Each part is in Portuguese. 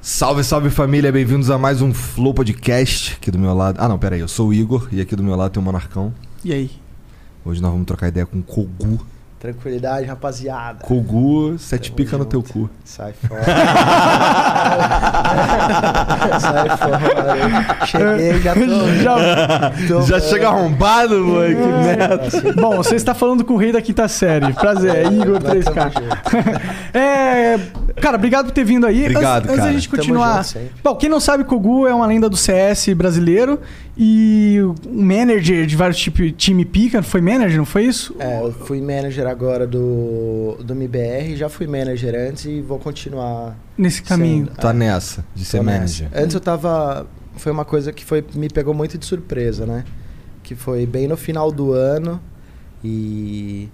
Salve, salve família, bem-vindos a mais um Flow Podcast. Aqui do meu lado. Ah, não, pera aí, eu sou o Igor e aqui do meu lado tem o Monarcão. E aí? Hoje nós vamos trocar ideia com o Kogu. Tranquilidade, rapaziada. Kogu, sete pica no teu cu. Sai fora. Sai fora. Cheguei, já tô. Já, tô- Já chega arrombado, mano, que merda. Bom, você está falando com o rei da quinta série. Prazer, Igor 3K. É, cara, obrigado por ter vindo aí. Obrigado, antes, antes da cara. gente continuar. junto. Bom, quem não sabe, Kogu é uma lenda do CS brasileiro e um manager de vários tipos time pica. Foi manager, não foi isso? É, eu fui manager agora do, do MBR, já fui manager antes e vou continuar Nesse caminho. sendo. Tá É, nessa, de ser tô nessa. manager. Antes eu tava. Foi uma coisa que foi, me pegou muito de surpresa, né? Que foi bem no final do ano e.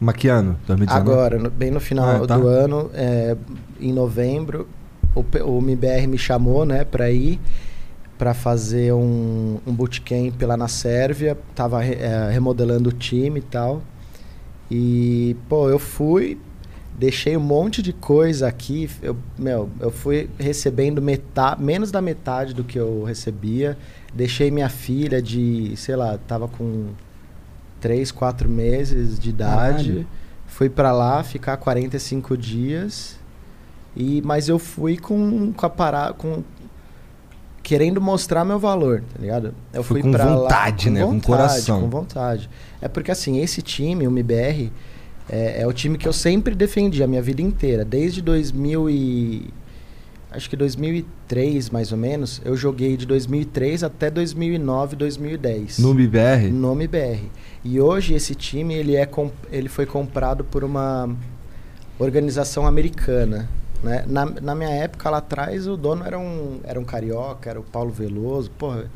Maquiano, 2019. Agora, no- bem no final Ah, tá. do ano, é, em novembro, o, o MBR me chamou, né, pra ir pra fazer um, um bootcamp lá na Sérvia. Tava é, remodelando o time e tal. E, pô, eu fui, deixei um monte de coisa aqui. Eu, meu, eu fui recebendo metade, menos da metade do que eu recebia. Deixei minha filha de, sei lá, tava com 3, 4 meses de idade. Caralho. Fui pra lá ficar 45 dias. E mas eu fui com com a parada com querendo mostrar meu valor, tá ligado? Eu Foi fui com vontade, lá, né? Com coração. com vontade. É porque assim, esse time, o MBR, é, é o time que eu sempre defendi a minha vida inteira, desde 2000 e acho que 2003 mais ou menos. Eu joguei de 2003 até 2009, 2010 No BBR? no MBR. E hoje esse time ele é ele foi comprado por uma organização americana. Né? Na, na minha época lá atrás o dono era um, era um carioca, era o Paulo Veloso. Porra,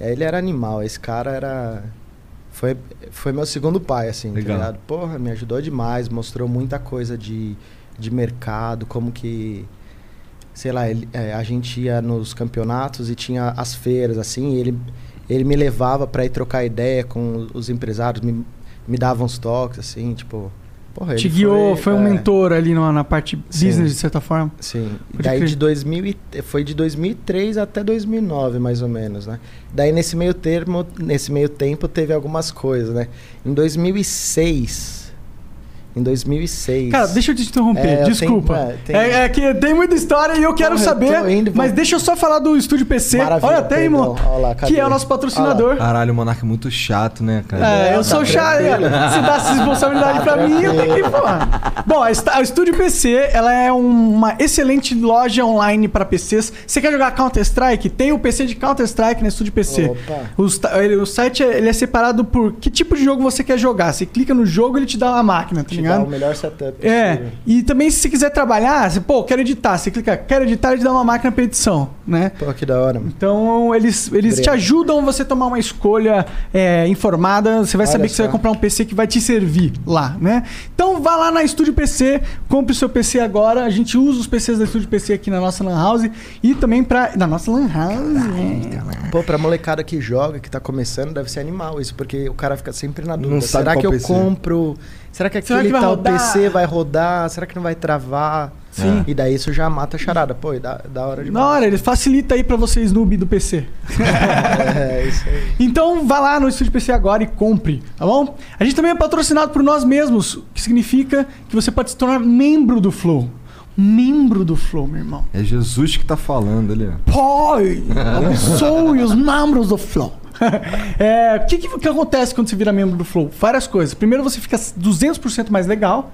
ele era animal. Esse cara era. Foi, foi meu segundo pai, assim, tá Legal. ligado? Porra, me ajudou demais, mostrou muita coisa de, de mercado, como que sei lá, ele- é, a gente ia nos campeonatos e tinha as feiras, assim, e ele, ele me levava pra ir trocar ideia com os empresários, me, me dava uns toques, assim, tipo... Porra, Te guiou, foi, um é, mentor ali na, na parte Sim. business, de certa forma. Sim. Pode Daí crer. de 2000 e- foi de 2003 até 2009, mais ou menos, né? Daí nesse meio termo, nesse meio tempo teve algumas coisas, né? Em 2006, em 2006. Cara, deixa eu te interromper, É, eu desculpa. tenho- é, tem- É, é que tem muita história e eu quero Porra, eu saber. indo, vou- mas deixa eu só falar do Estúdio PC. Maravilha, Olha, tem, irmão. Que é o nosso patrocinador. Caralho, o Monarca é muito chato, né, cara? É, eu Não, sou tá chato. Se dá essa responsabilidade Tá pra mim, eu tenho que, porra. Bom, a Est- a Estúdio PC, ela é um- uma excelente loja online para PCs. Você quer jogar Counter-Strike? Tem o PC de Counter-Strike na Estúdio PC. Opa. O, sta- ele- o site é, ele é separado por que tipo de jogo você quer jogar. Você clica no jogo, ele te dá uma máquina, tá ligado? o melhor setup É, e também se você quiser trabalhar, você, pô, quero editar. Você clica, quero editar, ele te dá uma máquina pra edição, né? Pô, que da hora, mano. Então, eles, eles te ajudam você a tomar uma escolha é, informada. Você vai Olha saber que você vai comprar um PC que vai te servir lá, né? Então, vá lá na Estúdio PC, compre o seu PC agora. A gente usa os PCs da Estúdio PC aqui na nossa Lan House e também pra, na nossa Lan House. Pô, pra molecada que joga, que tá começando, deve ser animal isso, porque o cara fica sempre na dúvida. Não sabe Será qual que eu PC. compro? Será que Será aquele que vai tal rodar? PC vai rodar? Será que não vai travar? Sim. E daí isso já mata a charada. Pô, e da, da hora Na demais. hora, ele facilita aí pra vocês, noob do PC. É, isso aí. Então vá lá no Estúdio PC agora e compre, tá bom? A gente também é patrocinado por nós mesmos, o que significa que você pode se tornar membro do Flow. Membro do Flow, meu irmão. É Jesus que tá falando ali, ó. Pai, abençoe os membros do Flow. É, O que, que, que acontece quando você vira membro do Flow? Várias coisas. Primeiro, você fica 200% mais legal.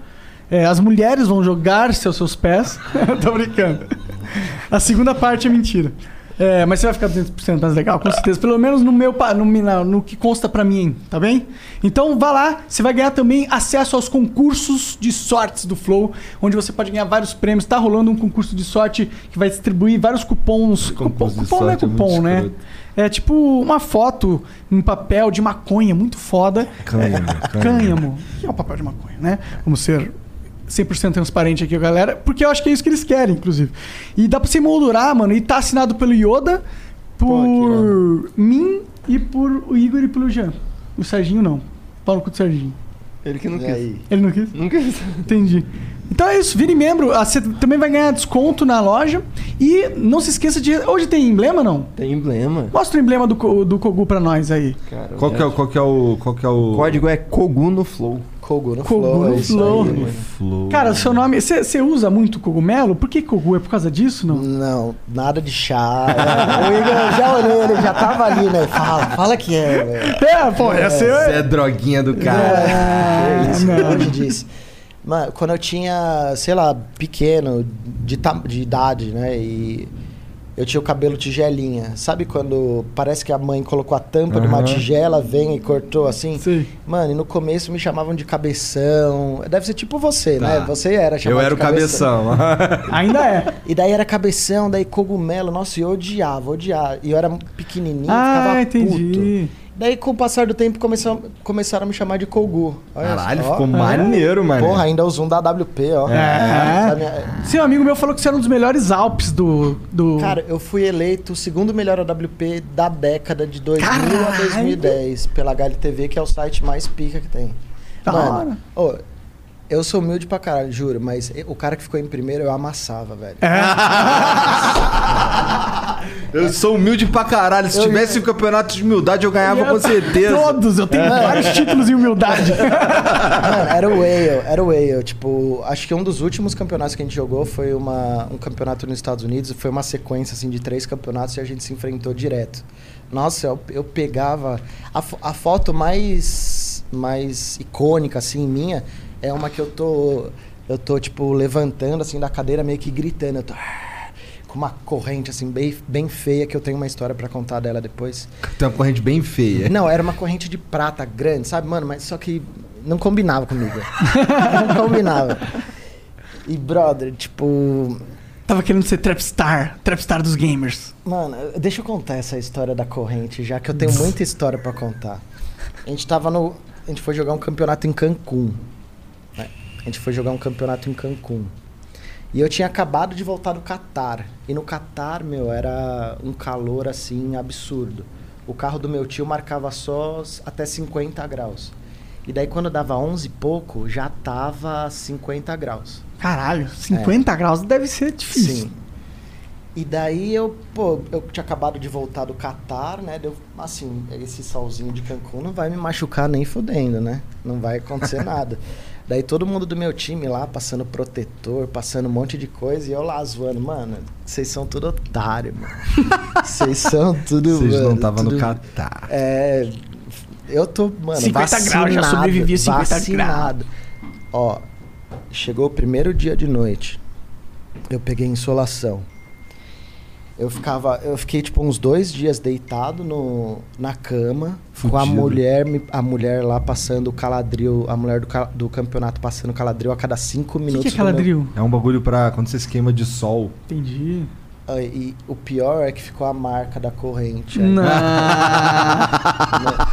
É, as mulheres vão jogar-se aos seus pés. Tô brincando. A segunda parte é mentira. É, mas você vai ficar 200% mais legal, com certeza. Pelo menos no meu no, no, no que consta pra mim, tá bem? Então vá lá, você vai ganhar também acesso aos concursos de sortes do Flow, onde você pode ganhar vários prêmios. Tá rolando um concurso de sorte que vai distribuir vários cupons. Cupom, Concurso cupom não é é cupom, né? escroto. É tipo uma foto em papel de maconha muito foda. Cânhamo, É, Cânhamo. Que é um papel de maconha, né? Vamos ser 100% transparente aqui, galera. Porque eu acho que é isso que eles querem, inclusive. E dá pra você moldurar, mano. E tá assinado pelo Yoda, por mim e por o Igor e pelo Jean. O Serginho não. Pau no cu do Serginho. Ele que não E quis. aí? Ele não quis? Não quis. Entendi. Então é isso, vire membro. Ah, Você também vai ganhar desconto na loja. E não se esqueça de. Hoje tem emblema, não? Tem emblema. Mostra o emblema do, do Kogu pra nós aí. Cara, Qual que é, o- qual que é o. Qual que é o. O código é Kogu no Flow. Kogu no Kogu Flow. no é Flow. aí. Flow. Cara, o seu nome. Você usa muito cogumelo? Por que Kogu? É por causa disso, não? Não, nada de chá. É, o Igor já olhei, ele já tava ali, né? Fala, fala que é, velho. É, pô, ia ser. Você é droguinha do cara. Ah, que isso, não. longe disso. Mano, quando eu tinha, sei lá, pequeno, de, de idade, né? E eu tinha o cabelo tigelinha. Sabe quando parece que a mãe colocou a tampa de uma tigela, vem e cortou assim? Sei. Mano, e no começo me chamavam de cabeção. Deve ser tipo você, né? Tá. Você era chamado Eu era o cabeção. cabeção. Ainda é. E daí era cabeção, daí cogumelo. Nossa, eu odiava, odiava. E eu era pequenininho, Ah, ficava entendi. puto. Daí, com o passar do tempo, começou, começaram a me chamar de Kogu. Olha Caralho, só. ficou maneiro, mano. Porra, ainda o zoom da WP, ó. É. Minha- Seu amigo meu falou que você era um dos melhores Alpes do. do... Cara, eu fui eleito o segundo melhor AWP da década de 2000 a Caralho! 2010 pela HLTV, que é o site mais pica que tem. Da hora. ô, eu sou humilde pra caralho, juro, mas o cara que ficou em primeiro eu amassava, velho. É. Eu sou humilde pra caralho. Se Eu- tivesse um campeonato de humildade, eu ganhava com certeza. Todos, eu tenho vários títulos de humildade. Mano, era o Whale, era o Whale. Tipo, acho que um dos últimos campeonatos que a gente jogou foi uma, um campeonato nos Estados Unidos. Foi uma sequência, assim, de três campeonatos e a gente se enfrentou direto. Nossa, eu, eu pegava... A, a foto mais, mais icônica, assim, minha, é uma que eu tô... Eu tô, tipo, levantando, assim, da cadeira, meio que gritando. Eu tô... Com uma corrente, assim, bem, bem feia, que eu tenho uma história pra contar dela depois. Tem uma corrente bem feia. Não, era uma corrente de prata grande, sabe, mano? Mas só que não combinava comigo. não combinava. E, brother, tipo. Tava querendo ser Trapstar, Trapstar dos gamers. Mano, deixa eu contar essa história da corrente, já que eu tenho muita história pra contar. A gente tava no. A gente foi jogar um campeonato em Cancún. né? A gente foi jogar um campeonato em Cancún. E eu tinha acabado de voltar do Catar. E no Catar, meu, era um calor assim absurdo. O carro do meu tio marcava só até 50 graus. E daí quando dava 11 e pouco, já tava 50 graus. Caralho, 50 graus deve ser difícil. Sim. E daí eu, pô, eu tinha acabado de voltar do Catar, né? Deu, assim, esse solzinho de Cancún não vai me machucar nem fudendo, né? Não vai acontecer nada. Daí todo mundo do meu time lá, passando protetor, passando um monte de coisa, e eu lá zoando, mano, vocês são tudo otário, mano. Vocês são tudo. Vocês não estavam no tudo- Catar. É. Eu tô, mano, 50 graus, já vacinado, sobrevivi a 50 vacinado. Ó, chegou o primeiro dia de noite. Eu peguei insolação. Eu ficava, eu fiquei tipo uns dois dias deitado no, na cama com a Fudido. mulher, me- a mulher lá passando o caladril, a mulher do, do campeonato passando o caladril a cada cinco O que, minutos. que é no meu- caladril? É um bagulho pra quando você se queima de sol. Entendi. Ah, E o pior é que ficou a marca da corrente. aí. Não.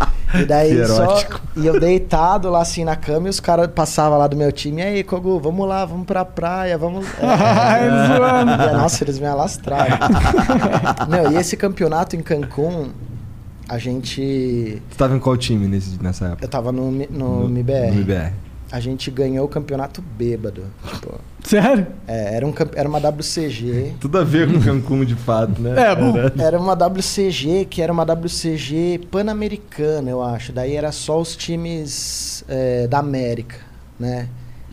E daí só. E eu deitado lá assim na cama e os caras passavam lá do meu time. E aí, Kogu, vamos lá, vamos pra praia, vamos. Ai, zoando. E, nossa, eles me alastraram. Meu, e esse campeonato em Cancún, a gente. Você tava em qual time nesse, nessa época? Eu tava no, Mi- no, MBR. No MBR. A gente ganhou o campeonato bêbado. Tipo, Sério? é, era, um, campe- era uma WCG. Tudo a ver com Cancún de fato, né? É, bom. Era uma WCG que era uma WCG pan-americana, eu acho. Daí era só os times é, da América, né?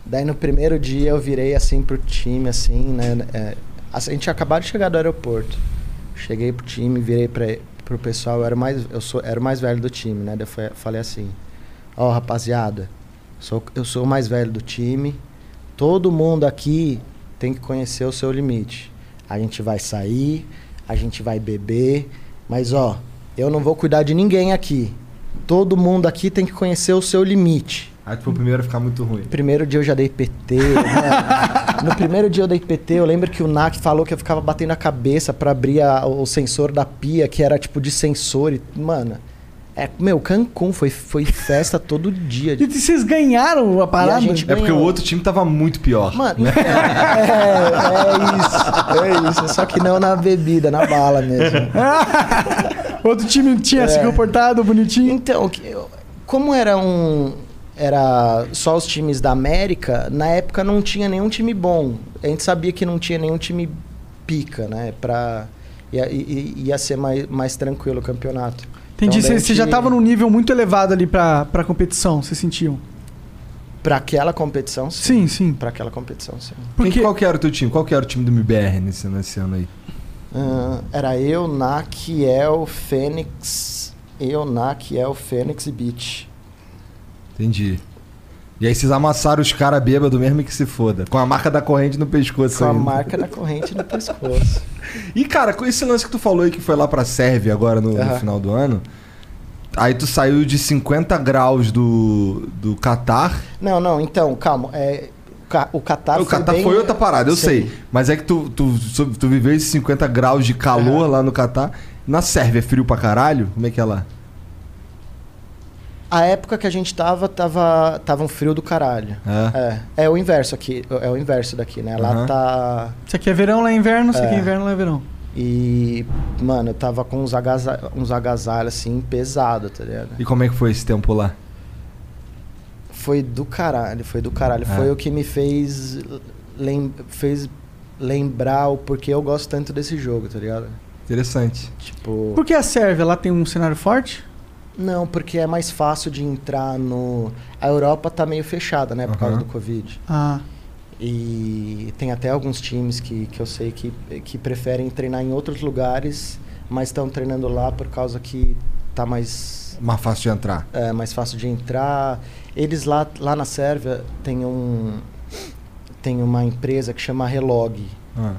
Daí no primeiro dia eu virei assim pro time, assim, né? é, a gente tinha acabado de chegar do aeroporto. Cheguei pro time, virei pra, pro pessoal, eu era, o mais, eu sou, era o mais velho do time, né? Daí eu fa- falei assim, ó rapaziada, sou, eu sou o mais velho do time, todo mundo aqui tem que conhecer o seu limite. A gente vai sair, a gente vai beber, mas ó, eu não vou cuidar de ninguém aqui. Todo mundo aqui tem que conhecer o seu limite. Aí foi o primeiro ficar muito ruim. Primeiro dia eu já dei PT. né? No primeiro dia eu dei PT, eu lembro que o NAC falou que eu ficava batendo a cabeça pra abrir a- o sensor da pia, que era tipo de sensor. E, mano, é, meu, Cancún foi, foi festa todo dia. E vocês ganharam a parada? gente É porque o Ganhou. outro time tava muito pior. Mano, então, é, é isso, é isso. Só que não na bebida, na bala mesmo. Outro time tinha se É. comportado bonitinho. Então, como era um. Era só os times da América, na época não tinha nenhum time bom. A gente sabia que não tinha nenhum time pica, né? Pra, ia, ia, ia ser mais, mais tranquilo o campeonato. Entendi. Então, Você a já gente- tava num nível muito elevado ali pra, pra competição, vocês sentiam? Pra aquela competição, sim. Sim, sim. Pra aquela competição, sim. Porque... qual que era o teu time? Qual que era o time do MBR nesse, nesse ano aí? Ah, era eu, NAC, El, Fênix. Eu, NAC, El, Fênix e Beach. Entendi. E aí vocês amassaram os caras bêbados mesmo que se foda. Com a marca da corrente no pescoço Com a ainda. marca da corrente no pescoço. E cara, com esse lance que tu falou aí que foi lá pra Sérvia agora no, no Aham. final do ano. Aí tu saiu de 50 graus do, do Catar. Não, não, então, calma. É, o Ca- o Qatar o Catar bem- foi outra parada, eu Sim. sei. Mas é que tu, tu, tu viveu esses 50 graus de calor lá no Catar. Na Sérvia é frio pra caralho? Como é que é lá? A época que a gente tava, tava, tava um frio do caralho. É. É, é o inverso aqui, é o inverso daqui, né? Lá Aham. tá... Isso aqui é verão, lá é inverno, isso aqui é É. inverno, lá é verão. E, mano, eu tava com uns, agasalhos, uns agasalhos, assim, pesado, tá ligado? E como é que foi esse tempo lá? Foi do caralho, foi do caralho. É. Foi o que me fez, lem fez lembrar o porquê eu gosto tanto desse jogo, tá ligado? Interessante. Tipo... Por que a Sérvia lá tem um cenário forte? Não, porque é mais fácil de entrar no... A Europa tá meio fechada, né? Por causa Aham. do Covid. Ah, E tem até alguns times que, que eu sei que, que preferem treinar em outros lugares, mas estão treinando lá por causa que tá mais, Mais fácil de entrar. é, mais fácil de entrar. Eles lá, lá na Sérvia tem um tem uma empresa que chama Relog Ah.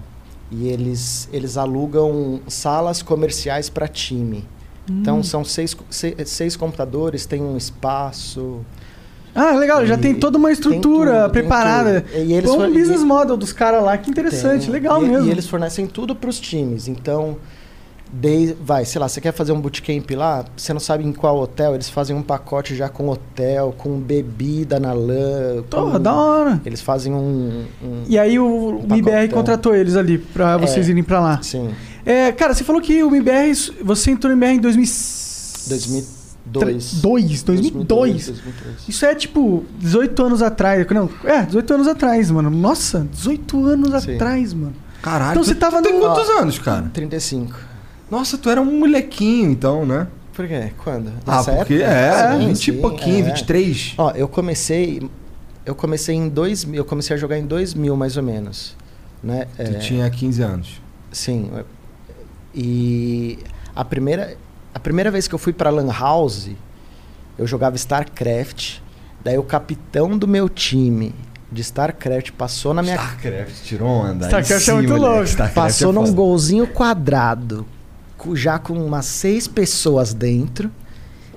e eles eles alugam salas comerciais para time. Então são seis, co- se- seis computadores, tem um espaço. ah legal, já E tem toda uma estrutura tudo, preparada. E eles Bom for- business model dos caras lá, que interessante, Tem. legal e, mesmo. E eles fornecem tudo para os times. Então, desde, vai, sei lá, você quer fazer um bootcamp lá, você não sabe em qual hotel, eles fazem um pacote já com hotel, com bebida na lã. Com- da hora. Eles fazem um. um- E aí o, o MBR pacotão. contratou eles ali pra vocês É. irem pra lá. Sim, É, cara, você falou que o MBR, você entrou no MBR em 2000... 2002. 2002, 2002. 2002. Isso é tipo 18 anos atrás. Não, é, 18 anos atrás, mano. Nossa, 18 anos Sim. atrás, mano. Caralho. Então tu- você tava tu tem no- quantos anos, cara? 35. Nossa, tu era um molequinho, então, né? Por quê? Quando? Ah, Nessa porque época? é, Sim, 20 e sim, pouquinho, é. 23. Ó, eu comecei. Eu comecei em 2000. Eu comecei a jogar em 2000, mais ou menos. Né? Tu É, tinha 15 anos. Sim. E a primeira, a primeira vez que eu fui pra Lan House, eu jogava StarCraft. Daí o capitão do meu time de StarCraft passou na minha StarCraft tirou onda. StarCraft Aí é muito moleque, louco. StarCraft passou é num foda. golzinho quadrado, já com umas seis pessoas dentro.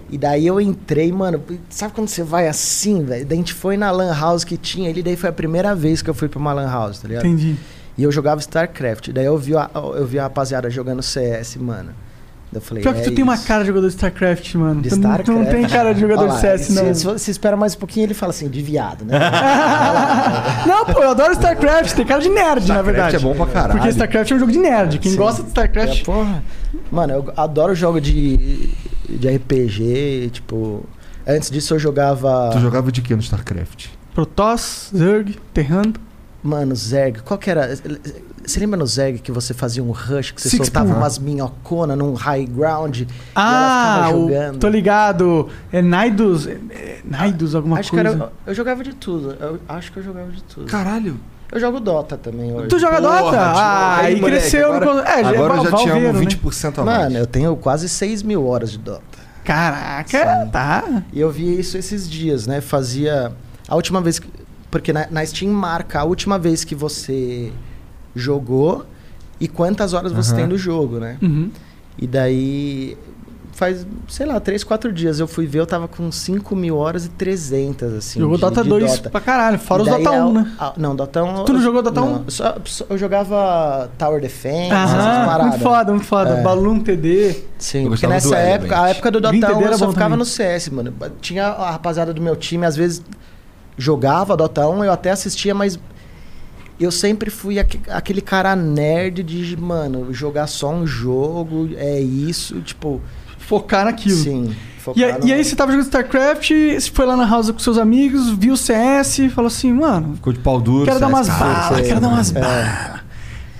E daí eu entrei, mano. Sabe quando você vai assim, velho? Daí a gente foi na Lan House que tinha ali, daí foi a primeira vez que eu fui pra uma Lan House, tá ligado? Entendi. E eu jogava StarCraft. Daí eu vi a, eu vi a rapaziada jogando CS, mano. Daí Eu falei, Pior que é tu tem uma isso. cara de jogador de StarCraft, mano. De Tu não- Tu não StarCraft. tem cara de jogador Olha de lá, CS, se, não. Se, você espera mais um pouquinho, ele fala assim, de viado, né? Não, pô, eu adoro StarCraft. Tem cara de nerd, na StarCraft verdade. é bom pra caralho. Porque StarCraft é um jogo de nerd. Quem Sim. gosta de É, StarCraft. porra. Mano, eu adoro jogo de, de RPG, tipo... Antes disso eu jogava... Tu jogava de que no StarCraft? Protoss, Zerg, Terran. Mano, Zerg, qual que era? Você lembra no Zerg que você fazia um rush, que você Six soltava Pool. umas minhoconas num high ground Ah, e ela ficava o, jogando? tô ligado. É Naidos. É, é Naidos, alguma acho que coisa. era, eu, eu jogava de tudo. Eu acho que eu jogava de tudo. Caralho. Eu jogo Dota também hoje. Tu joga Porra, Dota? Ah, aí, moleque, cresceu. Agora, no... É, agora eu é já te Valveiro, amo né? 20% a mais. Mano, eu tenho quase 6 mil horas de Dota. Caraca, Sim. tá. E eu vi isso esses dias, né? Fazia. A última vez. que- Porque na, na Steam marca a última vez que você jogou e quantas horas você Aham. tem do jogo, né? Uhum. E daí, faz, sei lá, 3, 4 dias eu fui ver, eu tava com 5 mil horas e 300, assim. Jogou de- Dota de 2 Dota. pra caralho, fora os Dota é 1, o- né? a- não, Dota 1... Tu não jogou Dota 1? Não, só- só- eu jogava Tower Defense, essas Aham, paradas. muito foda, muito foda. É. Balloon TD. Sim, Eu porque nessa época, a época do Dota 1 TD eu só ficava também. no CS, mano. Tinha a rapaziada do meu time, às vezes jogava Dota 1, eu até assistia, mas eu sempre fui aque- aquele cara nerd de, mano, jogar só um jogo, é isso, tipo, Focar naquilo. sim. E, focar a- no- e aí você tava jogando StarCraft, você foi lá na house com seus amigos, viu o CS, falou assim, mano, Ficou de pau duro. quero dar CS, umas cara. balas, quero dar umas É. balas.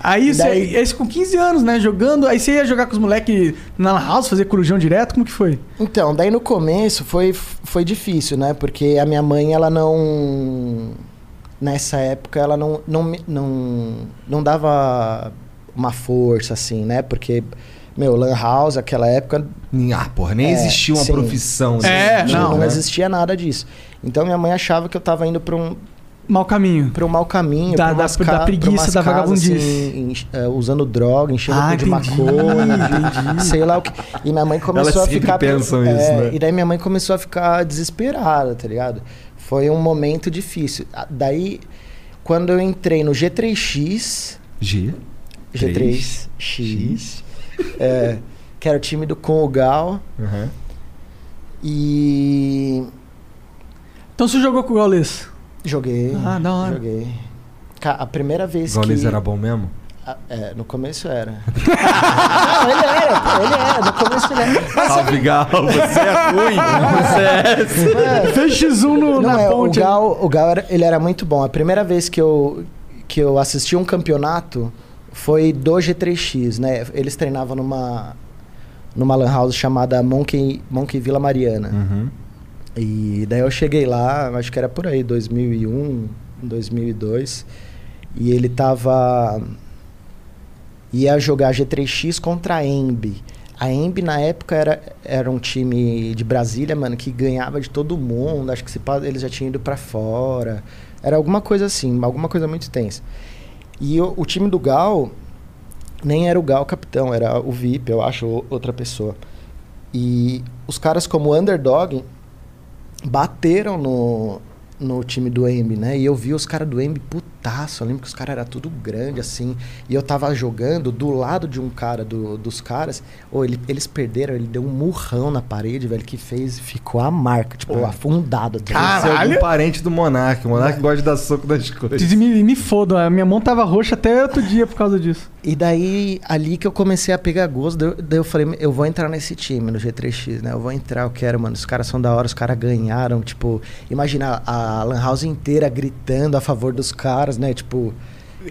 Aí, você, daí- aí você com 15 anos, né, jogando, aí você ia jogar com os moleques na lan house, fazer corujão direto, como que foi? Então, daí no começo foi, foi difícil, né? Porque a minha mãe, ela não. Nessa época, ela não, não, não, não dava uma força, assim, né? Porque, meu, Lan House, aquela época. Ah, porra, nem É, existia uma sim. profissão. É, né? não, não né? existia nada disso. Então minha mãe achava que eu tava indo pra um, Mau caminho. pra um mau caminho, Da- da- da ca- pra preguiça, da vagabundice. assim, enche- é, usando droga, enchendo Ah, de entendi, maconha, sei lá o que. E minha mãe começou Elas a ficar. pensam é, isso, né? E daí minha mãe começou a ficar desesperada, tá ligado? Foi um momento difícil. Daí, quando eu entrei no G3X, G. G3X, é, que era o time do Congal, Uhum. e Então você jogou com o Gaules? Joguei. Ah, da hora. Joguei. A primeira vez Gaules que... era bom mesmo? É, no começo era. Não, ele era, ele era, no começo ele era. Salve, Gal, você é ruim. Você é... Fez X1 no, Não, na é, o ponte. Gal, o Gal era, ele era muito bom. A primeira vez que eu, que eu assisti um campeonato foi do G3X, né? Eles treinavam numa, numa lan house chamada Monkey, Monkey Vila Mariana. Uhum. E daí eu cheguei lá, acho que era por aí, 2001, 2002. E ele tava. ia jogar G3X contra a Embi. A Embi na época era, era um time de Brasília, mano, que ganhava de todo mundo. Acho que se eles já tinham ido pra fora. Era alguma coisa assim, alguma coisa muito tensa. E o, o time do Gal nem era o Gal capitão, era o VIP, eu acho, ou outra pessoa. E os caras como Underdog bateram no, no time do Embi, né? E eu vi os caras do Embi putaço. Eu lembro que os caras eram tudo grande, assim. E eu tava jogando do lado de um cara do- dos caras. Ou ele, eles perderam, ele deu um murrão na parede, velho, que fez. Ficou a marca, tipo, afundado. tá ligado? Você é Caralho! algum parente do Monark. O Monark gosta de dar soco das coisas. Me, me foda, a minha mão tava roxa até outro dia por causa disso. E daí, ali que eu comecei a pegar gosto, daí eu- daí eu falei, eu vou entrar nesse time, no G3X, né? Eu vou entrar, eu quero, mano. Os caras são da hora, os caras ganharam, tipo... Imagina a Lan House inteira gritando a favor dos caras, né? Tipo...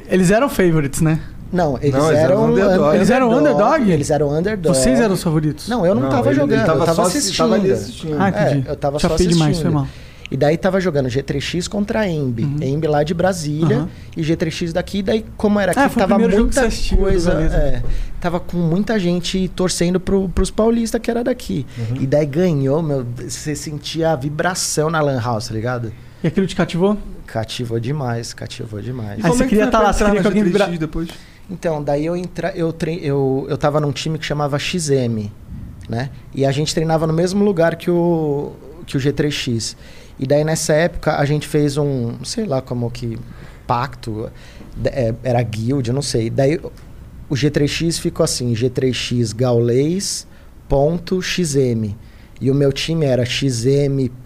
Eles eram favorites, né? Não, eles, Não, eles eram eram... underdog. Eles eram underdog? Eles eram underdog. Vocês eram os favoritos? Não, eu não, tava ele- ele jogando, eu tava só- assistindo. Tava ali assistindo. Ah, entendi. É, eu tava só Chapei demais, foi assistindo. mal. E daí tava jogando G3X contra a Embi. Uhum. Embi lá de Brasília Aham. e G3X daqui. Daí, como era aqui, Ah, tava muita assistiu coisa. É, tava com muita gente torcendo pro, pros paulistas que era daqui. Uhum. E daí ganhou, meu. Você sentia a vibração na Lan House, tá ligado? E aquilo te cativou? Cativou demais, cativou demais. Aí você queria tá lá, você queria que na alguém G3X vira- depois? Então, daí eu entra, eu, tre... eu eu tava num time que chamava XM, né? E a gente treinava no mesmo lugar que o que o G3X. E daí nessa época a gente fez um, sei lá como que pacto, de- é, era guild, eu não sei. Daí o G3X ficou assim, G3X Gaulês ponto XM. E o meu time era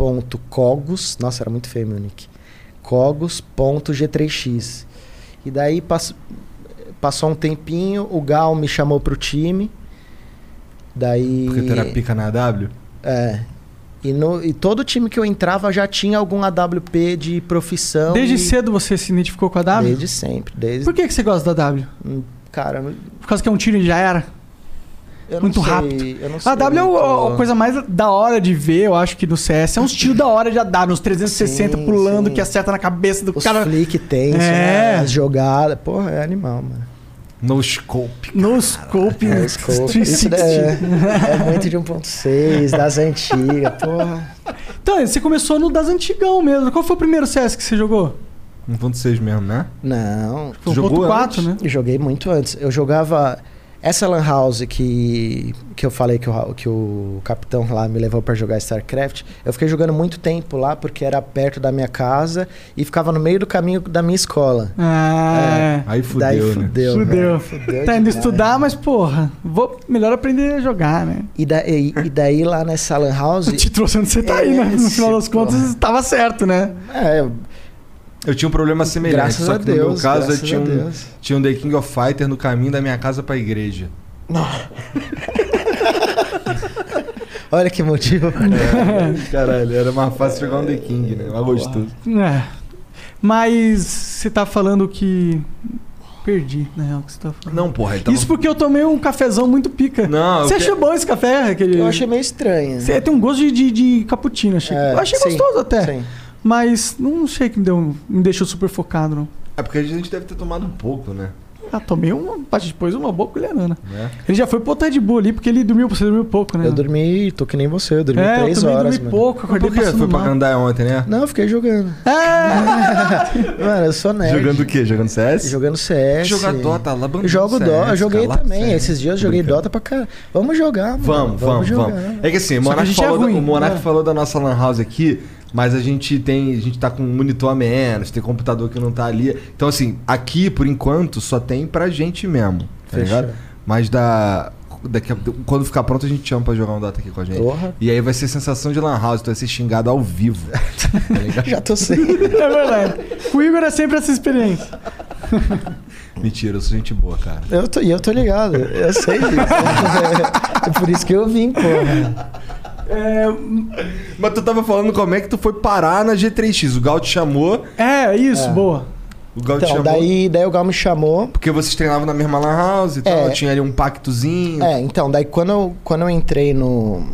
xm.cogos, nossa, era muito feio meu nick. cogos.g3x. E daí pass- passou um tempinho, o Gal me chamou pro time. Daí. Porque tu era pica na AW? É. E, no, e todo time que eu entrava já tinha algum AWP de profissão. Desde e- cedo você se identificou com a W? Desde sempre. Desde, Por que, que você gosta da W? Hum, Cara, Por causa que é um tiro e já era? Eu não Muito sei, rápido. Eu não sei A W é muito- a coisa mais da hora de ver, eu acho que no CS. É uns tiros da hora de AW, uns 360 Sim, pulando sim. que acerta na cabeça do Os cara. flick tenso, É. né? As jogadas. Porra, é animal, mano. No scope. No scope, É, scope. 360. Isso é, é muito de 1.6, das antigas, porra. Então, você começou no das antigão mesmo. Qual foi o primeiro CS que você jogou? 1.6 mesmo, né? Não, Foi Jogou 1.4, antes? né? eu joguei muito antes. Eu jogava essa lan house que que eu falei que o, que o capitão lá me levou pra jogar StarCraft. Eu fiquei jogando muito tempo lá porque era perto da minha casa e ficava no meio do caminho da minha escola. Ah, Aí fudeu, Daí né? fudeu. Fudeu. fudeu tá indo estudar, mas porra, vou melhor aprender a jogar, né? E, da- e- e daí lá nessa lan house, Te trouxe onde você tá aí, né? No final das contas, porra. tava certo, né? é, Eu tinha um problema semelhante, graças só a que no meu Deus, caso eu tinha um, tinha um The King of Fighter no caminho da minha casa pra igreja. Olha que motivo. Caralho, era mais fácil jogar um The King, né? Mais gostoso. É. Mas você tá falando que. Perdi, na real, o que você tá falando. Não, porra, ele tava... Isso porque eu tomei um cafezão muito pica. Não, Você que- achou bom esse café? Aquele... Eu achei meio estranho. Você tem um gosto de, de, de cappuccino, achei. É, eu achei sim, gostoso até. Sim. Mas não sei que me, deu, me deixou super focado, não. É porque a gente deve ter tomado um pouco, né? Ah, tomei uma, depois uma boa colherana. né? Ele já foi pro Red Bull ali, porque ele dormiu, você dormiu pouco, né? Eu dormi, tô que nem você, eu dormi é, eu três também horas, dormi mano. pouco, acordei por quê? Foi pra. Gandaia ontem, né? Não, eu fiquei jogando. É, Mano, eu sou nerd. Jogando o quê? Jogando CS? Jogando CS. Jogar Dota lá, Eu jogo Dota, eu joguei também. CS. Esses dias eu joguei. Dota pra caralho. Vamos jogar, mano. Vamos, vamos, jogar. vamos. É que assim, o Monark, é falou, da- o Monark né? falou da nossa Lan House aqui, mas a gente tem. A gente tá com um monitor a menos, tem computador que não tá ali. Então, assim, aqui, por enquanto, só tem pra gente mesmo. Tá Fechou. ligado? Mas da. Daqui a, quando ficar pronto, a gente chama pra jogar um Dota aqui com a gente. Porra. E aí vai ser sensação de Lan House, tu vai ser xingado ao vivo. tá ligado? Já tô sem. é verdade. O Igor é sempre essa experiência. Mentira, eu sou gente boa, cara. eu tô, e eu tô ligado, eu sei disso. é por isso que eu vim, porra. É, Mas tu tava falando como é que tu foi parar na G3X. O Gal te chamou. é isso, É. boa. O Gal te Então, chamou. daí, daí o Gal me chamou. Porque vocês treinavam na mesma Lan House e tal. É. Tinha ali um pactozinho. É, então, daí quando eu, quando eu entrei no.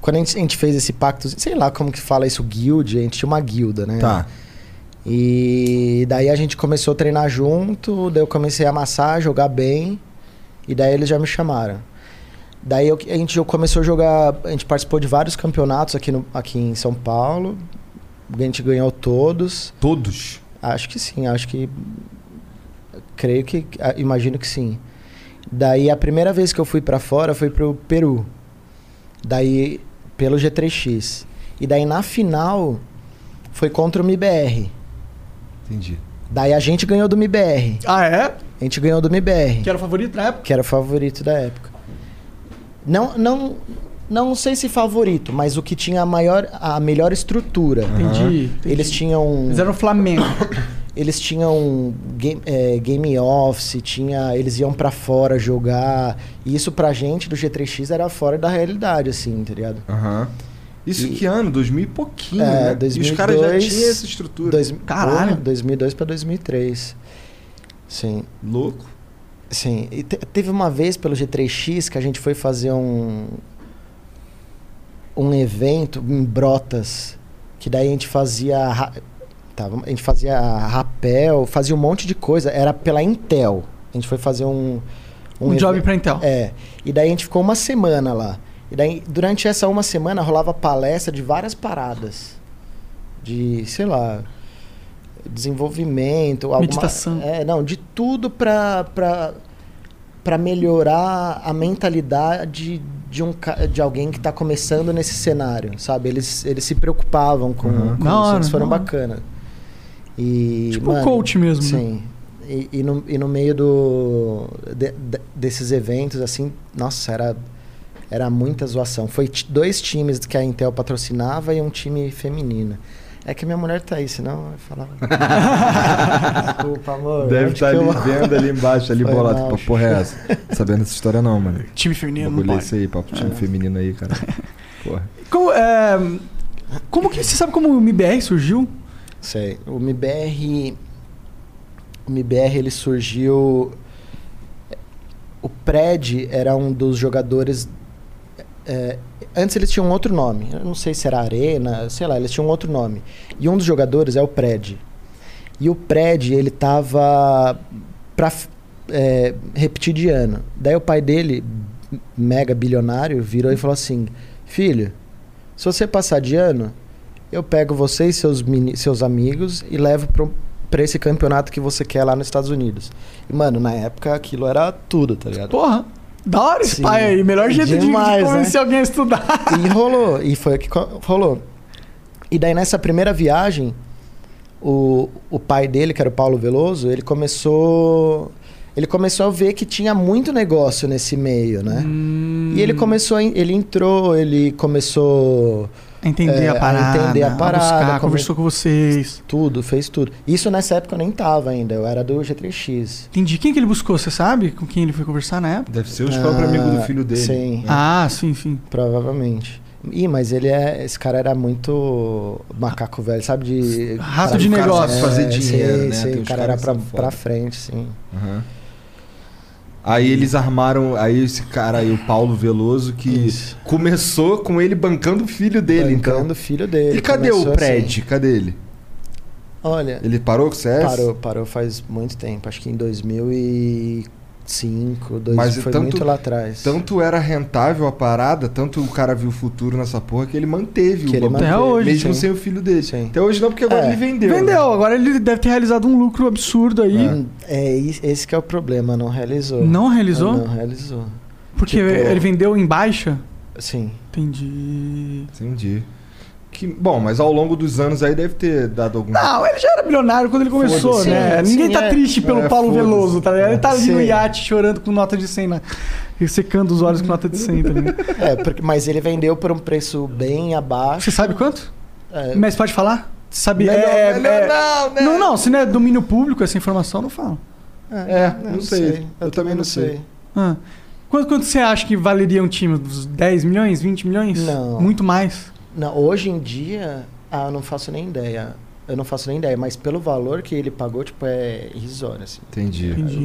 Quando a gente, a gente fez esse pacto, sei lá como que fala isso, guild, a gente tinha uma guilda, né? Tá. E daí a gente começou a treinar junto, daí eu comecei a amassar, jogar bem, e daí eles já me chamaram. Daí eu- a gente começou a jogar, a gente participou de vários campeonatos aqui, no, aqui em São Paulo, a gente ganhou todos. Todos. Acho que sim, acho que. Creio que. Imagino que sim. Daí a primeira vez que eu fui pra fora foi pro Peru. Daí pelo G3X. E daí na final foi contra o MIBR. Entendi. Daí a gente ganhou do MIBR. Ah, é? A gente ganhou do MIBR, Que era o favorito na época? que era o favorito da época. Não, não, não sei se favorito, mas o que tinha a maior, a melhor estrutura. Entendi. entendi. Eles tinham. Eles eram Flamengo. Eles tinham game, é, game office, tinha, eles iam pra fora jogar. E isso pra gente do G3X era fora da realidade, assim, tá ligado? Aham. Isso E- que ano? 2000 e pouquinho, É, né? E os 2002, caras já tinham essa estrutura. Dois, Caralho. Porra, 2002 pra 2003. Sim, Louco. Sim. E te- teve uma vez pelo G3X que a gente foi fazer um um evento em Brotas, que daí a gente fazia ra- tá, a gente fazia rapel, fazia um monte de coisa, era pela Intel. A gente foi fazer um Um, job evento- pra Intel. É. E daí a gente ficou uma semana lá. E daí, durante essa uma semana, rolava palestra de várias paradas. De, sei lá, desenvolvimento. alguma- Meditação. É, não, de tudo pra, pra melhorar a mentalidade de, um, de alguém que tá começando nesse cenário, sabe? Eles, eles se preocupavam com, Uhum. com isso, eles foram hora. bacana. E, Tipo um mano, coach mesmo. né? Sim. E, e, no, e no meio do, de- de- desses eventos, assim, nossa, era, era muita zoação. Foi dois times que a Intel patrocinava e um time feminino. É que minha mulher tá aí, senão eu falava. Desculpa, amor. Deve estar que ali eu- vendo ali embaixo, ali Foi bolado. mal, Que porra é essa? Sabendo essa história não, mano. Time feminino não Bagulho é isso aí, papo time feminino aí, cara. Porra. Como, é, como que... Você sabe como o MBR surgiu? Sei. O MBR. O MBR ele surgiu. O Pred era um dos jogadores. é, antes eles tinham outro nome. Eu não sei se era Arena, sei lá, eles tinham outro nome. E um dos jogadores é o Pred. E o Pred, ele tava pra é, ano. Daí o pai dele, mega bilionário, virou e falou assim: Filho, se você passar de ano, eu pego você e seus, meni- seus amigos e levo pro, pra esse campeonato que você quer lá nos Estados Unidos. E, mano, na época aquilo era tudo, tá ligado? Porra, da hora esse Sim. pai aí. Melhor jeito de- de, Demais, convencer né? alguém a estudar. E rolou, e foi o que rolou. E daí nessa primeira viagem, o, o pai dele, que era o Paulo Veloso, ele começou. Ele começou a ver que tinha muito negócio nesse meio, né? Hum. E ele começou, ele entrou, ele começou Entender É, a a parada. entender a parada, buscar, como- conversou com vocês. tudo, fez tudo. Isso nessa época eu nem tava ainda, eu era do G3X. Entendi. Quem que ele buscou? Você sabe com quem ele foi conversar na época? Deve ser os próprios amigos do filho dele. Sim, né? Ah, sim, sim. provavelmente. Ih, mas ele é. Esse cara era muito macaco velho, sabe? De. Rato de o negócio. sabe fazer dinheiro, sim, né? Sim, o cara era pra, pra frente, sim. Aham. Aí eles armaram, aí esse cara aí, o Paulo Veloso, que Isso. começou com ele bancando o filho dele, Bancando então. o filho dele. E cadê o Pred? assim. Cadê ele? Olha, Ele parou com o CS? parou, parou faz muito tempo. Acho que em 2005, dois, Mas foi tanto- muito lá atrás. Tanto era rentável a parada, tanto o cara viu o futuro nessa porra que ele manteve Que o ele bagulho. Até hoje, Mesmo sim. sem o filho dele. Sim. Até hoje não, porque agora É. ele vendeu. né? Vendeu. Agora ele deve ter realizado um lucro absurdo aí. Hum, É, is- esse que é o problema, não realizou. Não realizou? Não realizou. Porque tipo- ele vendeu em baixa? Sim. Entendi. Entendi. Que, bom, mas ao longo dos anos aí deve ter dado algum. Não, ele já era bilionário quando ele começou, né? Sim, Ninguém sim, tá é. triste pelo É, Paulo. Veloso, tá ligado? Ele tá ali no iate chorando com nota de 100 na... e secando os olhos com nota de 100, tá ligado? É, porque, mas ele vendeu por um preço bem abaixo. Você sabe quanto? É, Mas pode falar? Sabe? Melhor- é, melhor é- não, né? Não, não, se não é domínio público essa informação, não fala. É, não, sei. Eu, também não sei. Ah. Quanto, quanto você acha que valeria um time? Uns 10 milhões, 20 milhões? Não. Muito mais. Não, hoje em dia, ah, eu não faço nem ideia. Eu não faço nem ideia, mas pelo valor que ele pagou, tipo, é irrisório, assim. Entendi. Entendi.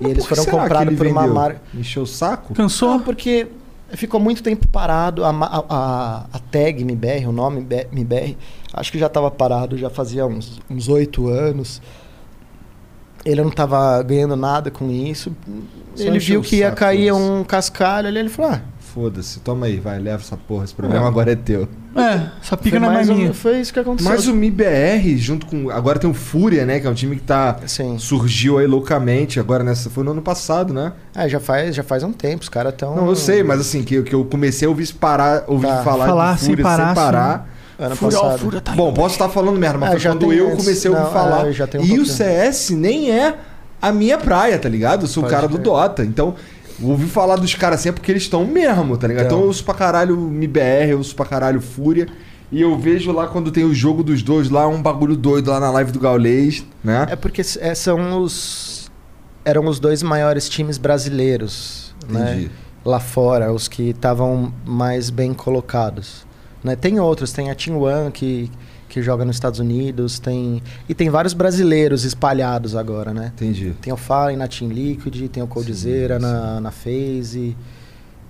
E eles foram comprados por uma marca. Encheu o saco? Cansou? Não, porque ficou muito tempo parado. A, ma- a, a, a tag MBR, o nome MBR, acho que já estava parado, já fazia uns uns oito anos. Ele não estava ganhando nada com isso. Só ele viu que ia saco, cair foda-se. um cascalho ali, ele falou: ah, Foda-se, toma aí, vai, leva essa porra. Esse problema agora é teu. É, essa pica não é mais minha. foi isso que aconteceu. Mas o MIBR, junto com. Agora tem o Fúria, né? Que é um time que tá. Sim. Surgiu aí loucamente. Agora nessa. Foi no ano passado, né? É, já faz, já faz um tempo, os caras estão. Não, eu sei, mas assim, que, que eu comecei a ouvir parar, ouvir Tá. falar, Falar de sem Fúria parar, sem parar. Ano Fúria, ó, passado. Fúria tá Bom, posso estar falando merda, mas foi já quando eu comecei a ouvir Não, falar. é, já tem um e o. CS nem é a minha praia, tá ligado? Eu sou o Pode cara do. Dota. Então, ouvi falar dos caras assim é porque eles estão mesmo, tá ligado? Então Então. eu ouço pra caralho MIBR, eu ouço pra caralho Fúria. E eu vejo lá quando tem o jogo dos dois lá, um bagulho doido lá na live do Gaulês, né? É porque é, são os. Eram os dois maiores times brasileiros, né? Entendi. Lá fora, os que estavam mais bem colocados. Né? Tem outros, tem a Team One que, que joga nos Estados Unidos, tem. E tem vários brasileiros espalhados agora, né? Entendi. Tem o Fallen na Team Liquid, tem o Coldzera na, na FaZe,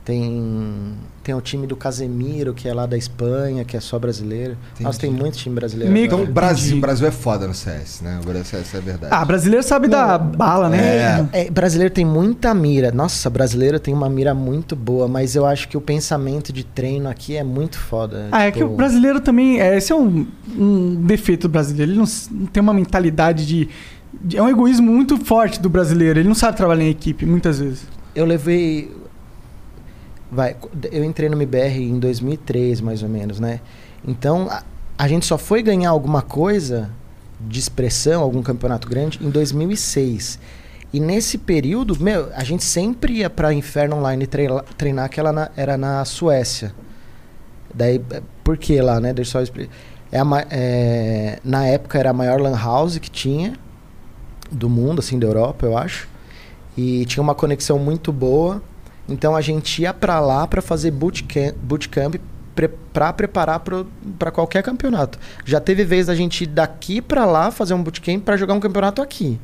tem, tem o time do Casemiro, que é lá da Espanha, que é só brasileiro. Nossa, tem muito time brasileiro. Então, Brasil, Entendi. Brasil é foda no CS, né? Agora CS é verdade. Ah, brasileiro sabe da bala, né? É, brasileiro tem muita mira. Nossa, brasileiro tem uma mira muito boa, mas eu acho que o pensamento de treino aqui é muito foda. Ah, é que o Tipo, brasileiro também. É, esse é um, um defeito do brasileiro. Ele não, não tem uma mentalidade de, de- É um egoísmo muito forte do brasileiro. Ele não sabe trabalhar em equipe, muitas vezes. Eu levei. Vai, eu entrei no MBR em 2003, mais ou menos, né? Então, a, a gente só foi ganhar alguma coisa de expressão, algum campeonato grande, em 2006. E nesse período, meu, a gente sempre ia pra Inferno Online treila- treinar, que ela na- era na Suécia. Daí, por que lá, né? Deixa só explicar. É a é, na época era a maior lan house que tinha do mundo, assim, da Europa, eu acho. E tinha uma conexão muito boa. Então a gente ia pra lá pra fazer bootcamp, pra preparar para qualquer campeonato. Já teve vez da gente ir daqui pra lá fazer um bootcamp pra jogar um campeonato aqui.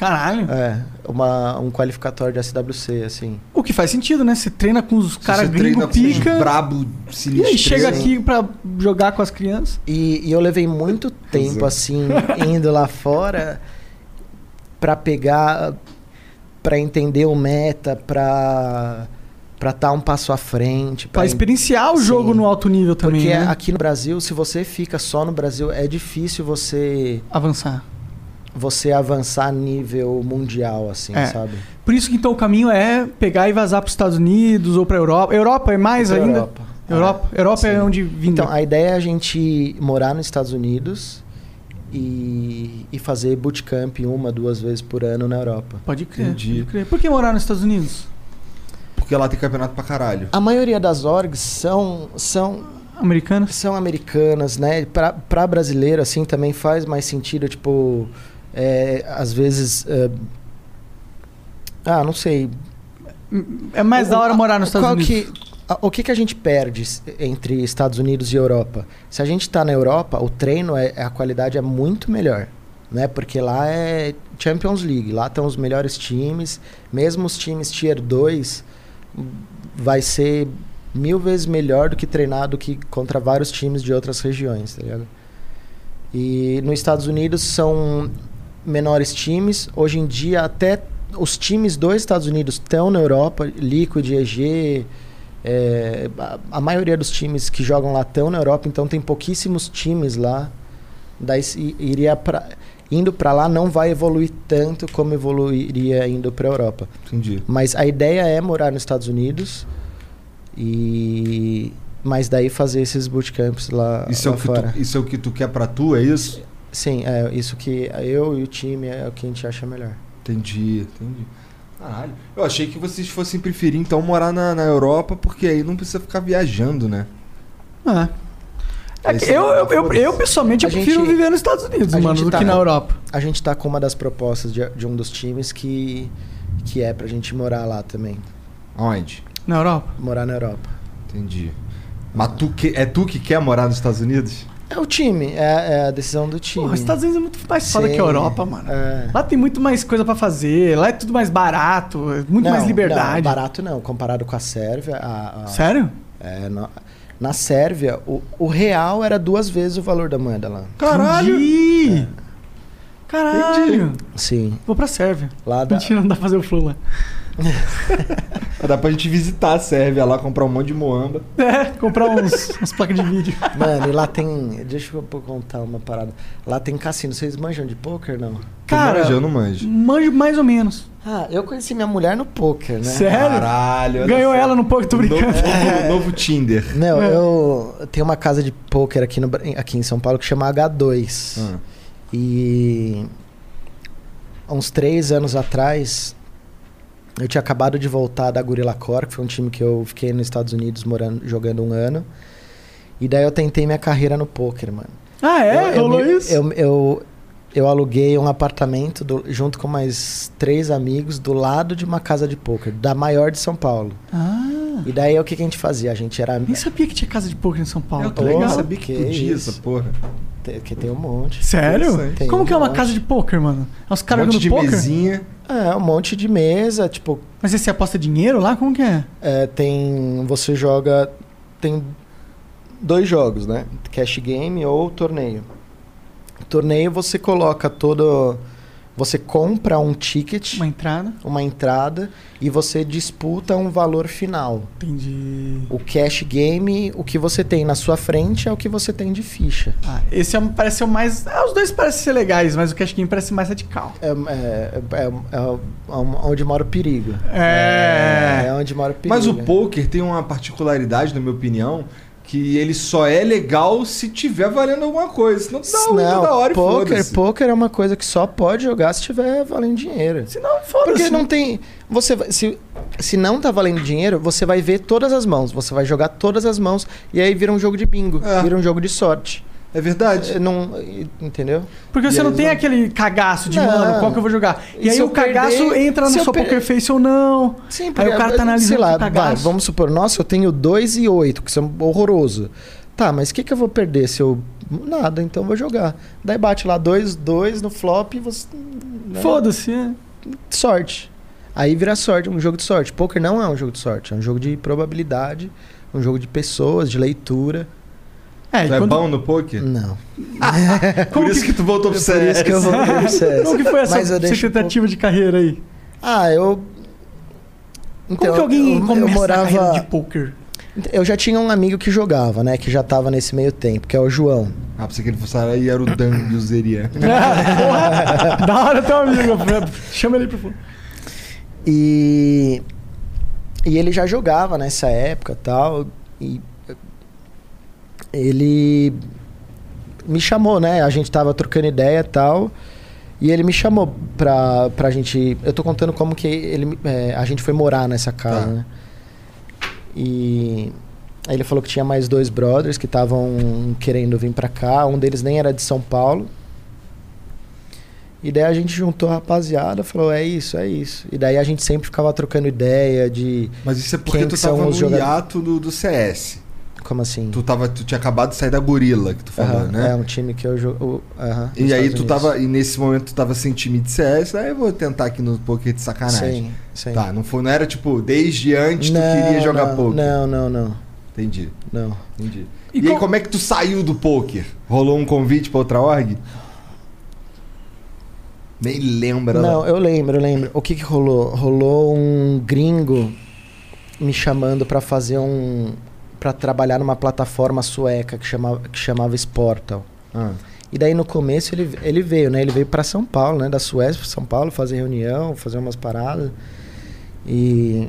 Caralho. É, uma, um qualificatório de SWC, assim. O que faz sentido, né? Você treina com os caras gringo com os pica. brabo E sinistro. aí chega aqui pra jogar com as crianças. E, e eu levei muito tempo, assim, indo lá fora pra pegar, pra entender o meta, pra pra estar um passo à frente. Pra experienciar o Sim. jogo no alto nível também, Porque né? aqui no Brasil, se você fica só no Brasil, é difícil você Avançar. você avançar nível mundial, assim, É. sabe? Por isso que então o caminho é pegar e vazar pros Estados Unidos ou pra Europa. Europa é mais ainda? Europa. Europa, Europa é onde vinda. Então, a ideia é a gente morar nos Estados Unidos e, e fazer bootcamp uma, duas vezes por ano na Europa. Pode crer, Entendi. pode crer. Por que morar nos Estados Unidos? Porque lá tem campeonato pra caralho. A maioria das orgs são, são, Americanos? são americanas, né? Pra, pra brasileiro, assim, também faz mais sentido, tipo, é, às vezes... é, ah, não sei. É mais da hora morar nos Estados qual Unidos. Que, o que, que a gente perde entre Estados Unidos e Europa? Se a gente está na Europa, o treino, é, a qualidade é muito melhor. Né? Porque lá é Champions League, lá estão os melhores times. Mesmo os times Tier 2, vai ser mil vezes melhor do que treinar do que contra vários times de outras regiões, tá ligado? E nos Estados Unidos são menores times. Hoje em dia, até os times dos Estados Unidos estão na Europa, Liquid, EG. É, a, a maioria dos times que jogam lá estão na Europa, então tem pouquíssimos times lá. Daí iria pra, indo para lá não vai evoluir tanto como evoluiria indo para Europa. Entendi. Mas a ideia é morar nos Estados Unidos e mas daí fazer esses bootcamps lá, Isso é, lá o que fora. tu, isso é o que tu quer pra tu, é isso? Sim, é isso que eu e o time é o que a gente acha melhor. Entendi, entendi. Caralho. Eu achei que vocês fossem preferir, então, morar na, na Europa, porque aí não precisa ficar viajando, né? É. É que eu, eu, eu, eu, pessoalmente, eu A prefiro gente- viver nos Estados Unidos, mano, gente do tá- que na Europa. A gente tá com uma das propostas de, de um dos times que, que é pra gente morar lá também. Onde? Na Europa? Morar na Europa. Entendi. Mas tu que, é tu que quer morar nos Estados Unidos? É o time, é, é a decisão do time. Porra, os Estados Unidos é muito mais foda Sim, que a Europa, mano. é. Lá tem muito mais coisa pra fazer, lá é tudo mais barato, é muito Não, mais liberdade. Não, barato não, comparado com a Sérvia. A, a- Sério? é, na, na Sérvia, o, o real era duas vezes o valor da moeda lá. Caralho! Entendi. Caralho! Sim. Vou pra Sérvia. Lá da, Mentira, não dá pra fazer o flow lá. Dá pra gente visitar a Sérvia lá, comprar um monte de moamba. É, comprar uns, umas placas de vídeo. Mano, e lá tem. Deixa eu contar uma parada. Lá tem cassino. Vocês manjam de poker, não? Cara, tu manja, eu não manjo. manjo mais ou menos. Ah, eu conheci minha mulher no poker, né? Sério? Caralho. Ganhou ela no poker, tô O novo, brincando. novo, Tinder. Não, É. eu tenho uma casa de poker aqui, no, aqui em São Paulo que chama H2. Ah. E uns três anos atrás, eu tinha acabado de voltar da Gorilla Core, que foi um time que eu fiquei nos Estados Unidos morando, jogando um ano. E daí eu tentei minha carreira no poker, mano. Ah, é? eu, eu Rolou isso? Eu, eu, eu aluguei um apartamento do- junto com mais três amigos do lado de uma casa de poker, da maior de São Paulo. Ah, E daí o que, que a gente fazia? A gente era. nem sabia que tinha casa de poker em São Paulo. Eu que legal. sabia que podia isso. essa porra. Que tem um monte. Sério? Tem Como um que é uma monte. casa de poker, mano? É os Um caras monte jogando de poker? mesinha. É, um monte de mesa, tipo, Mas você aposta dinheiro lá? Como que é? É, tem. Você joga. Tem dois jogos, né? Cash game ou torneio. Torneio você coloca todo. Você compra um ticket, Uma entrada? uma entrada, e você disputa um valor final. Entendi. O cash game, o que você tem na sua frente é o que você tem de ficha. Ah, esse é, parece ser o mais. Ah, os dois parecem ser legais, mas o Cash Game parece mais radical. É, é, é, é onde mora o perigo. É. É onde mora o perigo. Mas o poker tem uma particularidade, na minha opinião, que ele só é legal se tiver valendo alguma coisa. Senão dá muito da hora e poker, foda-se. poker é uma coisa que só pode jogar se tiver valendo dinheiro. Se não, foda-se. Porque não tem. Você se, se não tá valendo dinheiro, você vai ver todas as mãos. Você vai jogar todas as mãos e aí vira um jogo de bingo, É. vira um jogo de sorte. É verdade. É, Não, entendeu? Porque E você não tem vão- aquele cagaço de, Não. mano, qual que eu vou jogar? E, E aí o eu cagaço perder- entra na sua per- poker face ou não. Sim, Aí o cara tá sei analisando lá, o cagaço. vai, vamos supor, nossa, eu tenho 2 e 8, que são horroroso. Tá, mas o que, que eu vou perder se eu. Nada, então eu vou jogar. Daí bate lá 2, 2 no flop e você. né? Foda-se, é. Sorte. Aí vira sorte, um jogo de sorte. Poker não é um jogo de sorte, é um jogo de probabilidade, um jogo de pessoas, de leitura. É, Tu é quando, bom no poker? Não. Por isso que tu voltou pro Por isso que eu vou pro CS. como que foi essa eu deixo um tentativa de carreira aí? Ah, eu. Como que alguém eu, começa eu a morava. carreira de poker? Eu já tinha um amigo que jogava, né? Que já tava nesse meio tempo, que é o João. Ah, pensei que ele fosse aí era o Dan e o Zeria. Porra, da hora teu amigo. Chama ele pro fundo. E, e ele já jogava nessa época tal. E ele me chamou, né? A gente tava trocando ideia tal. E ele me chamou pra, pra gente. Eu tô contando como que ele, é, a gente foi morar nessa casa, Tá. né? E aí ele falou que tinha mais dois brothers que estavam querendo vir pra cá. Um deles nem era de São Paulo. E daí a gente juntou a rapaziada, falou, é isso, é isso. E daí a gente sempre ficava trocando ideia de. Mas isso é porque tu tava no jogadores? hiato do, do CS. Como assim? Tu, tava, tu tinha acabado de sair da gorila, que tu falou, Aham, né? É um time que eu jogo. aham, E aí Estados tu Unidos. tava. E nesse momento tu tava sem time de CS, aí eu vou tentar aqui no poker de sacanagem. Sim, sim. Tá, não, foi, não era tipo, desde antes tu Não, queria jogar não, poker. Não, não, não. Entendi, Não. entendi. E E, aí, qual- como é que tu saiu do poker? Rolou um convite pra outra org? Nem lembra. Não, lá. eu lembro, eu lembro. O que que rolou? Rolou um gringo me chamando pra fazer um. Pra trabalhar numa plataforma sueca que chamava, que chamava Sportal. Ah, E daí no começo ele, ele veio, né? Ele veio pra São Paulo, né? Da Suécia pra São Paulo fazer reunião, fazer umas paradas. E.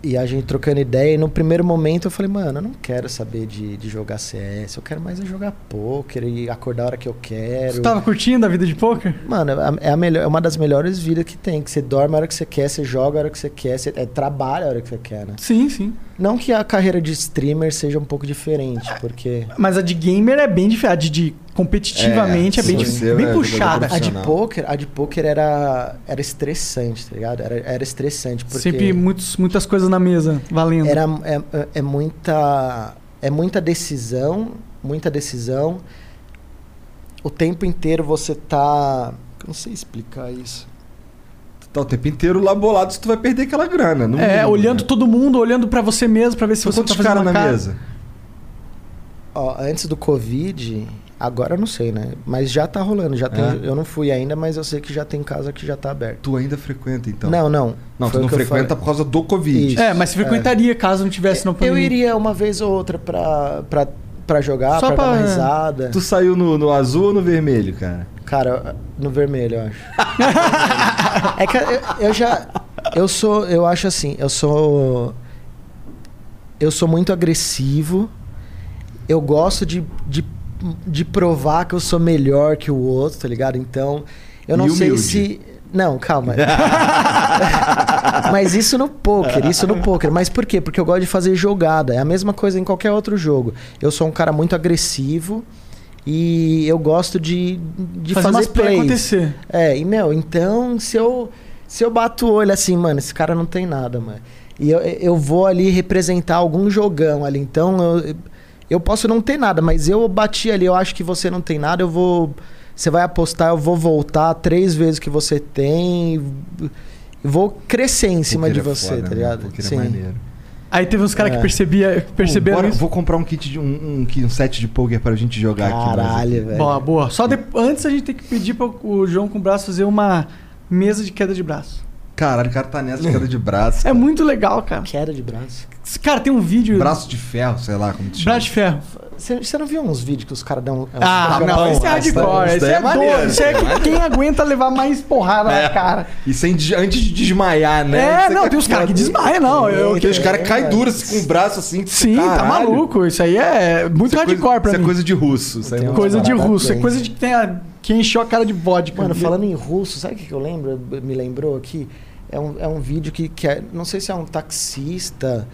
E a gente trocando ideia. E no primeiro momento eu falei, mano, eu não quero saber de, de jogar CS. Eu quero mais é jogar poker e acordar a hora que eu quero. Você tava curtindo a vida de poker? Mano, é, a melhor, é uma das melhores vidas que tem. Que você dorme a hora que você quer, você joga a hora que você quer, você é, trabalha a hora que você quer, né? Sim, sim. Não que a carreira de streamer seja um pouco diferente, porque. Mas a de gamer é bem diferente. A de, de competitivamente é, É, bem, você bem é puxada. A de poker, a de poker era, era estressante, tá ligado? Era, era estressante, porque Sempre muitos, muitas coisas na mesa, valendo. era, é, é- é muita, é muita decisão, muita decisão. O tempo inteiro você tá... eu Não sei explicar isso. Tu tá o tempo inteiro lá bolado se tu vai perder aquela grana. no É, mínimo, olhando né? todo mundo, olhando pra você mesmo, pra ver se São você tá quantos fazendo caras uma na cara. mesa? Ó, antes do Covid, agora eu não sei, né? Mas já tá rolando, já tem, É? eu não fui ainda, mas eu sei que já tem casa que já tá aberto. Tu ainda frequenta, então? Não, não. Não, tu Foi o não que eu frequenta por causa do Covid. Isso. É, mas se frequentaria caso não tivesse no Eu pandemia. iria uma vez ou outra pra, pra, pra jogar, Só pra, dar uma pra- risada. Tu saiu no, no azul ou no vermelho, cara? Cara, no vermelho, eu acho. é que eu, eu já. Eu sou. Eu acho assim, eu sou. Eu sou muito agressivo. Eu gosto de, de, de provar que eu sou melhor que o outro, tá ligado? Então, eu não E sei humilde. se. Não, calma. Mas isso no poker, isso no poker. Mas por quê? Porque eu gosto de fazer jogada. É a mesma coisa em qualquer outro jogo. Eu sou um cara muito agressivo e eu gosto de, de Fazer fazer, plays. acontecer. É, e meu, então se eu se eu bato o olho assim, mano, esse cara não tem nada, mano. E eu, eu vou ali representar algum jogão ali. Então eu, eu posso não ter nada, mas eu bati ali, eu acho que você não tem nada, eu vou. Você vai apostar, eu vou voltar três vezes que você tem. Vou crescer em cima de é você, foda, tá né? ligado? Poker é maneiro. Aí teve uns caras É. que percebia, perceberam Bora, isso. Vou comprar um kit de um, um, um set de poker pra gente jogar aqui. Caralho, aqui. velho. Boa, boa. Só de- antes a gente tem que pedir para o João com o braço fazer uma mesa de queda de braço. Caralho, o cara tá nessa de queda de braço. É muito legal, cara. Queda de braço. Cara, tem um vídeo. Braço de ferro, sei lá como te chama. Braço de ferro. Você não viu uns vídeos que os caras dão. Ah, não, esse é hardcore. isso Esse é, é maneiro, doido. Isso é isso é quem aguenta levar mais porrada na cara. E sem, antes de desmaiar, né? É, não, tem uns caras que desmaiam, não. Eu, Tem os caras que caem duros assim, com o braço assim. Sim, tá caralho. maluco. Isso aí é muito Isso é hardcore coisa, pra isso é mim. coisa de russo. Isso aí uma- Coisa de russo. É bem. coisa de que, tem a, que encheu a cara de vodka. Mano, falando em russo, sabe o que que eu lembro? Me lembrou aqui? É um, é um vídeo que, que é, não sei se é um taxista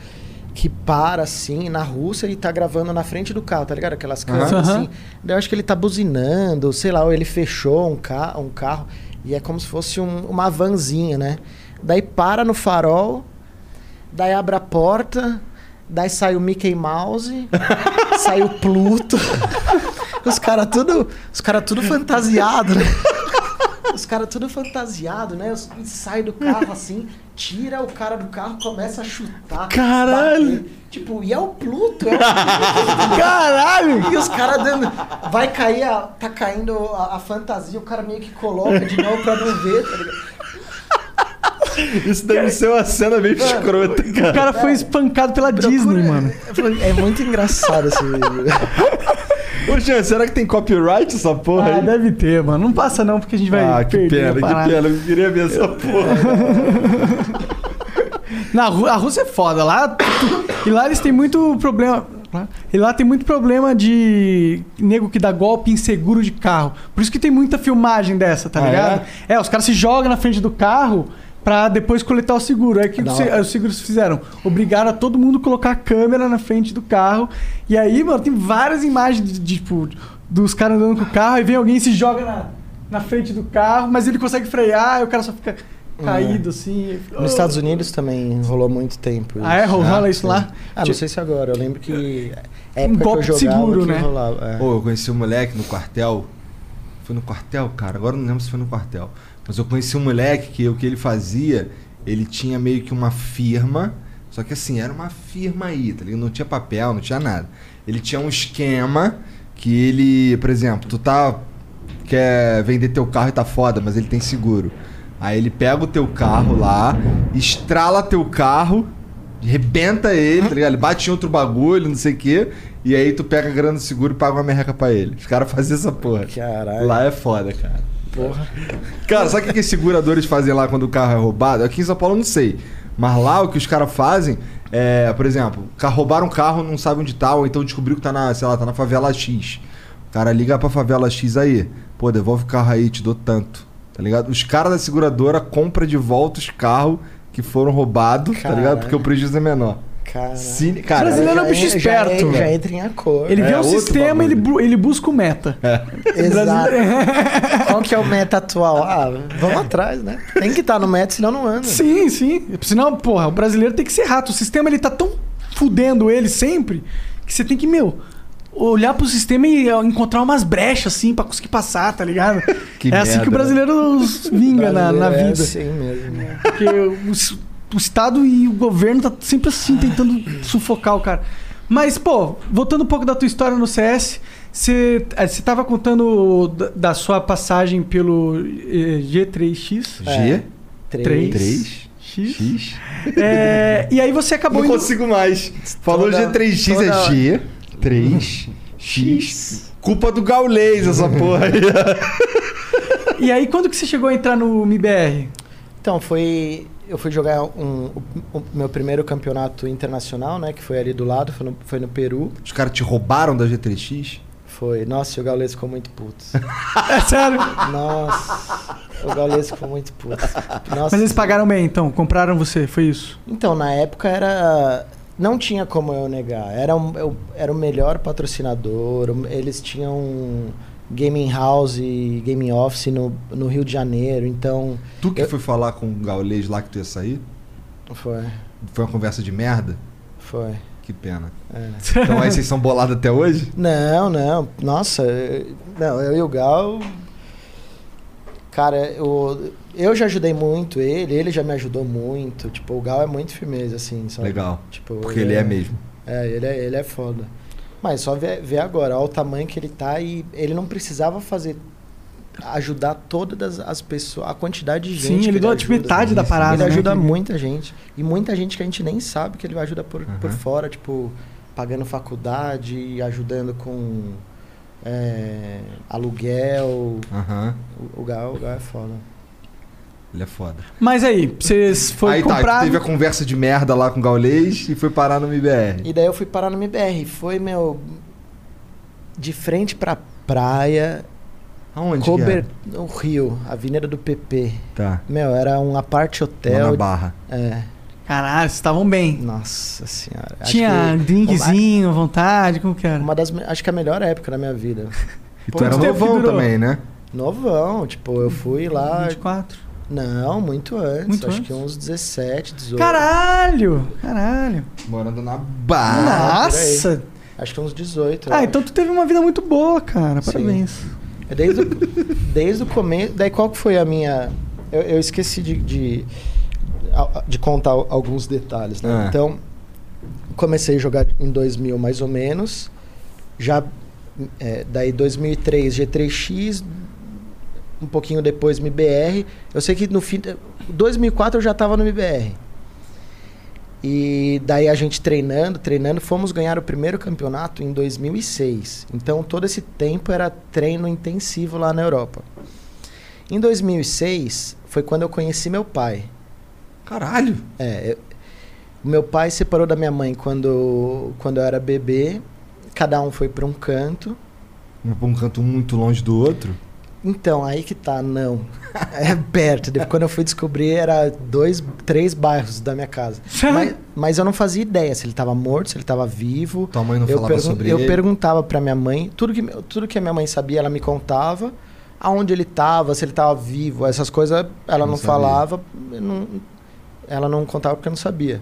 que para assim na Rússia e tá gravando na frente do carro, tá ligado? Aquelas câmeras Aham. assim. Daí eu acho que ele tá buzinando, sei lá, ou ele fechou um, ca um carro e é como se fosse um- uma vanzinha, né? Daí para no farol, daí abre a porta, daí sai o Mickey Mouse, sai o Pluto. Os caras tudo, os cara tudo fantasiado, né? Os caras tudo fantasiado, né? Os- e Sai do carro assim, tira o cara do carro, começa a chutar. Caralho! bater. Tipo, e é o Pluto, é o Pluto. Caralho! E os caras dando. Vai cair, a, tá caindo a, a fantasia, o cara meio que coloca de novo pra não ver, tá ligado? Isso deve ser uma cena meio escrota, O cara. cara foi espancado pela Disney, Procura- mano. É muito engraçado esse vídeo. Ô, Jean, será que tem copyright essa porra Ah, aí? deve ter, mano. Não passa não, porque a gente vai Ah, que perder pena, a que pena. Eu queria ver essa porra. Na Rú- a Rússia é foda. Lá, e lá eles têm muito problema. E lá tem muito problema de nego que dá golpe inseguro de carro. Por isso que tem muita filmagem dessa, tá Ah, ligado? É? os caras se jogam na frente do carro pra depois coletar o seguro. Aí o que Da os seguros fizeram? Obrigaram a todo mundo a colocar a câmera na frente do carro. E aí, mano, tem várias imagens de, de, tipo, dos caras andando com o carro e vem alguém e se joga na, na frente do carro, mas ele consegue frear e o cara só fica caído assim. Nos Estados Unidos também rolou muito tempo. Ah, é? isso. Rola isso lá? Ah, não Tipo- sei se agora. Eu lembro que. É Um golpe eu jogava seguro, né? rolava, é. Pô, eu conheci um moleque no quartel. Foi no quartel, cara? Agora eu não lembro se foi no quartel. Mas eu conheci um moleque que o que ele fazia, ele tinha meio que uma firma. Só que assim, era uma firma aí, tá ligado? Não tinha papel, não tinha nada. Ele tinha um esquema que ele, por exemplo, tu tá. quer vender teu carro e tá foda, mas ele tem seguro. Aí ele pega o teu carro lá, estrala teu carro, rebenta ele, tá ligado? Ele bate em outro bagulho, não sei o quê. E aí tu pega a grana do seguro e paga uma merreca pra ele. Os caras faziam essa porra. Caralho. Lá é foda, cara. Porra. Cara, sabe o que, que os seguradores fazem lá quando o carro é roubado? Aqui em São Paulo eu não sei. Mas lá o que os caras fazem é, por exemplo, roubaram um carro, não sabe onde tá, ou então descobriu que tá na, sei lá, tá na favela X. O cara liga pra favela X aí. Pô, devolve o carro aí, te dou tanto. Tá ligado? Os caras da seguradora compram de volta os carros que foram roubados, tá ligado? Porque o prejuízo é menor. Cara. Cine- cara, Brasileiro é um Já bicho já esperto, Já, velho. entra em acordo. Ele É vê o sistema, bagulho. ele, bu- ele busca o meta. Exato. Qual que é o meta atual? Ah, vamos atrás, né? Tem que estar no meta, senão não anda. Sim, sim. Senão, porra, o brasileiro tem que ser rato. O sistema ele tá tão fudendo ele sempre que você tem que, meu, olhar pro sistema e encontrar umas brechas assim pra conseguir passar, tá ligado? Que é assim merda, que o né? brasileiro vinga na, na é vida. assim mesmo. Porque o, s- o Estado e o governo tá sempre assim, tentando sufocar o cara. Mas, pô, voltando um pouco da tua história no CS, você eh, você tava contando da, da sua passagem pelo eh, G3X. G, Três. 3, X. X. É, e aí você acabou Não indo... consigo mais. Falou Toda- G3X toda- é G, 3, X. Culpa do gaulês essa porra aí. E aí, quando que você chegou a entrar no MIBR? Então, foi. Eu fui jogar um, o, o meu primeiro campeonato internacional, né? Que foi ali do lado, foi no, foi no Peru. Os caras te roubaram da G3X? Foi. Nossa, e o Gaules ficou muito puto. É sério? Nossa, o Gaules ficou muito puto. Nossa. Mas eles pagaram bem, então. Compraram você, foi isso. Então, na época era. Não tinha como eu negar. Era, um, eu- era o melhor patrocinador. um- Eles tinham gaming house e gaming office no, no Rio de Janeiro. Então, Tu que Eu- foi falar com o gaulês lá que tu ia sair? foi. Foi uma conversa de merda? Foi. Que pena. É. Então aí vocês são bolados até hoje? Não, não. Nossa, eu- não, eu e o Gal. Cara, eu, eu já ajudei muito ele, ele já me ajudou muito. Tipo, o Gal é muito firmeza, assim, sabe? Legal. Tipo, Porque ele é mesmo. É, ele é, ele é foda. Mas só ver, ver agora, olha o tamanho que ele tá e ele não precisava fazer ajudar todas as pessoas, a quantidade de Sim, gente. ele que doa tipo ajuda. metade da parada. Ele né, ajuda que- muita gente. E muita gente que a gente nem sabe que ele vai ajudar por, por Aham. fora, tipo, pagando faculdade, ajudando com é, aluguel. Aham. O, o Gal, o Gal é foda. Ele é foda. Mas aí, vocês foi Aí tá, comprar. tu teve a conversa de merda lá com o Gaulês e foi parar no MBR. E daí eu fui parar no MBR. Foi, meu. De frente pra praia, Aonde cober... que no Rio, Avenida do PP. era? Tá. Meu, era um apart Lá hotel. na Barra. É. Caralho, vocês estavam bem. Nossa senhora. Tinha que drinkzinho, à vontade, como que era? Uma das, acho que a melhor época da minha vida. E Pô, tu era tempo que novão também, né? Novão, tipo, eu fui lá. 24. Não, muito antes. Muito acho antes? que uns 17, 18. Caralho! Caralho! Morando na Barra. Nossa! Acho que uns 18. eu Ah, acho. então tu teve uma vida muito boa, cara. Sim. Parabéns. É Desde o, desde o começo. Daí qual que foi a minha. Eu, eu esqueci de, de, de contar alguns detalhes, né? Ah. Então, comecei a jogar em 2000 mais ou menos. Já. é, daí 2003 G3X. Um pouquinho depois MBR. Eu sei que no fim. 2004 eu já tava no MBR. E daí a gente treinando, treinando, fomos ganhar o primeiro campeonato em 2006. Então todo esse tempo era treino intensivo lá na Europa. Em 2006 foi quando eu conheci meu pai. Caralho. É, eu- meu pai separou da minha mãe quando, quando eu era bebê. Cada um foi para um canto. Um canto muito longe do outro. Então, aí que tá, não. É perto. Depois, Quando eu fui descobrir, era dois, três bairros da minha casa. Mas, mas eu não fazia ideia se ele estava morto, se ele estava vivo. Tua mãe não eu falava pergun- sobre eu ele. perguntava pra minha mãe, tudo que, tudo que a minha mãe sabia, ela me contava. Aonde ele estava, se ele estava vivo, essas coisas ela Não não, falava. eu não- ela não contava porque eu não sabia.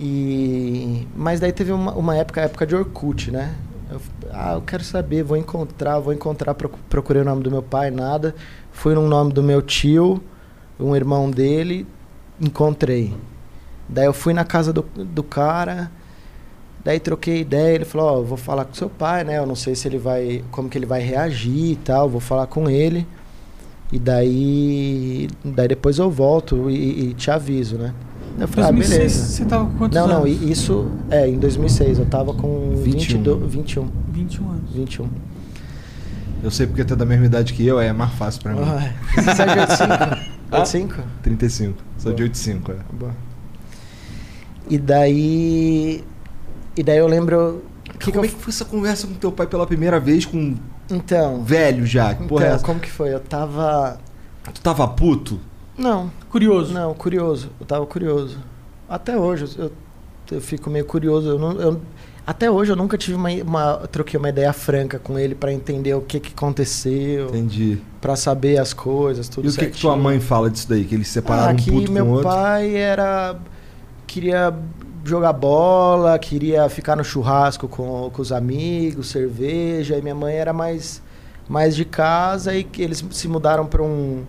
E, mas daí teve uma, uma época, época de Orkut, né? Eu, ah, eu quero saber, vou encontrar, vou encontrar, procu- procurei o nome do meu pai, nada. Fui no nome do meu tio, um irmão dele, encontrei. Daí eu fui na casa do, do cara, daí troquei ideia, ele falou, ó, eu vou falar com seu pai, né? Eu não sei se ele vai, como que ele vai reagir e tal, vou falar com ele. E daí, daí depois eu volto e, e te aviso, né? Eu falei, ah, 2006, beleza. você tava com quantos Não, anos? não, e- isso é em 2006, eu tava com 21. 22, 21, 21 anos. 21. Eu sei porque tu é da mesma idade que eu, é mais fácil pra mim. Ah, Você é de 85? 85? 35. Sou de Boa. 85, é. Boa. E daí. E daí eu lembro. Que que Como eu, é que foi essa conversa com teu pai pela primeira vez com então. velho já? Que porra é então, essa? como que foi? Eu tava. Tu tava puto? Não, Curioso. não, curioso. Eu tava curioso. Até hoje eu, eu fico meio curioso. Eu não, eu- até hoje eu nunca tive uma, uma. Troquei uma ideia franca com ele pra entender o que, que aconteceu, Entendi. pra saber as coisas, tudo E o que, que tua mãe fala disso daí? Que eles se separaram ah, um que puto meu com o outro? pai era queria jogar bola, queria ficar no churrasco com, com os amigos, cerveja, e minha mãe era mais mais de casa e que eles se mudaram para um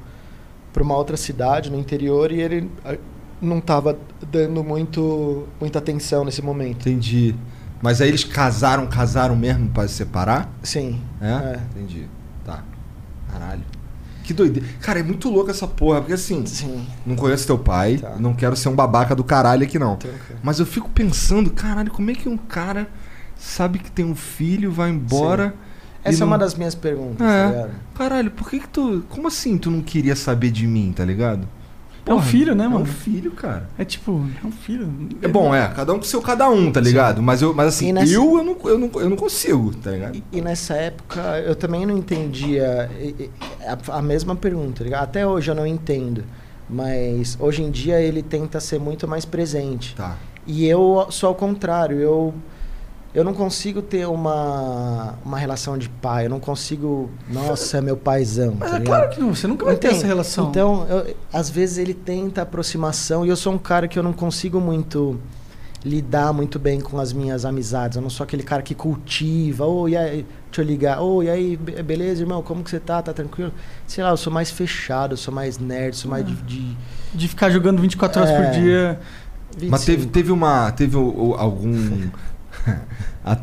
para uma outra cidade no interior e ele ah, não estava dando muito muita atenção nesse momento. Entendi. Mas aí eles casaram, casaram mesmo pra se separar? Sim. É? É. Entendi. Tá. Caralho. Que doideira. Cara, é muito louco essa porra, porque assim, Sim. não conheço teu pai, Tá. não quero ser um babaca do caralho aqui não. Mas eu fico pensando, caralho, como é que um cara sabe que tem um filho, vai embora. e Essa é não- uma das minhas perguntas, É. tá ligado? Caralho, por que que tu. Como assim tu não queria saber de mim, tá ligado? É um filho, né, É mano? um filho, cara. É tipo, é um filho. É bom, é, cada um com seu cada um, tá ligado? Mas, eu, mas assim, nessa- eu, eu, não, eu, não, eu não consigo, tá ligado? E, e nessa época eu também não entendia a, a mesma pergunta, tá ligado? Até hoje eu não entendo. Mas hoje em dia ele tenta ser muito mais presente. Tá. E eu sou ao contrário, eu, eu não consigo ter uma, uma relação de pai, eu não consigo. Nossa, é meu paizão. Mas tá é ligado? claro que não, você nunca vai ter Entende? essa relação. Então, eu- às vezes ele tenta aproximação e eu sou um cara que eu não consigo muito lidar muito bem com as minhas amizades. Eu não sou aquele cara que cultiva. Ô, e aí, deixa eu ligar. Ô, e aí, be- beleza, irmão? Como que você tá? Tá tranquilo? Sei lá, eu sou mais fechado, eu sou mais nerd, sou mais de... de De ficar jogando 24 horas É. por dia. Mas teve, 25. teve uma. Teve algum. a-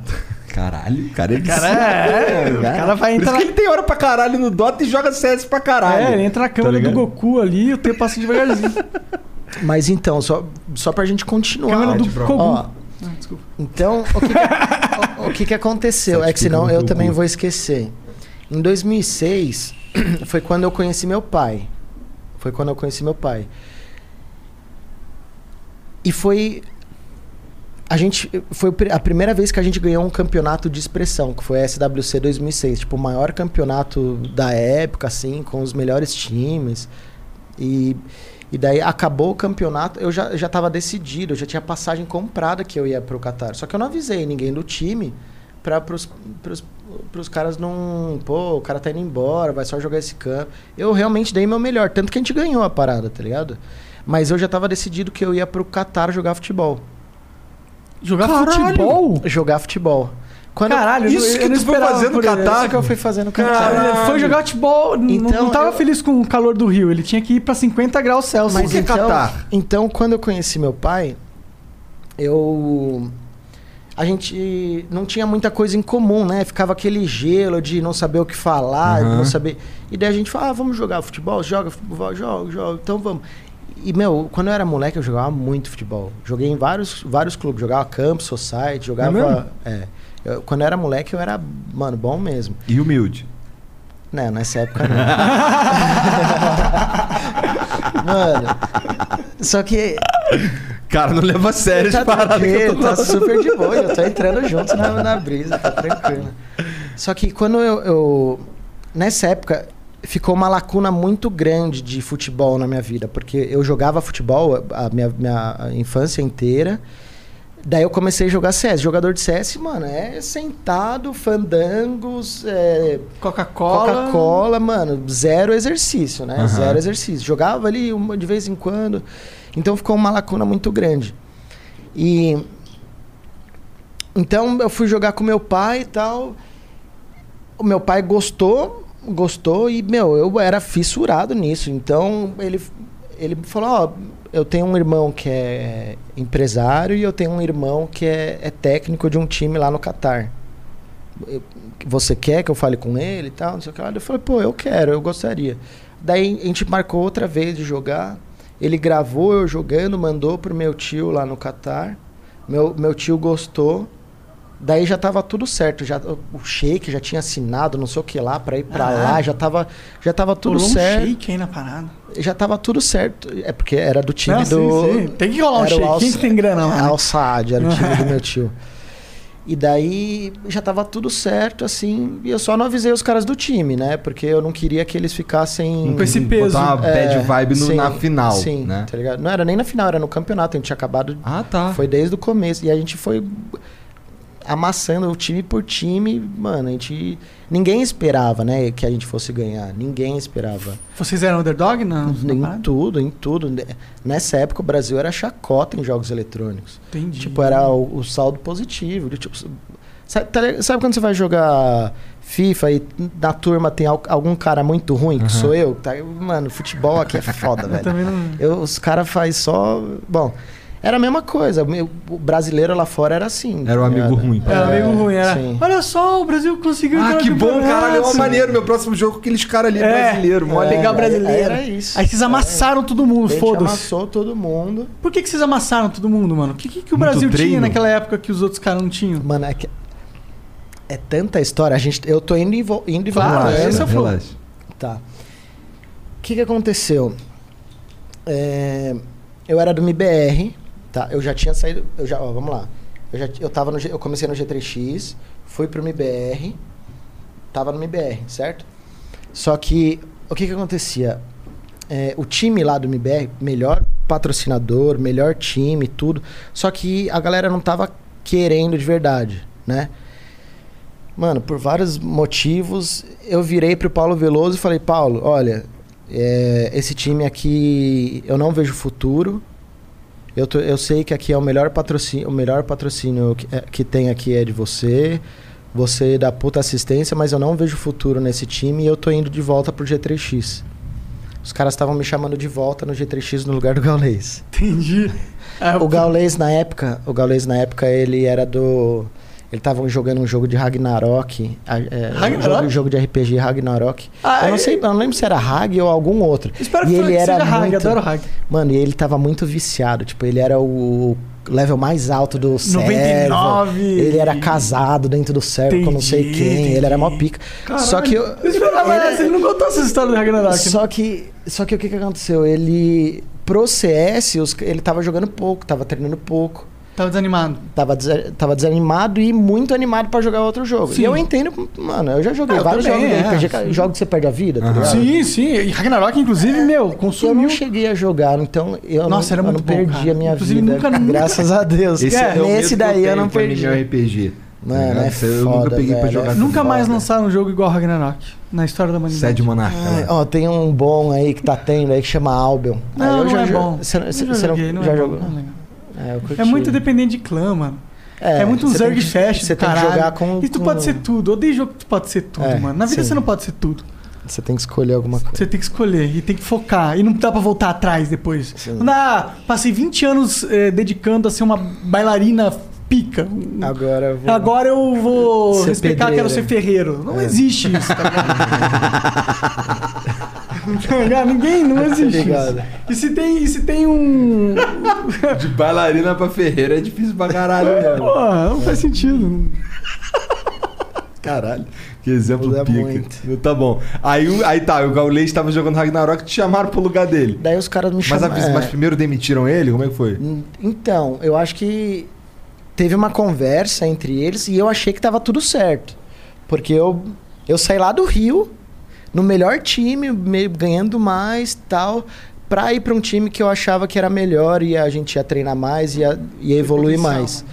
Caralho, o cara é Cara, é, é, o cara vai Por isso entrar. que ele tem hora pra caralho no Dota e joga CS pra caralho. É, ele entra na câmera do ligado? Goku ali e o tempo passa devagarzinho. Mas então, só, só pra gente continuar. câmera do. Kogu. Ó, Ah, desculpa. Então, o que, que- o, o que, que aconteceu? É que senão eu também vou esquecer. Em 2006, foi quando eu conheci meu pai. Foi quando eu conheci meu pai. E foi. A gente. Foi o a primeira vez que a gente ganhou um campeonato de expressão, que foi a SWC 2006. Tipo, o maior campeonato da época, assim, com os melhores times. E. E daí acabou o campeonato, eu já, já tava decidido, eu já tinha passagem comprada que eu ia pro Qatar. Só que eu não avisei ninguém do time para pros, pros, pros caras não. Pô, o cara tá indo embora, vai só jogar esse campo. Eu realmente dei meu melhor, tanto que a gente ganhou a parada, tá ligado? Mas eu já tava decidido que eu ia pro Qatar jogar futebol. Jogar Caralho! futebol? Jogar futebol. Quando Caralho, eu Isso não- que eu não tu foi fazer no. Catar? Isso que eu fui fazer no Qatar. Caralho. Ele foi jogar futebol, Então, não tava eu- feliz com o calor do Rio. Ele tinha que ir pra 50 graus Celsius. Mas que então, Catar? então, quando eu conheci meu pai, eu. A gente não tinha muita coisa em comum, né? Ficava aquele gelo de não saber o que falar, Aham. não saber. E daí a gente fala, ah, vamos jogar futebol? Joga futebol, joga, joga, então vamos. E, meu, quando eu era moleque, eu jogava muito futebol. Joguei em vários, vários clubes. Jogava Campos, Society, jogava. mesmo? É. Eu- quando eu era moleque, eu era, mano, bom mesmo. E humilde. Não, nessa época não. mano. Só que Cara, não leva a sério tá as paradas que eu tô tá super de boa. Eu tô entrando junto na, na brisa, tá tranquilo. Só que quando eu, eu- Nessa época, ficou uma lacuna muito grande de futebol na minha vida. Porque eu jogava futebol a minha, minha infância inteira. Daí eu comecei a jogar CS. Jogador de CS, mano, é sentado, fandangos, é, Coca-Cola. Coca-Cola, mano, zero exercício, né? Aham. Zero exercício. Jogava ali uma, de vez em quando. Então ficou uma lacuna muito grande. E. Então eu fui jogar com meu pai e tal. O meu pai gostou, gostou e, meu, eu era fissurado nisso. Então ele, ele falou: Ó, eu tenho um irmão que é empresário e eu tenho um irmão que é, é técnico de um time lá no Catar você quer que eu fale com ele e tal, não sei o que lá. Eu falei, pô, eu quero, eu gostaria. Daí a gente marcou outra vez de jogar. Ele gravou eu jogando, mandou pro meu tio lá no Catar. Meu, meu tio gostou. Daí já tava tudo certo. Já, o Sheik já tinha assinado, não sei o que lá, pra ir pra Ah, lá. Já tava, já tava tudo Rolou um certo. shake aí na parada. Já tava tudo certo. É porque era do time Não, do. sim, sim. Tem que rolar um shake. Al- Quem que tem grana lá? né? Al Saad, era o time do meu tio. E daí já tava tudo certo, assim, e eu só não avisei os caras do time, né? Porque eu não queria que eles ficassem. Com esse peso. Botar uma É, bad vibe no- sim, na final, Sim, né? tá ligado? Não era nem na final, era no campeonato, a gente tinha acabado. Ah, tá. Foi desde o começo. E a gente foi amassando o time por time, mano, a gente. Ninguém esperava, né, que a gente fosse ganhar. Ninguém esperava. Vocês eram underdog? Não. Em tudo, em tudo. Nessa época o Brasil era chacota em jogos eletrônicos. Entendi. Tipo, era o, o saldo positivo. Tipo, sabe, tá? Sabe quando você vai jogar FIFA e na turma tem al- algum cara muito ruim, que sou eu? Tá, mano, futebol aqui é foda, Eu velho. também não. Eu, os caras fazem só. Bom, era a mesma coisa. O brasileiro lá fora era assim. Era o tá amigo ligado? ruim. Era meio ruim, era. sim. Olha só, o Brasil conseguiu Ah, que bom, caralho. É uma maneiro. Meu próximo jogo com aqueles caras ali É. brasileiro. Mó É, legal. brasileiro. Era isso. Aí vocês amassaram todo mundo, foda-se. amassou todo mundo. Por que, que vocês amassaram todo mundo, mano? O que, que, que o Muito Brasil tinha treino. naquela época que os outros caras não tinham? Mano, é que. É tanta história. A gente, eu tô indo e, vo- indo e Claro, voltando. esse é o flow. Tá. O que, que aconteceu? É, eu era do MBR, tá? Eu já tinha saído. Eu já, ó, vamos lá. Eu, já, eu, tava no, eu comecei no G3X, fui pro MBR, tava no MBR, certo? Só que o que, que acontecia? É, o time lá do MBR, melhor patrocinador, melhor time, tudo. Só que a galera não tava querendo de verdade, né? Mano, por vários motivos, eu virei pro Paulo Veloso e falei, Paulo, olha, é, esse time aqui eu não vejo futuro. Eu, tô- eu sei que aqui é o melhor patrocínio, o melhor patrocínio que, é- que tem aqui é de você. Você dá puta assistência, mas eu não vejo futuro nesse time e eu tô indo de volta pro G3X. Os caras estavam me chamando de volta no G3X no lugar do Gaulês. Entendi. É, O Gaulês na época, o Gaulês na época ele era do Ele tava jogando um jogo de Ragnarok. É, Ragnarok? Um jogo, jogo de RPG Ragnarok. Ah, eu não é- sei, eu não lembro se era Rag ou algum outro. Espero e que ele era seja Hag, muito, adoro Hag. Mano, e ele tava muito viciado. Tipo, ele era o level mais alto do server. 99. Ele era casado dentro do server com não sei Entendi, quem. Ele era mó entendi. pica. Só que eu, Eu esperava ele- essa, ele não contou essa história do Ragnarok. só que, só que o que, que aconteceu? Ele, pro CS, ele tava jogando pouco, tava treinando pouco. Tava desanimado. Tava, desa- tava desanimado e muito animado pra jogar outro jogo. Sim. E eu entendo, mano, eu já joguei Ah, eu vários também, jogos de é, RPG, jogos que você perde a vida, tá ligado? Sim, sim. E Ragnarok, inclusive, meu, Eu consumiu. não cheguei a jogar, então eu Nossa, não, era eu muito não bom, perdi cara. a minha Inclusive, vida. nunca- graças a Deus. Esse é, medo Nesse daí eu não pra perdi. MMORPG. Mano, tá ligado? é Esse eu nunca foda, peguei pra velho, jogar. é Nunca mais foda. lançaram um jogo igual Ragnarok na história da humanidade. Sede Monarca. Né? ó, tem um bom aí que tá tendo aí que chama Albion. Não, aí eu não já é bom. Você, Eu não, joguei, não já é jogou? não é legal. É, eu curti. É muito dependente de clã, mano. É, muito um Zerg Fest Você tem que jogar com. E tu com- pode ser tudo. Eu odeio jogo que tu pode ser tudo, É, mano. Na vida sim. você não pode ser tudo. Você tem que escolher alguma coisa. Você tem que escolher e tem que focar. E não dá pra voltar atrás depois. Sim. Não dá. Passei 20 anos eh, dedicando a ser uma bailarina pica. Agora eu vou. Agora eu vou Ser respeitar, pedreira. quero ser ferreiro. Não É. existe isso, tá Tá? Ninguém, não existe isso. ligado. E se tem, e se tem um. De bailarina pra ferreira é difícil pra caralho mesmo. Porra, não faz sentido. Caralho. Que exemplo Muda pica. muito. Tá bom. Aí, aí tá, o Gaulês estava jogando Ragnarok e te chamaram pro lugar dele. Daí os caras me Mas, chamaram. avis- mas primeiro demitiram ele? Como é que foi? Então, eu acho que teve uma conversa entre eles e eu achei que tava tudo certo. Porque eu, eu saí lá do Rio, no melhor time, me- ganhando mais tal, pra ir pra um time que eu achava que era melhor e a gente ia treinar mais e ia, ia evoluir mais.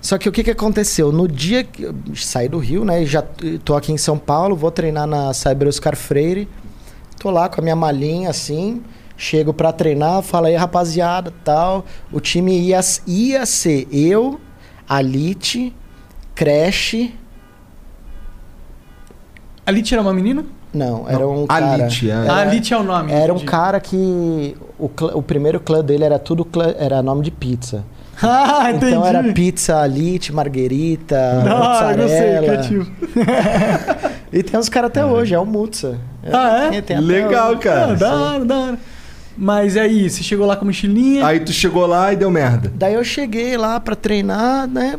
Só que o que, que aconteceu? No dia que eu saí do Rio, né? e Já tô aqui em São Paulo, vou treinar na Cyber Oscar Freire. Tô lá com a minha malinha assim. Chego pra treinar, falo aí, rapaziada, tal. O time ia, ia ser eu, Alite, Crash. A Lit era uma menina? Não, era um A cara. Lit, é. A Era, Lit é o nome. era um cara que. O, clã- o primeiro clã dele era tudo clã- era nome de pizza. Ah, entendi. Então era pizza, Alite, Marguerita, Ah, eu gostei, mozzarella. criativo. E tem uns caras até hoje, é o Mutsa. Ah, é? Tem- Legal, hoje. cara. Ah, da hora, da hora. Mas aí, você chegou lá com mochilinha. Aí tu chegou lá e deu merda. Daí eu cheguei lá pra treinar, né?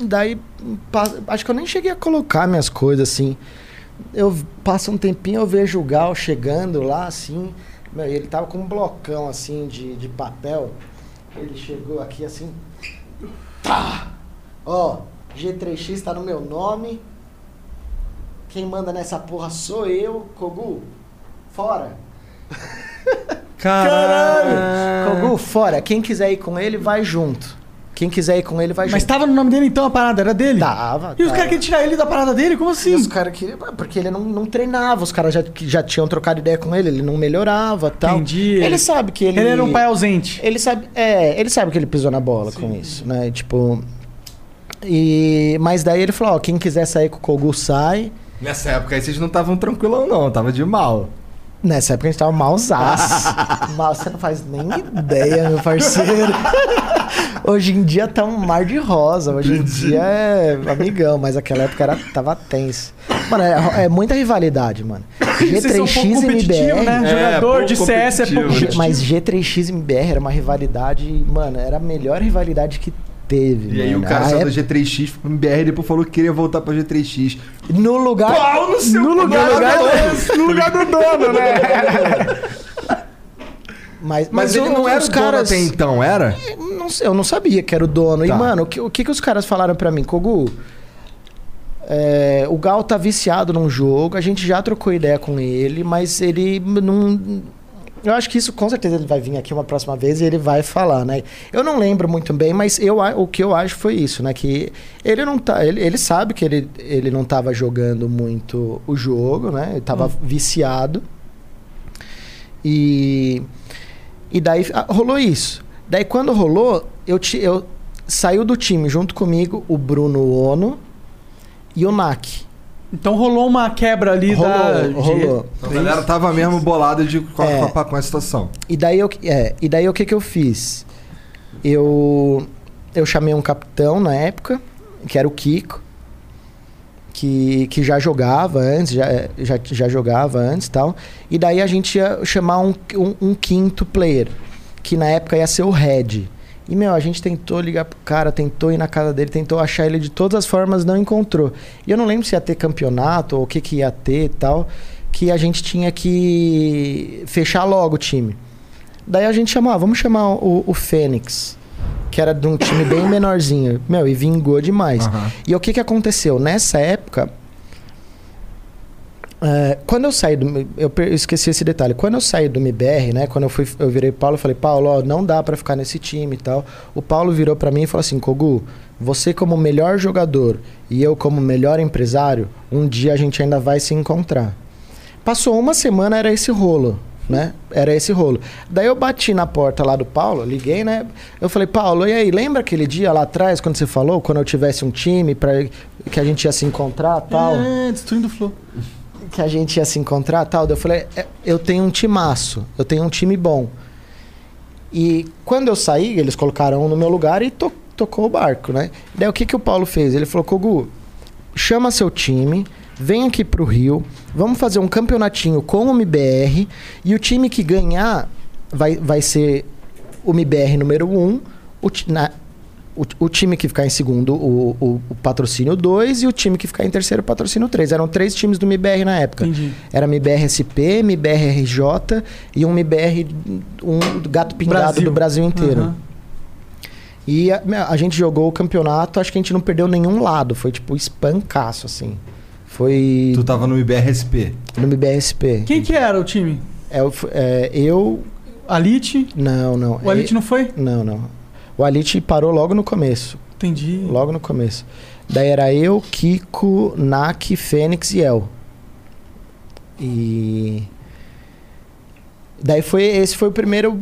Daí, acho que eu nem cheguei a colocar minhas coisas assim. Eu passo um tempinho, eu vejo o Gal chegando lá, assim. Meu, ele tava com um blocão assim de, de papel. Ele chegou aqui assim. Tá! Ó, G3X tá no meu nome. Quem manda nessa porra sou eu, Kogu. Fora! Caralho. Kogu, fora. Quem quiser ir com ele, vai junto. Quem quiser ir com ele, vai Mas junto. tava no nome dele então a parada, era dele? Tava. E os caras queriam tirar ele da parada dele? Como E assim? os caras queriam. Porque ele não, não treinava, os caras já, já tinham trocado ideia com ele, ele não melhorava tal. Entendi. Ele sabe que ele. Ele era um pai ausente. Ele sabe, é, ele sabe que ele pisou na bola com isso, né? Tipo. E, mas daí ele falou: ó, quem quiser sair com o Kogu sai. Nessa época aí vocês não estavam tranquilão, não. Tava de mal. Nessa época a gente tava malzaço. Mal, você não faz nem ideia, meu parceiro. Hoje em dia tá um mar de rosa. Hoje em dia é amigão, mas aquela época era, tava tenso. Mano, é, é muita rivalidade, mano. Vocês são um pouco G3X e MBR. né? É, Jogador pouco de CS é pouco né? Mas G3X e MBR era uma rivalidade, mano, era a melhor rivalidade que teve. E aí mano. o cara A saiu época- da G3X foi pro MBR e depois falou que queria voltar pra G3X. No lugar. Pau no seu no lugar, lugar do, no lugar do dono, né? Mas, Mas, ele o- não era os caras. até então, era? Não sei, eu não sabia que era o dono. E, Tá. mano, o que, o que, que os caras falaram pra mim? Kogu, é, o Gal tá viciado num jogo, a gente já trocou ideia com ele, mas ele não. Eu acho que isso com certeza ele vai vir aqui uma próxima vez e ele vai falar, né? Eu não lembro muito bem, mas eu, o que eu acho foi isso, né? Que ele não tá. Ele, ele sabe que ele, ele não tava jogando muito o jogo, né? Ele tava viciado. E. E daí ah, rolou isso. Daí quando rolou, eu, eu saiu do time junto comigo o Bruno Ono e o Nak. Então rolou uma quebra ali da. de- Rolou, rolou. A galera tava mesmo bolada de, com, a- É. com a, com a situação. E daí eu, é, e daí o que que eu fiz? Eu eu chamei um capitão na época que era o Kiko, que, que já jogava antes, já, já, já jogava antes e tal. E daí a gente ia chamar um, um, um quinto player, que na época ia ser o Red. E, meu, a gente tentou ligar pro cara, tentou ir na casa dele, tentou achar ele de todas as formas, não encontrou. E eu não lembro se ia ter campeonato ou o que, que ia ter e tal, que a gente tinha que fechar logo o time. Daí a gente chamou, ah, vamos chamar o, o Fênix, que era de um time bem menorzinho. Meu, e vingou demais. Aham. E o que, que aconteceu? Nessa época, é, quando eu saí do. Eu esqueci esse detalhe. Quando eu saí do MBR, né? Quando eu fui, eu virei Paulo, eu falei, Paulo, ó, não dá pra ficar nesse time e tal. O Paulo virou pra mim e falou assim: Kogu, você como melhor jogador e eu como melhor empresário, um dia a gente ainda vai se encontrar. Passou uma semana, era esse rolo, né? Era esse rolo. Daí eu bati na porta lá do Paulo, liguei, né? Eu falei, Paulo, e aí, lembra aquele dia lá atrás, quando você falou, quando eu tivesse um time para que a gente ia se encontrar tal? É, destruindo o flow. Que a gente ia se encontrar tal. Eu falei, "É, eu tenho um timaço, eu tenho um time bom. E quando eu saí, eles colocaram um no meu lugar e to- tocou o barco, né? Daí o que, que o Paulo fez? Ele falou, Kogu, chama seu time, vem aqui pro Rio, vamos fazer um campeonatinho com o MBR e o time que ganhar vai, vai ser o MBR número 1, um, o, na- o, o time que ficar em segundo, o, o, o patrocínio 2 e o time que ficar em terceiro, o patrocínio 3. Eram três times do MBR na época. Entendi. Era MBR SP, MBR RJ e um MBR, um gato pingado Brasil. do Brasil inteiro. Aham. E a, a gente jogou o campeonato, acho que a gente não perdeu nenhum lado. Foi tipo espancaço, assim. Foi Tu tava no IBRSP. no MBRSP. Quem que era o time? É, é, eu. Alite? Não, não. O Alite É- não foi? Não, não. O Alite parou logo no começo. Entendi. Logo no começo. Daí era eu, Kiko, Nak, Fênix e El. E. Daí foi. Esse foi o primeiro.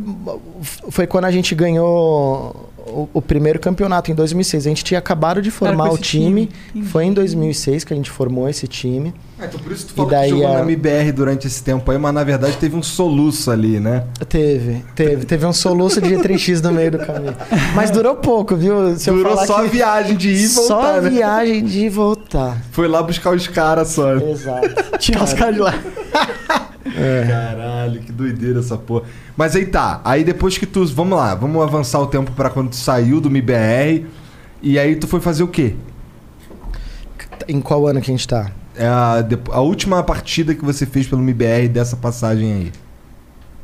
Foi quando a gente ganhou o, o primeiro campeonato, em 2006. A gente tinha acabado de formar o time. time. Foi em 2006 que a gente formou esse time. Ah, então por isso tu E falou daí que jogou a- no MBR durante esse tempo aí, mas na verdade teve um soluço ali, né? Teve, teve. Teve um soluço de G3X no meio do caminho. Mas durou pouco, viu? Se Durou só a que- viagem de ir e Só voltar, a né? viagem de ir e voltar. Foi lá buscar os caras só. Exato. Tirar os caras de lá. Caralho, que doideira essa porra. Mas aí tá, aí depois que tu. Vamos lá, vamos avançar o tempo pra quando tu saiu do MBR. E aí tu foi fazer o quê? Em qual ano que a gente tá? É a, a última partida que você fez pelo MBR dessa passagem aí.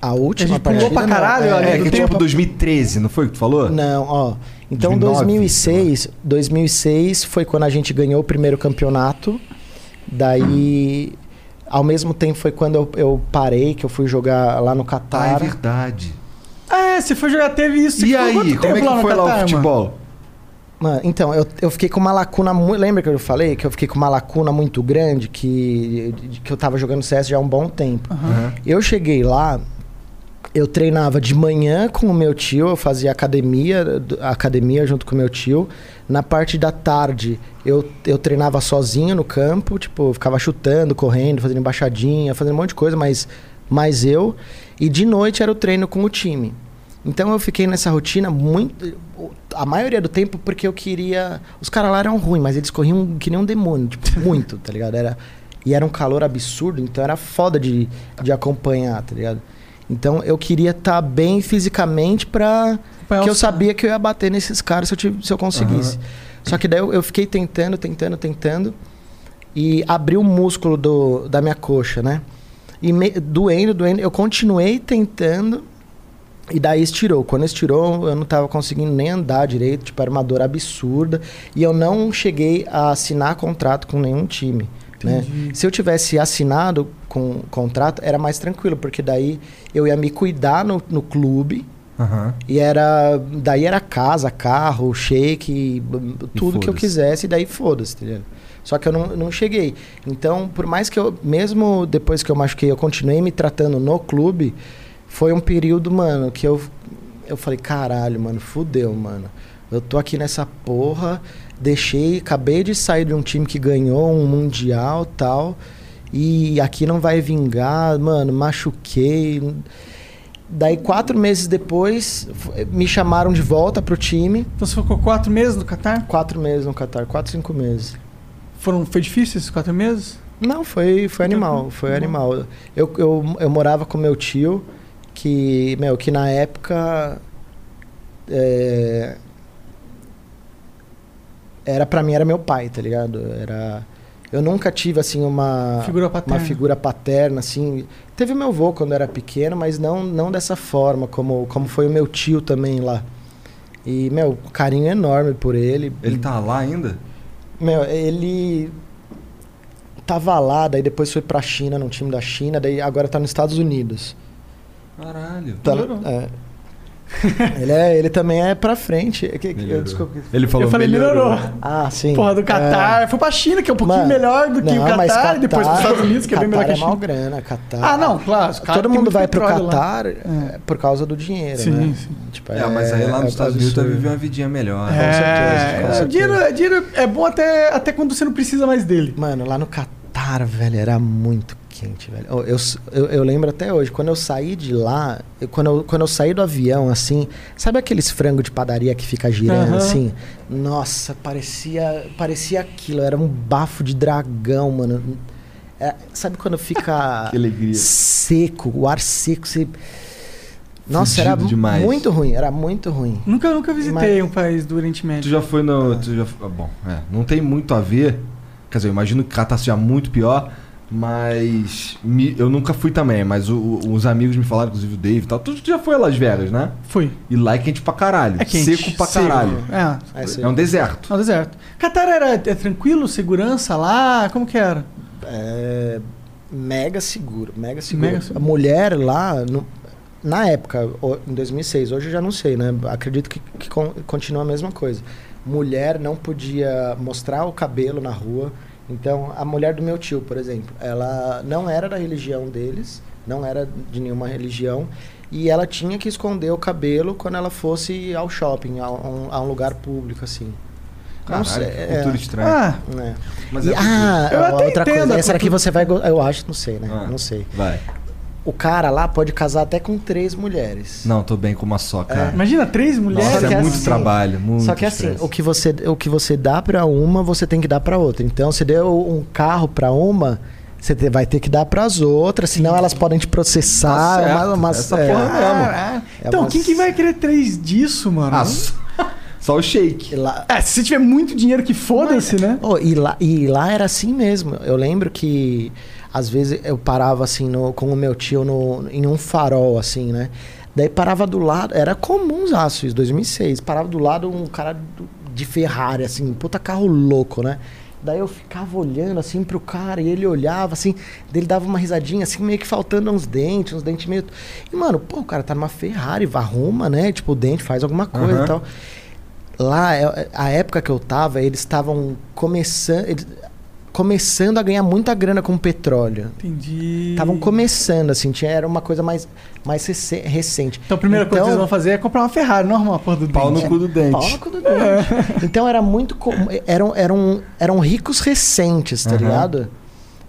A última A gente pulou partida, pra não. caralho, ali É, do que é tipo tempo. 2013, não foi o que tu falou? Não, ó. Então 2009, 2006, 2006 foi quando a gente ganhou o primeiro campeonato. Daí, ao mesmo tempo foi quando eu, eu parei, que eu fui jogar lá no Ah, é Catar. verdade. É, você foi jogar, teve isso. E aí, como é que foi lá Catar, o mano? futebol? Mano, então, eu, eu fiquei com uma lacuna muito. Lembra que eu falei que eu fiquei com uma lacuna muito grande que, de- que eu tava jogando CS já há um bom tempo? Aham. Eu cheguei lá, eu treinava de manhã com o meu tio, eu fazia academia, academia junto com o meu tio. Na parte da tarde, eu, eu treinava sozinho no campo, tipo, eu ficava chutando, correndo, fazendo embaixadinha, fazendo um monte de coisa, mas mais eu. E de noite era o treino com o time. Então eu fiquei nessa rotina muito. A maioria do tempo porque eu queria. Os caras lá eram ruins, mas eles corriam que nem um demônio, tipo, muito, tá ligado? Era, e era um calor absurdo, então era foda de, de acompanhar, tá ligado? Então eu queria estar bem fisicamente pra. Acompanhar que eu sabia que eu ia bater nesses caras se eu, tive- se eu conseguisse. Só que daí eu, eu fiquei tentando, tentando, tentando. E abri o músculo do, da minha coxa, né? E me- doendo, doendo. Eu continuei tentando. E daí estirou. Quando estirou, eu não tava conseguindo nem andar direito. Tipo, era uma dor absurda. E eu não cheguei a assinar contrato com nenhum time. Né? Se eu tivesse assinado com contrato, era mais tranquilo. Porque daí eu ia me cuidar no, no clube. Aham. E era. Daí era casa, carro, shake, tudo que eu quisesse, e daí foda-se, tá ligado? Só que eu não, não cheguei. Então, por mais que eu. Mesmo depois que eu machuquei, eu continuei me tratando no clube, foi um período, mano, que eu. Eu falei, caralho, mano, fudeu, mano. Eu tô aqui nessa porra, deixei, acabei de sair de um time que ganhou um mundial tal. E aqui não vai vingar, mano, machuquei. Daí, quatro meses depois, me chamaram de volta pro time. Então você ficou quatro meses no Catar? Quatro meses no Qatar, quatro, cinco meses. Foram, foi difícil esses quatro meses? Não, foi, foi animal, foi animal. Eu, eu, eu morava com meu tio, que, meu, que na época. é, era pra mim, era meu pai, tá ligado? Era. Eu nunca tive, assim, uma. Figura paterna. Uma figura paterna, assim. Teve meu avô quando era pequeno, mas não, não dessa forma, como, como foi o meu tio também lá. E, meu, carinho enorme por ele. Ele tá lá ainda? Meu, ele tava lá, daí depois foi pra China, num time da China, daí agora tá nos Estados Unidos. Caralho. Tá, Melhorou. é. ele, é, ele também é pra frente. É que- que- Melhorou. desculpa. Ele falou eu falei, melhorou. Ah, sim. Porra, do Qatar. É. Foi pra China, que é um pouquinho Mano, melhor do que o não, mas Qatar, e depois pros Estados Unidos, que é bem melhor Qatar que a é mal China. grana, Qatar. Ah, não, claro. Todo mundo vai pro. Qatar é, por causa do dinheiro, Sim, né? sim. Tipo, É, mas aí lá nos Estados Unidos vai viver uma vidinha melhor. certeza, com É, certeza. o dinheiro, dinheiro é bom até, até quando você não precisa mais dele. Mano, lá no Catar, velho, era muito quente, velho. Eu, eu, eu- eu lembro até hoje, quando eu saí de lá, eu- quando, eu, quando eu saí do avião, assim, sabe aqueles frangos de padaria que fica girando, Aham. assim? Nossa, parecia, parecia aquilo, era um bafo de dragão, mano. É, sabe quando fica Que alegria. seco, o ar seco, você... Nossa, era demais. muito ruim, era muito ruim. Nunca, nunca visitei Mas- um país do Oriente Tu Médio. já foi no. Tu já, ah, bom, é, não tem muito a ver. Quer dizer, eu imagino que Catar seja muito pior, mas. me- eu nunca fui também, mas o- o- os amigos me falaram, inclusive o Dave e tal. Tu já foi a Las Vegas, né? Fui. E lá é quente pra caralho. É quente. Seco pra seco. caralho. É. É, É um deserto. No deserto. Qatar era é tranquilo? Segurança lá? Como que era? É, mega seguro, mega seguro. Mega A seguro. mulher lá, no- na época, em 2006, hoje eu já não sei, né? Acredito que, que con- continua a mesma coisa. Mulher não podia mostrar o cabelo na rua. Então, a mulher do meu tio, por exemplo, ela não era da religião deles, não era de nenhuma religião, e ela tinha que esconder o cabelo quando ela fosse ao shopping, a um, a um lugar público, assim. Não Caralho, sei, que é- cultura estranha. Ah, é. Mas E- é ah, Eu outra coisa. Essa daqui cultura. você vai. Eu acho, não sei, né? Ah. Não sei. Vai. O cara lá pode casar até com três mulheres. Não, tô bem com uma só, cara. imagina três mulheres. Nossa, é muito assim- trabalho, muito Só que assim, estresse. o que, você, o que você dá pra uma, você tem que dar pra outra. Então, se deu um carro pra uma, você vai ter que dar pras outras, senão elas podem te processar. Tá certo, uma- umas- essa é. porra mesmo. Ah, É então, umas- quem que vai querer três disso, mano? Ah, só, só o shake. Lá, É, se você tiver muito dinheiro que foda-se, né? Oh, e, lá, e lá era assim mesmo. Eu lembro que às vezes eu parava assim no- com o meu tio no, em um farol, assim, né? Daí parava do lado, era comum isso, 2006. Parava do lado um cara de Ferrari, assim, puta carro louco, né? Daí eu ficava olhando assim pro cara e ele olhava assim, daí ele dava uma risadinha assim, meio que faltando uns dentes, uns dentes meio. E mano, pô, o cara tá numa Ferrari, arruma, né? Tipo, o dente faz alguma coisa Aham. e tal. Lá, é- a época que eu tava, eles estavam começando. eles- começando a ganhar muita grana com petróleo. Entendi. Estavam começando, assim, tinha, era uma coisa mais, mais rece- recente. Então a primeira coisa que vocês vão fazer é comprar uma Ferrari, uma porra do Pau no dente. cu do dente. Pau no cu do dente. Então era muito. Eram, eram, eram ricos recentes, tá Aham. ligado?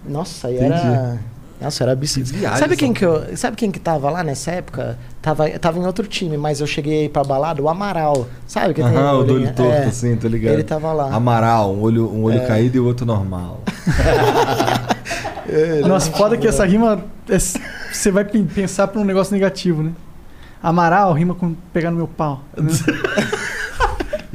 Nossa, e era. Nossa, era absurdo. Que viagem Sabe quem, que eu, sabe quem que tava lá nessa época? Tava, tava em outro time, mas eu cheguei pra balada, o Amaral. Sabe que tem Aham, o do olho torto, É, assim, tô ligado. Ele tava lá. É. Amaral, um olho, um olho caído e o outro normal. Nossa, foda que essa rima. é- Você vai pen- pensar pra um negócio negativo, né? Amaral rima com pegar no meu pau. né?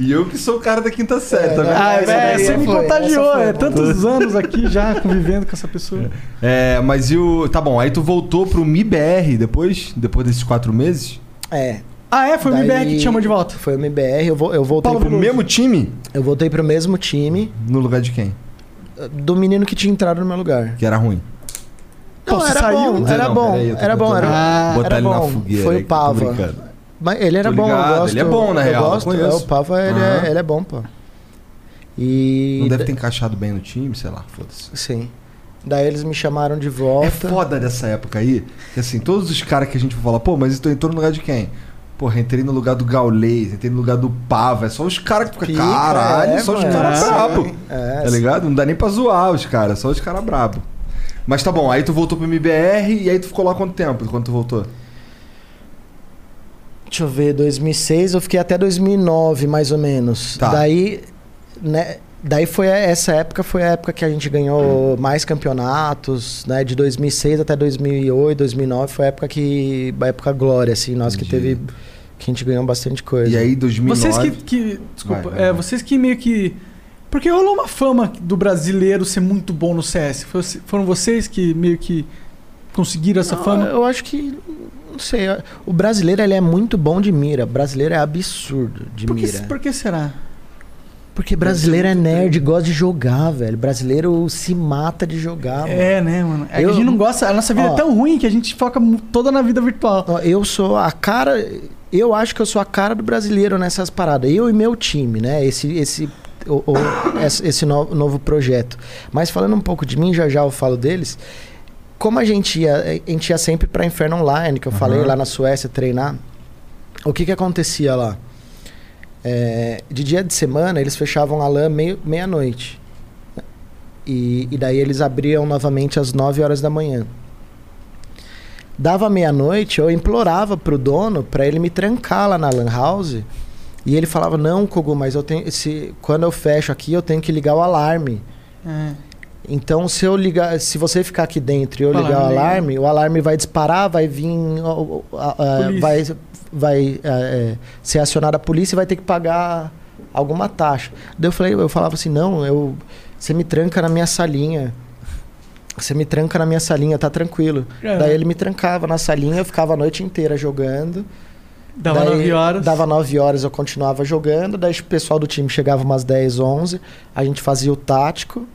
E eu que sou o cara da quinta série, tá vendo? Ah, Ah, é, daí você me contagiou. foi É tantos anos aqui já convivendo com essa pessoa. É, mas e o. Tá bom, aí tu voltou pro MIBR depois? Depois desses quatro meses? É. Ah, é? Foi o Daí- MBR que te chamou de volta. Foi o MBR, eu, vo- eu voltei Paulo pro Pro mesmo time? Eu voltei pro mesmo time No lugar de quem? do menino que tinha entrado no meu lugar. Que era ruim. Não, Pô, era saiu? bom, era não, bom, peraí, eu tô era bom, era, Ah, botar era ele na bom. fogueira Foi aí, o Pava. Mas ele era Tô bom, ligado, eu gosto. ele é bom, na eu real, eu Gosto, é, o Pava, ele, Aham. é, ele é bom, pô. E... Não deve ter encaixado bem no time, sei lá, foda-se. Sim. Daí eles me chamaram de É volta. foda dessa época aí, que assim, todos os caras que a gente fala, pô, mas tu entrou no lugar de quem? Porra, entrei no lugar do Gaulês, entrei no lugar do Pava, é só os caras que ficam, caralho, é, só os caras Sim, brabo. É, Tá ligado? Não dá nem pra zoar os caras, só os caras brabo. Mas tá bom, aí tu voltou pro MBR e aí tu ficou lá quanto tempo quando tu voltou? Deixa eu ver, 2006, eu fiquei até 2009, mais ou menos. Tá. Daí, né, daí foi a- essa época foi a época que a gente ganhou mais campeonatos, né? De 2006 até 2008, 2009 foi a época que a época glória assim, nós que Entendi. teve que a gente ganhou bastante coisa. E aí, 2009... Vocês que, que- desculpa, Vai, vai, é, vai. vocês que meio que porque rolou uma fama do brasileiro ser muito bom no CS. Foram vocês que meio que conseguiram essa Não, fama? Eu acho que sei, o brasileiro ele é muito bom de mira. O brasileiro é absurdo de Por que, mira. por que será? Porque brasileiro é nerd, gosta de jogar, velho. Brasileiro se mata de jogar. mano. É, né, mano? É que Eu- a gente não gosta. A nossa vida Ó. é tão ruim que a gente foca toda na vida virtual. Ó, Eu sou a cara. Eu acho que eu sou a cara do brasileiro nessas paradas. Eu e meu time, né? Esse, esse, o- o- esse esse no- novo projeto. Mas falando um pouco de mim, já já eu falo deles. Como a gente ia, a gente ia sempre pra Inferno Online, que eu falei lá na Suécia treinar. O que que acontecia lá? É, de dia de semana, eles fechavam a LAN meio- meia-noite. E, e daí eles abriam novamente às 9 horas da manhã. Dava meia-noite, eu implorava pro dono pra ele me trancar lá na Lan House. E ele falava: Não, Kogu, mas eu tenho. Se, quando eu fecho aqui, eu tenho que ligar o alarme. É. Então, se eu ligar, se você ficar aqui dentro e eu O ligar o alarme liga. alarme, o alarme vai disparar, vai vir, é, Polícia. vai, vai é, ser acionada a polícia e vai ter que pagar alguma taxa. Daí eu falei, eu falava assim, não, eu, você me tranca na minha salinha. Você me tranca na minha salinha, tá tranquilo. É. Daí ele me trancava na salinha, eu ficava a noite inteira jogando. Dava Daí 9 horas. Dava 9 horas, eu continuava jogando. Daí o pessoal do time chegava umas 10, 11. A gente fazia o tático.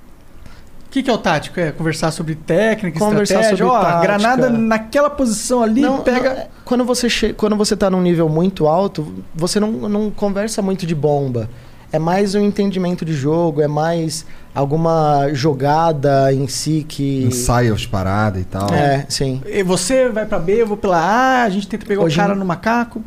O que, que é o tático? É conversar sobre técnica, Conversar estratégia. sobre Ó, a tática. granada naquela posição ali, Não, pega. não, é, quando, você che... quando você tá num nível muito alto, você não, não conversa muito de bomba. É mais um entendimento de jogo, é mais alguma jogada em si que. Ensaia as paradas e tal. É, sim. E Você vai pra B, eu vou pela A, a gente tenta pegar Hoje o cara em- no macaco.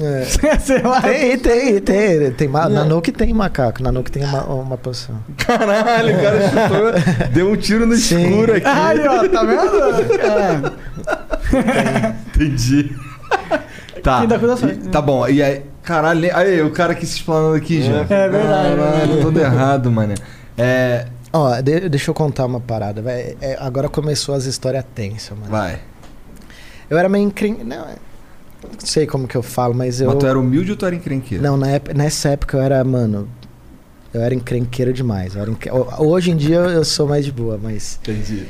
É. Sei lá. Tem, tem, tem. tem ma... Na Nuke tem macaco, na Nuke tem uma, uma posição. Caralho, o cara chutou, deu um tiro no Sim. escuro aqui. Aí, ó, tá vendo? É. Entendi. Tá. E- tá bom. E aí, caralho, aí, o cara que se explanando aqui já. É verdade. Caralho, todo errado, mano. É. Ó, de- deixa eu contar uma parada. vai. É, agora começou as histórias tensas, mano. Vai. Eu era meio encren... Não, é- não sei como que eu falo, mas eu. Mas tu era humilde ou tu era encrenqueiro? Não, na ép- nessa época eu era, mano. Eu era encrenqueiro demais. era Hoje em dia eu sou mais de boa, mas. Entendi.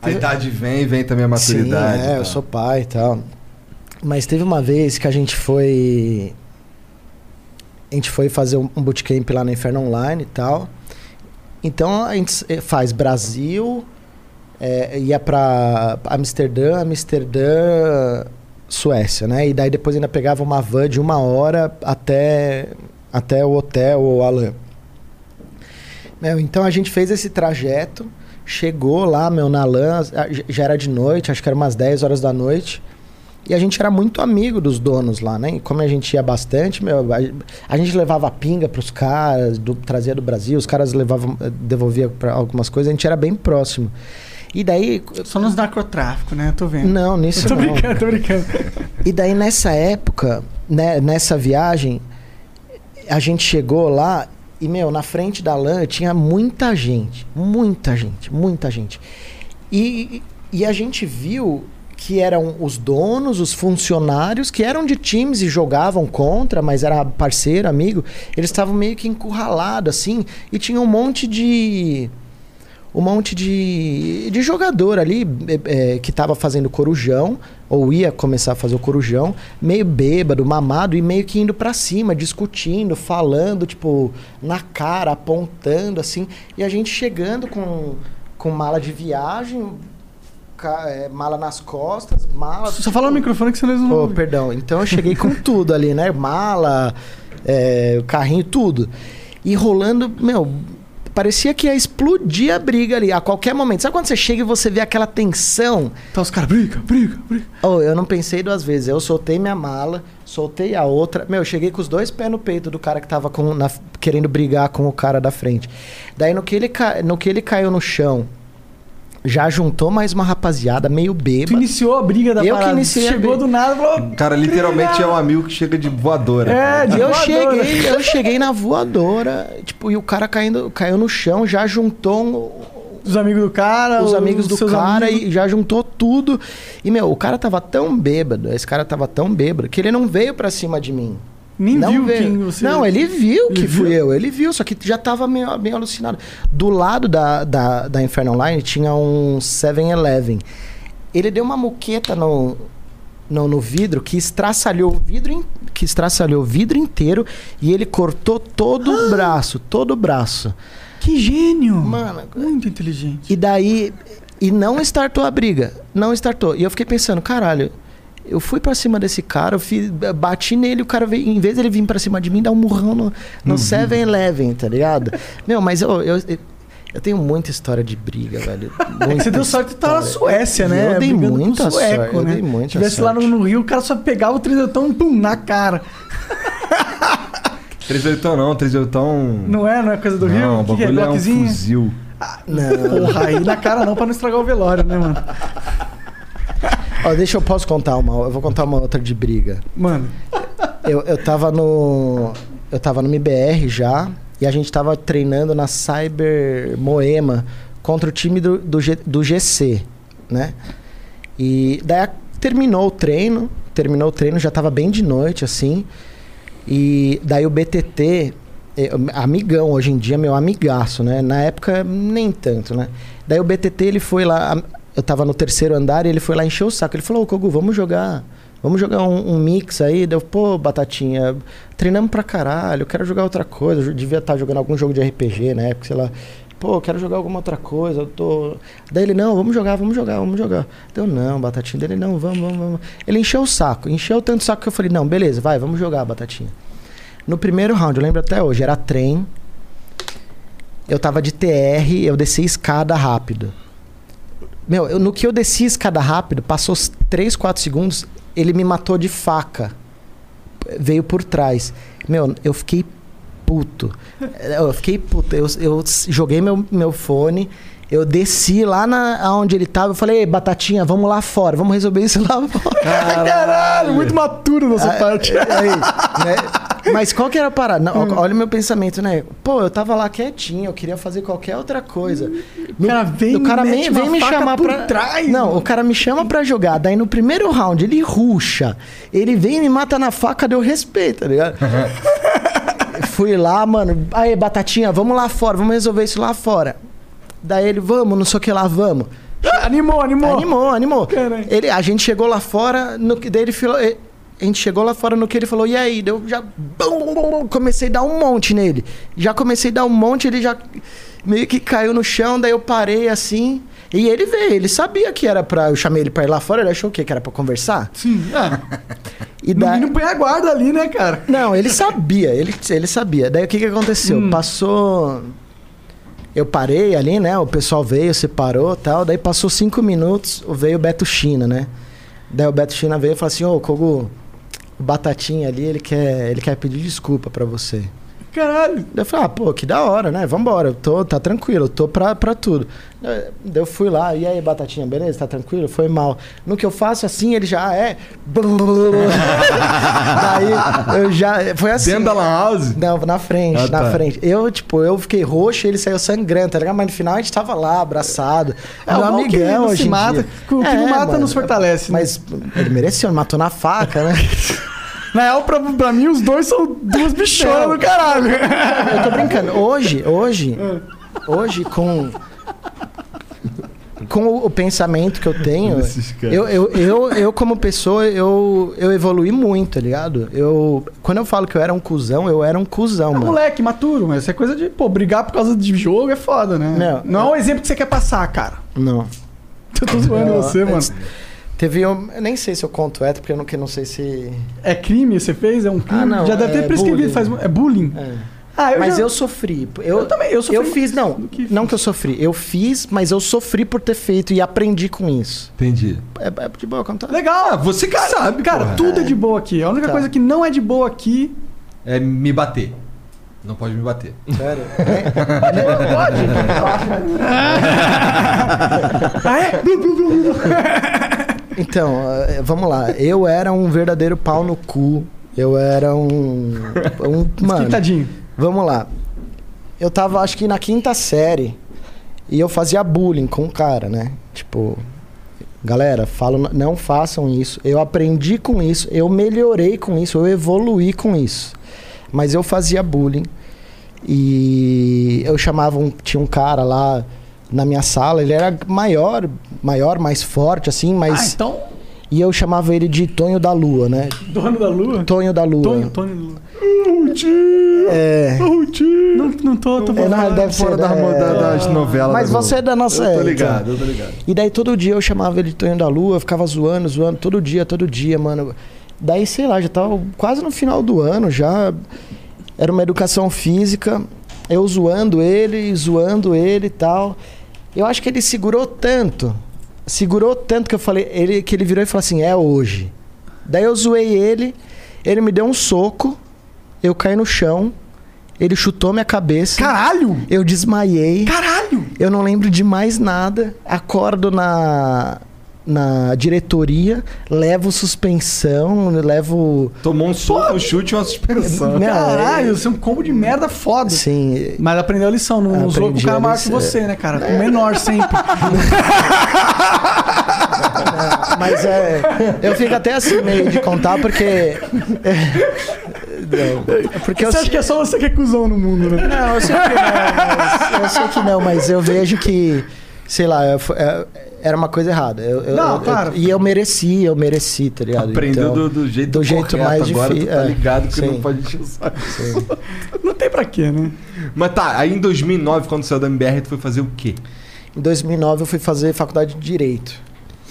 A idade vem, vem também a maturidade. Sim, é, tá. eu sou pai e tal. Mas teve uma vez que a gente foi. A gente foi fazer um bootcamp lá na Inferno Online e tal. Então a gente eh, faz Brasil, eh, ia pra Amsterdã, Amsterdã, Suécia, né? E daí depois ainda pegava uma van de uma hora até, até o hotel ou Alan. Meu, então a gente fez esse trajeto, chegou lá, meu, na LAN, a- já era de noite, acho que era umas 10 horas da noite. E a gente era muito amigo dos donos lá, né? E como a gente ia bastante, meu, a, a gente levava pinga pros caras, do, trazia do Brasil, os caras levavam, eh, devolvia para algumas coisas, a gente era bem próximo. E daí. Só nos narcotráfico, né? Eu tô vendo. Não, nisso tô não. brincando, tô brincando. E daí nessa época, né, nessa viagem, a gente chegou lá e, meu, na frente da LAN tinha muita gente. Muita gente, muita gente. E, e a gente viu que eram os donos, os funcionários, que eram de times e jogavam contra, mas era parceiro, amigo. Eles estavam meio que encurralados, assim, e tinha um monte de um monte de, de jogador ali é, é, que tava fazendo corujão, ou ia começar a fazer o corujão, meio bêbado, mamado, e meio que indo pra cima, discutindo, falando, tipo, na cara, apontando, assim. E a gente chegando com, com mala de viagem, é, mala nas costas, mala. Só fala no microfone que eles não Oh, perdão. Então eu cheguei com tudo ali, né? Mala, é, carrinho, tudo. E rolando, meu, parecia que ia explodir a briga ali a qualquer momento. Sabe quando você chega e você vê aquela tensão? Tá os caras, briga, briga, briga. Oh, eu não pensei duas vezes. Eu soltei minha mala, soltei a outra. Meu, eu cheguei com os dois pés no peito do cara que tava com, na- querendo brigar com o cara da frente. Daí no que ele, no que ele caiu no chão já juntou mais uma rapaziada meio Tu bêbada. iniciou a briga da Eu que parada. iniciei a Chegou briga. do nada e falou... Cara, literalmente é um amigo que chega de voadora. É, de eu voadora. cheguei, eu cheguei na voadora, tipo, e o cara caindo, caiu no chão, já juntou um- Os amigos do cara, os amigos do cara amigos. e já juntou tudo. E, meu, o cara tava tão bêbado, esse cara tava tão bêbado, que ele não veio pra cima de mim. Nem não viu quem você... Não, ele viu Ele que fui viu? eu. Ele viu, só que já tava meio, meio alucinado. Do lado da, da, da Inferno Online tinha um 7-Eleven. Ele deu uma muqueta no, no, no vidro que estraçalhou o vidro, in- que estraçalhou o vidro inteiro e ele cortou todo o braço, todo o braço. Que gênio! Mano, Muito inteligente. e daí. E não startou a briga. Não startou. E eu fiquei pensando, caralho, eu fui pra cima desse cara, eu fiz, bati nele, o cara veio, em vez dele vir pra cima de mim, dar um murrão no, no 7-Eleven, tá ligado? Meu, mas eu, eu, eu tenho muita história de briga, velho. É você deu sorte de estar na Suécia, né? Eu dei Brigando com muita sueco, sorte, eu né? dei muita Tivesse lá no, Rio, o cara só pegava o trisotão e pum, na cara. 38 não, 38 Não é? Não é coisa do Rio? Não, o que, que é? bagulho é um Bloquezinho? fuzil. Não. Porra, aí na cara não, pra não estragar o velório, né, mano? Ó, deixa eu posso contar uma. Eu vou contar uma outra de briga. Mano, Eu, eu tava no. Eu tava no MBR já. E a gente tava treinando na Cyber Moema contra o time do, do, G- do GC, né? E daí a- terminou o treino. Terminou o treino, já tava bem de noite, assim. E daí o BTT, eh, amigão hoje em dia, meu amigaço, né? Na época, nem tanto, né? Daí o BTT, ele foi lá. Eu tava no terceiro andar e ele foi lá encher o saco. Ele falou: Ô, Kogu, vamos jogar. Vamos jogar um, um mix aí. Deu, pô, Batatinha, treinamos pra caralho. Eu quero jogar outra coisa. Eu devia estar jogando algum jogo de RPG na época, sei lá. Pô, eu quero jogar alguma outra coisa. Eu tô. Daí ele, não, vamos jogar, vamos jogar, vamos jogar. Deu, não, Batatinha. Dele, não, vamos, vamos, vamos. Ele encheu o saco. Encheu tanto saco que eu falei, não, beleza, vai, vamos jogar, Batatinha. No primeiro round, eu lembro até hoje, era trem. Eu tava de TR, eu desci escada rápido. Meu, eu- no que eu desci a escada rápido, passou os 3, 4 segundos, ele me matou de faca. Veio por trás. Meu, eu fiquei puto. Eu fiquei puto. Eu, eu joguei meu, meu fone, eu desci lá na onde ele tava, eu falei, Ei, Batatinha, vamos lá fora, vamos resolver isso lá fora. caralho, muito maturo da sua Ah, parte. aí, né? Mas qual que era a parada? Não, ó, Olha o meu pensamento, né? Pô, eu tava lá quietinho, eu queria fazer qualquer outra coisa. No- cara vem o cara vem uma me chamar por pra. trás, Não, mano. o cara me chama pra jogar. Daí no primeiro round ele ruxa. Ele vem e me mata na faca, deu respeito, tá ligado? Fui lá, mano. Aí, Batatinha, vamos lá fora, vamos resolver isso lá fora. Daí ele, vamos, não sei o que lá, vamos. Animou, animou. Animou, animou. Ele, a gente chegou lá fora, no que daí ele falou. eh, A gente chegou lá fora no que ele falou, e aí? Eu já comecei a dar um monte nele. Já comecei a dar um monte, ele já meio que caiu no chão, daí eu parei assim. E ele veio, ele sabia que era pra. Eu chamei ele pra ir lá fora, ele achou o quê? Que era pra conversar? Sim, ah, E daí. mínimo põe a guarda ali, né, cara? Não, ele sabia, ele, ele sabia. Daí o que, que aconteceu? Hum. Passou. Eu parei ali, né? O pessoal veio, separou tal. Daí passou cinco minutos, veio o Beto China, né? Daí o Beto China veio e falou assim: Ô, Kogu, o Batatinha ali, ele quer, ele quer pedir desculpa pra você. Caralho. Eu falei, ah, pô, que da hora, né? Vambora, eu tô, tá tranquilo, eu tô pra, pra tudo. Daí eu fui lá, e aí, Batatinha, beleza? Tá tranquilo? Foi mal. No que eu faço assim, ele já, ah, é. Daí eu já. Foi assim. Dentro da Lan House? Não, na frente, Ah, na tá. frente. Eu, tipo, eu fiquei roxo e ele saiu sangrando, tá ligado? Mas no final a gente tava lá, abraçado. É, o que amigão não hoje se em mata. dia. O que não mata nos fortalece, né? Mas ele mereceu, ele matou na faca, né? Na real, pra, pra mim, os dois são duas bichonas do caralho. Eu tô brincando. Hoje, hoje, hoje com com o, o pensamento que eu tenho, eu, eu, eu, eu como pessoa, eu, eu evolui muito, tá ligado? Eu, quando eu falo que eu era um cuzão, eu era um cuzão, É mano. moleque, maturo, mas isso é coisa de, pô, brigar por causa de jogo é foda, né? Não. Não é um exemplo que você quer passar, cara. Não. Eu tô zoando Não, você, mano. Teve um, eu nem sei se eu conto hétero, porque eu não, que não sei se... É crime você fez? É um crime? Ah, não, Já deve ter é prescrevido. bullying. Faz, é bullying? É. Ah, eu mas já... eu sofri. Eu, Eu também, eu sofri Eu fiz, não, que não que eu sofri. Eu fiz, mas eu sofri por ter feito e aprendi com isso. Entendi. É, é de boa contar? Legal. Ah, você que sabe, Cara, porra. tudo é de boa aqui. A única Tá. coisa que não é de boa aqui É me bater. Não pode me bater. Sério? Ah, é? Blu, blu, blu, blu. Então, eh, vamos lá. Eu era um verdadeiro pau no cu. Eu era um. um mano, vamos lá. Eu tava, acho que na quinta série. E eu fazia bullying com o cara, né? Tipo. Galera, falo, não façam isso. Eu aprendi com isso, eu melhorei com isso, eu evoluí com isso. Mas eu fazia bullying. E eu chamava um. Tinha um cara lá na minha sala, ele era maior, maior, mais forte, assim, mas. Ah, então, E eu chamava ele de Tonho da Lua, né? dono da lua? Tonho da Lua. Tonho, Tonho da lua. É. Não, não tô, tô É, não, deve Fora ser, da, é. da- das novelas. Mas da você é da nossa Eu tô ligado, eu tô ligado. E daí todo dia eu chamava ele de Tonho da Lua, eu ficava zoando, zoando, todo dia, todo dia, mano. Daí, sei lá, já tava quase no final do ano, já era uma educação física, eu zoando ele, zoando ele e tal. Eu acho que ele segurou tanto, segurou tanto que eu falei, ele, que ele virou e falou assim: é hoje. Daí eu zoei ele, ele me deu um soco, eu caí no chão, ele chutou minha cabeça. Caralho! Eu desmaiei. Caralho! Eu não lembro de mais nada. Acordo na, na diretoria, levo suspensão, levo. Tomou um soco, um chute e uma suspensão. Não, Caralho, você é um combo de merda foda. Sim. Mas aprendeu a lição, não usou com o cara maior que você, né, cara? Com o menor sempre. Mas é. Eu fico até assim meio de contar porque. é, não, é porque eu, Você acha que é só você que é cuzão no mundo, né? Não, eu sei que não, mas, eu sei que não, mas eu vejo que, sei lá, eu fu- é, era uma coisa errada. Eu, eu- Não, eu- claro. e eu mereci, eu mereci, tá ligado? Aprendeu Então, do, do jeito do jeito correto. mais Agora tu difícil, tá é, ligado que sim. não pode encher o saco. Não tem pra quê, né? Mas tá, aí em 2009, quando saiu da MBR, tu foi fazer o quê? Em 2009 eu fui fazer faculdade de Direito.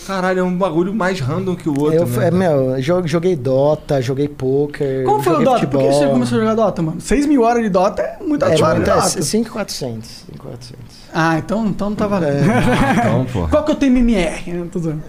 Caralho, é um bagulho mais random que o outro, eu, né? é, meu, jo- joguei Dota, joguei poker. Como foi o Dota? Por que futebol. você começou a jogar Dota, mano? 6 mil horas de Dota é muita É, hora de muito, é, Dota. 5,400. 5,400. Ah, então, então não tá valendo. Então, porra. Qual que eu tenho MMR? né? Tô zoando.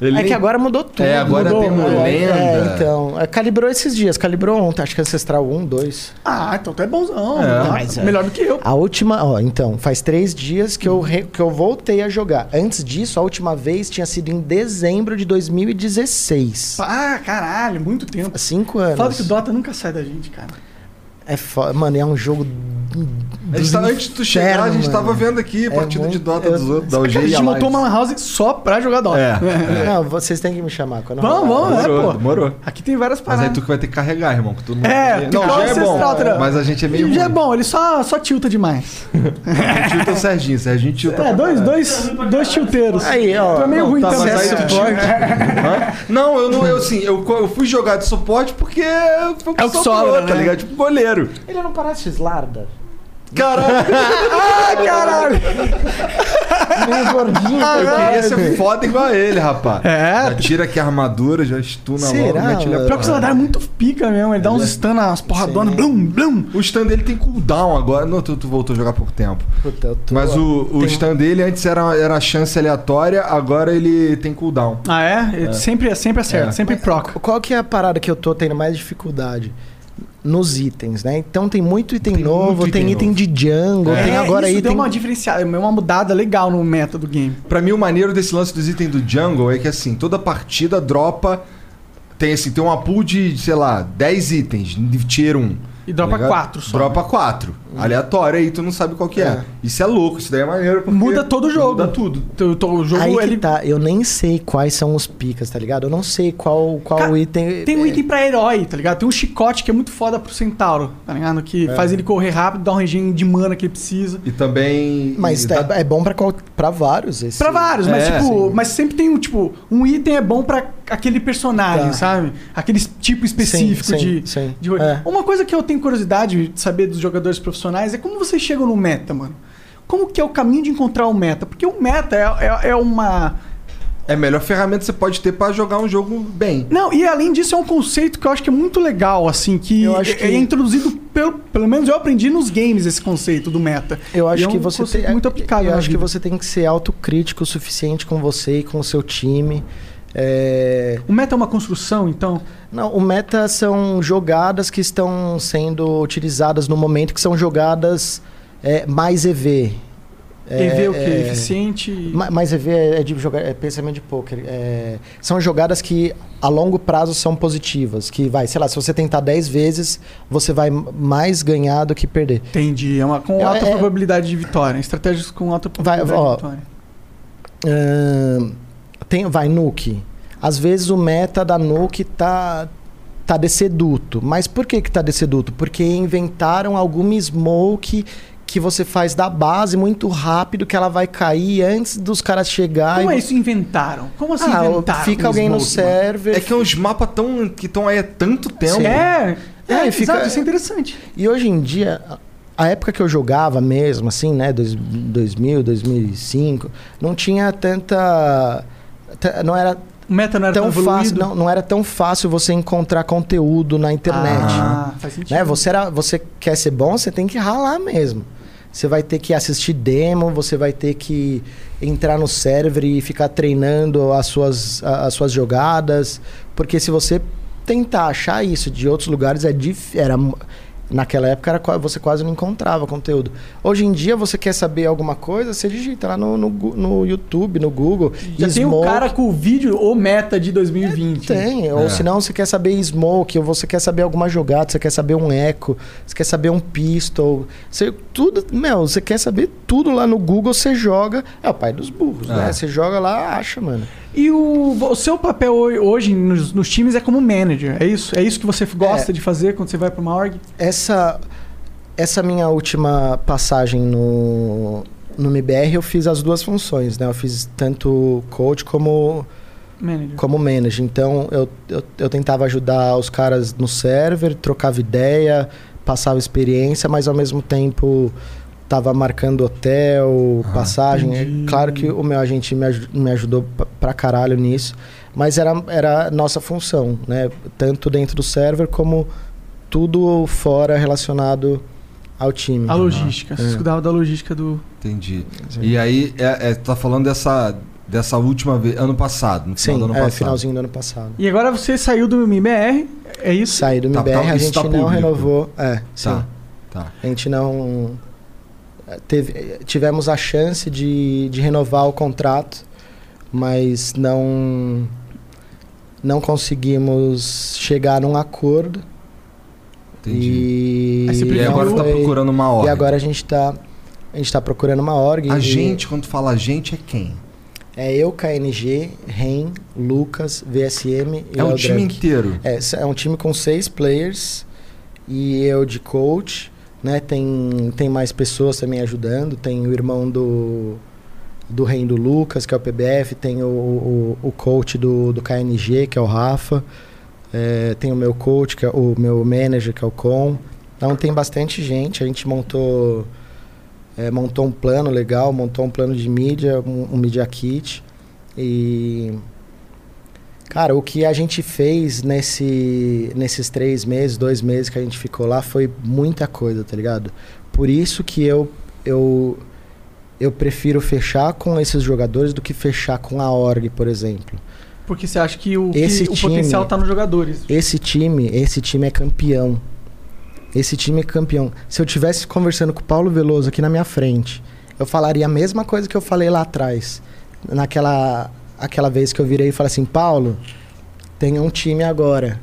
Ele É que agora mudou tudo. É, agora mudou, tem uma mudou. lenda. É, então. é, calibrou esses dias, calibrou ontem, acho que Ancestral 1, 2. Ah, então tu é bonzão. É, tá? mas é. Melhor do que eu. A última, ó, então, faz três dias que eu, re- que eu voltei a jogar. Antes disso, a última vez tinha sido em dezembro de 2016. Ah, caralho, muito tempo. Cinco anos. Fala que o Dota nunca sai da gente, cara. É foda. Mano, é um jogo. A gente tá- antes de tu chegar, a gente tava vendo aqui a É partida de Dota eu- dos outros, da A OG gente a montou uma lan house só pra jogar Dota. É. Não, vocês têm que me chamar quando Vamos, vamos, é, Demorou, pô. demorou. Aqui tem várias Mas paradas. aí tu que vai ter que carregar, irmão. Que tu não, É, não que já é bom, tá? mas a gente é meio Já é bom, ele só, só tilta demais. Tilta o Serginho, Serginho tilta É, dois, dois, dois tilteiros. Aí, ó. Tu é meio Não, ruim tá, também. mas é? Não, eu não, eu assim, eu, eu fui jogar de suporte porque foi É o que sobra, tá né? ligado? Tipo goleiro. Ele não parece Slarda? Caralho, Ah, caralho! Meio gordinho. eu queria ser foda igual a ele, rapaz. É. Já tira aqui a armadura, já estuna Será, logo, mete ele a mano? Pior que o Saladar é muito pica mesmo. Ele dá uns stun, umas porradonas. Blum, blum. O stand dele tem cooldown agora. Não, tu, tu voltou a jogar há pouco tempo. Puta, eu tô- Mas o, o tem- stand dele antes era, era chance aleatória, agora ele tem cooldown. Ah, é? Ele Sempre, sempre acerta, É. sempre proca. Qual que é a parada que eu tô tendo mais dificuldade? Nos itens, né? Então tem muito item Tem novo, muito tem item item de jungle, É. tem agora isso deu item. uma diferenciada, uma mudada legal no meta do game. Pra mim, o maneiro desse lance dos itens do jungle é que assim, toda partida dropa. Tem assim, tem uma pool de, sei lá, 10 itens de tier 1. E dropa tá quatro só. Dropa 4. Aleatório aí, tu não sabe qual que é. É. Isso é louco, isso daí é maneiro. Porque Muda todo o jogo. Muda tudo. O, o- o jogo, Aí que ele... tá, eu nem sei quais são os picas, tá ligado? Eu não sei qual, qual Cara, item. Tem um é, item pra herói, tá ligado? Tem um chicote que é muito foda pro centauro, tá ligado? Que faz ele correr rápido, dá um regime de mana que ele precisa. E também. Mas e tá- é bom pra, qual- pra vários. Esse... Pra vários, mas É, tipo, sim. mas sempre tem um, tipo, um item é bom pra aquele personagem, Tá. sabe? Aquele tipo específico Sim, sim, de, sim. de. É. Uma coisa que eu tenho curiosidade de saber dos jogadores profissionais é como vocês chegam no meta, mano. Como que é o caminho de encontrar o meta? Porque o meta é, é, é uma. É a melhor ferramenta que você pode ter pra jogar um jogo bem. Não, e além disso, é um conceito que eu acho que é muito legal, assim, que, Eu acho é, que- é introduzido, pelo, pelo menos eu aprendi nos games esse conceito do meta. Eu E acho é um que você tem. muito aplicável. Eu acho que vida. você tem que ser autocrítico o suficiente com você e com o seu time. É, O meta é uma construção, então? Não, o meta são jogadas que estão sendo utilizadas no momento, que são jogadas é, mais EV. É, EV o quê? é, Eficiente? ma- Mais EV é de jogar, é pensamento de poker. É, são jogadas que a longo prazo são positivas. Que vai, sei lá, se você tentar 10 vezes, você vai mais ganhar do que perder. Entendi. É uma com É, alta é- probabilidade de vitória. Estratégias com alta Vai, probabilidade ó, de vitória. Tem, vai, Nuke. Às vezes o meta da Nuke tá, tá desceduto. Mas por que que tá desceduto? Porque inventaram alguma smoke que você faz da base muito rápido, que ela vai cair antes dos caras chegarem. Como é isso? Inventaram? Como assim Ah, inventaram? fica alguém no smoke, mano? server. É que é uns mapas tão, que estão aí há tanto tempo. É, é, É, e fica- exato, isso é interessante. E hoje em dia, a a época que eu jogava mesmo, assim, né, dois- 2000, 2005, não tinha tanta. Não era meta não era tão tão fácil, não, não era tão fácil você encontrar conteúdo na internet. Ah, faz sentido. né? Você, era, você quer ser bom, você tem que ralar mesmo. Você vai ter que assistir demo, você vai ter que entrar no server e ficar treinando as suas, as suas jogadas. Porque se você tentar achar isso de outros lugares, é dif... era Naquela época era, você quase não encontrava conteúdo. Hoje em dia, você quer saber alguma coisa, você digita lá no, no, no YouTube, no Google. Já tem um Smoke. cara com o vídeo ou meta de 2020. Tem, ou É. se não, você quer saber smoke, ou você quer saber alguma jogada, você quer saber um eco, você quer saber um pistol, você, tudo, meu, você quer saber tudo lá no Google, você joga, é o pai dos burros, É. né? Você joga lá, acha, mano. E o, o seu papel ho- hoje nos, nos times é como manager, é isso? É isso que você gosta É. de fazer quando você vai para uma org? Essa, essa minha última passagem no, no MBR, eu fiz as duas funções, né? Eu fiz tanto coach como Manager. como manager. Então eu, eu, eu tentava ajudar os caras no server, trocava ideia, passava experiência, mas ao mesmo tempo tava marcando hotel, passagem. É entendi. claro que o meu agente me, aju- me ajudou pra- caralho nisso, mas era, era a nossa função, né? Tanto dentro do server como tudo fora relacionado ao time. A logística. Você É. cuidava da logística do. Entendi. E aí, é, é, tá falando dessa, dessa última vez, ano passado, no final Sim, do ano é, passado. finalzinho do ano passado. E agora você saiu do MBR, é isso? Saí do Tá, MBR, tá, a isso gente tá não público. renovou. É, sim. Tá, tá. A gente não. Teve, tivemos a chance de, de renovar o contrato, mas não. Não conseguimos chegar num acordo. Entendi. E, E, agora tá foi- procurando uma ordem. E agora a gente tá. A gente tá procurando uma org. A e- gente, quando fala a gente, é quem? É eu, KNG, REN, Lucas, VSM e é um time inteiro. É, é um time com seis players e eu de coach, né? Tem, tem mais pessoas também ajudando. Tem o irmão do, do Rei do Lucas, que é o PBF. Tem o, o, o coach do, do KNG, que é o Rafa. É, tem o meu coach, que é o meu manager, que é o Com. Então tem bastante gente. A gente montou, é, montou um plano legal, montou um plano de mídia, um, um media kit. E Cara, o que a gente fez nesse, nesses três meses, dois meses que a gente ficou lá foi muita coisa, tá ligado? Por isso que eu, eu, eu prefiro fechar com esses jogadores do que fechar com a org, por exemplo. Porque você acha que o, que Esse o time- potencial tá nos jogadores. Esse time, esse time é campeão. Esse time é campeão. Se eu tivesse conversando com o Paulo Veloso aqui na minha frente, eu falaria a mesma coisa que eu falei lá atrás. Naquela aquela vez que eu virei e falei assim: Paulo, tem um time agora.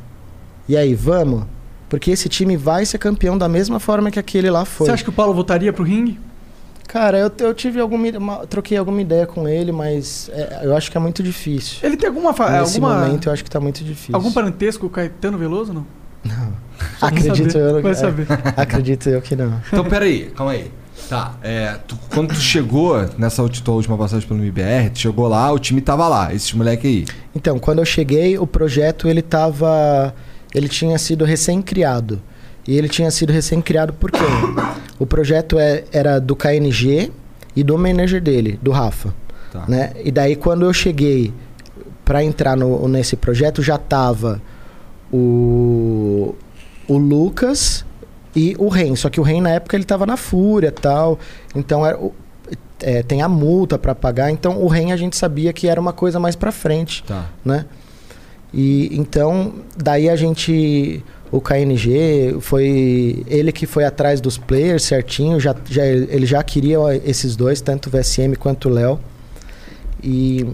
E aí, vamos? Porque esse time vai ser campeão da mesma forma que aquele lá foi. Você acha que o Paulo voltaria pro ringue? Cara, eu, eu tive alguma. uma- troquei alguma ideia com ele, mas é, eu acho que é muito difícil. Ele tem alguma. fa- Nesse alguma momento eu acho que tá muito difícil. algum parentesco com o Caetano Veloso, não? Só pra Acredito saber. eu. Vai é, saber. acredito eu que não. Então, peraí, calma aí. Tá, é, tu- quando tu chegou nessa tua última passagem pelo MBR, tu chegou lá, o time tava lá, esses moleque aí. Então, quando eu cheguei, o projeto ele tava, ele tinha sido recém-criado. E ele tinha sido recém-criado por quê? o projeto é- era do KNG e do manager dele, do Rafa, Tá. né? E daí quando eu cheguei para entrar no, nesse projeto já tava o o Lucas e o Ren, só que o Ren na época ele tava na Fúria, tal. Então era é, tem a multa pra pagar. Então o REM a gente sabia que era uma coisa mais pra frente, Tá. né? E então, daí a gente. O KNG foi ele que foi atrás dos players certinho, já, já, ele já queria esses dois, tanto o VSM quanto o Léo. E.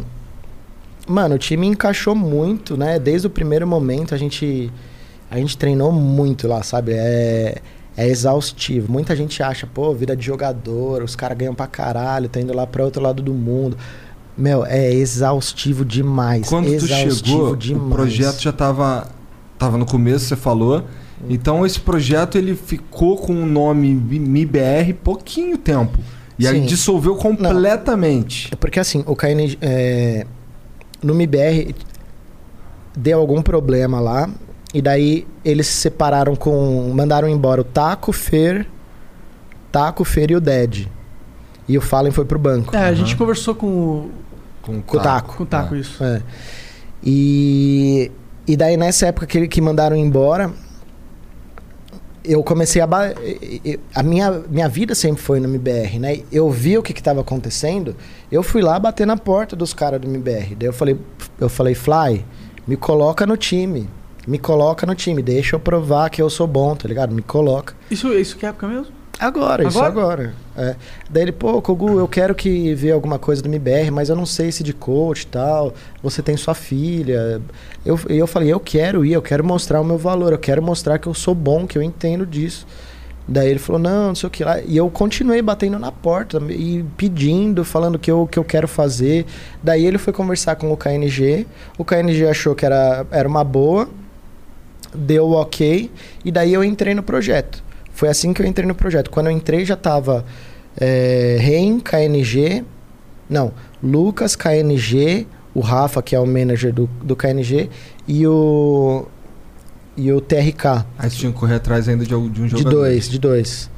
Mano, o time encaixou muito, né? Desde o primeiro momento a gente. A gente treinou muito lá, sabe? É, é exaustivo. Muita gente acha, pô, vida de jogador, os caras ganham pra caralho, tá indo lá pra outro lado do mundo. Meu, é exaustivo demais. Quando tu exaustivo chegou, demais. o projeto já tava, tava no começo, você falou. Então esse projeto ele ficou com o nome MIBR pouquinho tempo. E aí Sim. dissolveu completamente. É Porque assim, o KN. é, no MIBR deu algum problema lá. E daí eles se separaram com. Mandaram embora o Taco, o Fer. Taco, o Fer e o Dead. E o Fallen foi pro banco. É, a gente conversou com o, Com, Com o Taco. com o Taco, É. isso. É. E, e daí nessa época que, que mandaram embora, eu comecei a. ba- A minha, minha vida sempre foi no MBR, né? Eu vi o que estava acontecendo, eu fui lá bater na porta dos caras do MBR. Daí eu falei, eu falei, Fly, me coloca no time. Me coloca no time, deixa eu provar que eu sou bom, tá ligado? Me coloca. Isso, isso que época mesmo? Agora, isso agora. É. Daí ele, pô, Kogu, eu quero que vê alguma coisa do MBR, mas eu não sei se de coach e tal. Você tem sua filha. Eu, e eu falei, eu quero ir, eu quero mostrar o meu valor, eu quero mostrar que eu sou bom, que eu entendo disso. Daí ele falou, não, não sei o que lá. E eu continuei batendo na porta e pedindo, falando que eu, que eu quero fazer. Daí ele foi conversar com o KNG. O KNG achou que era, era uma boa, deu ok. E daí eu entrei no projeto. Foi assim que eu entrei no projeto. Quando eu entrei já tava é, Ren, KNG. Não, Lucas, KNG, o Rafa, que é o manager do, do KNG, e o. E o TRK. Aí você tinha que correr atrás ainda de, de um De jogador. dois, de dois.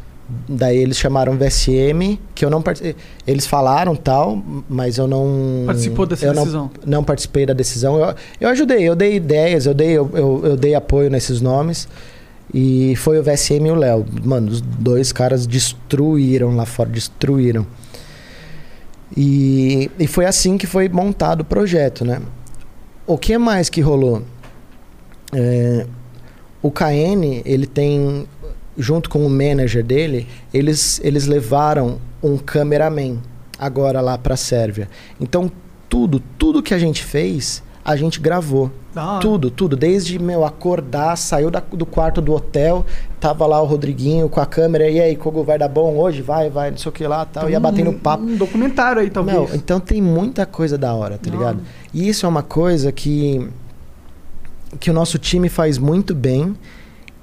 Daí eles chamaram VSM, que eu não participei. Eles falaram tal, mas eu não. Participou dessa eu não- decisão. Não, participei da decisão. Eu, eu ajudei, eu dei ideias, eu dei, eu, eu, eu dei apoio nesses nomes. E foi o VSM e o Léo. Mano, os dois caras destruíram lá fora, destruíram. E, e foi assim que foi montado o projeto, né? O que mais que rolou? É, o KN, ele tem, junto com o manager dele, eles, eles levaram um cameraman agora lá pra Sérvia. Então, tudo, tudo que a gente fez, a gente gravou. Hora. Tudo, tudo. Desde, meu, acordar, saiu da- do quarto do hotel, tava lá o Rodriguinho com a câmera, e aí, Kogo, vai dar bom hoje? Vai, vai, não sei o que lá, tal. Ia batendo um, papo. Um documentário aí, talvez. Meu, então tem muita coisa da hora, tá ligado? E isso é uma coisa que que o nosso time faz muito bem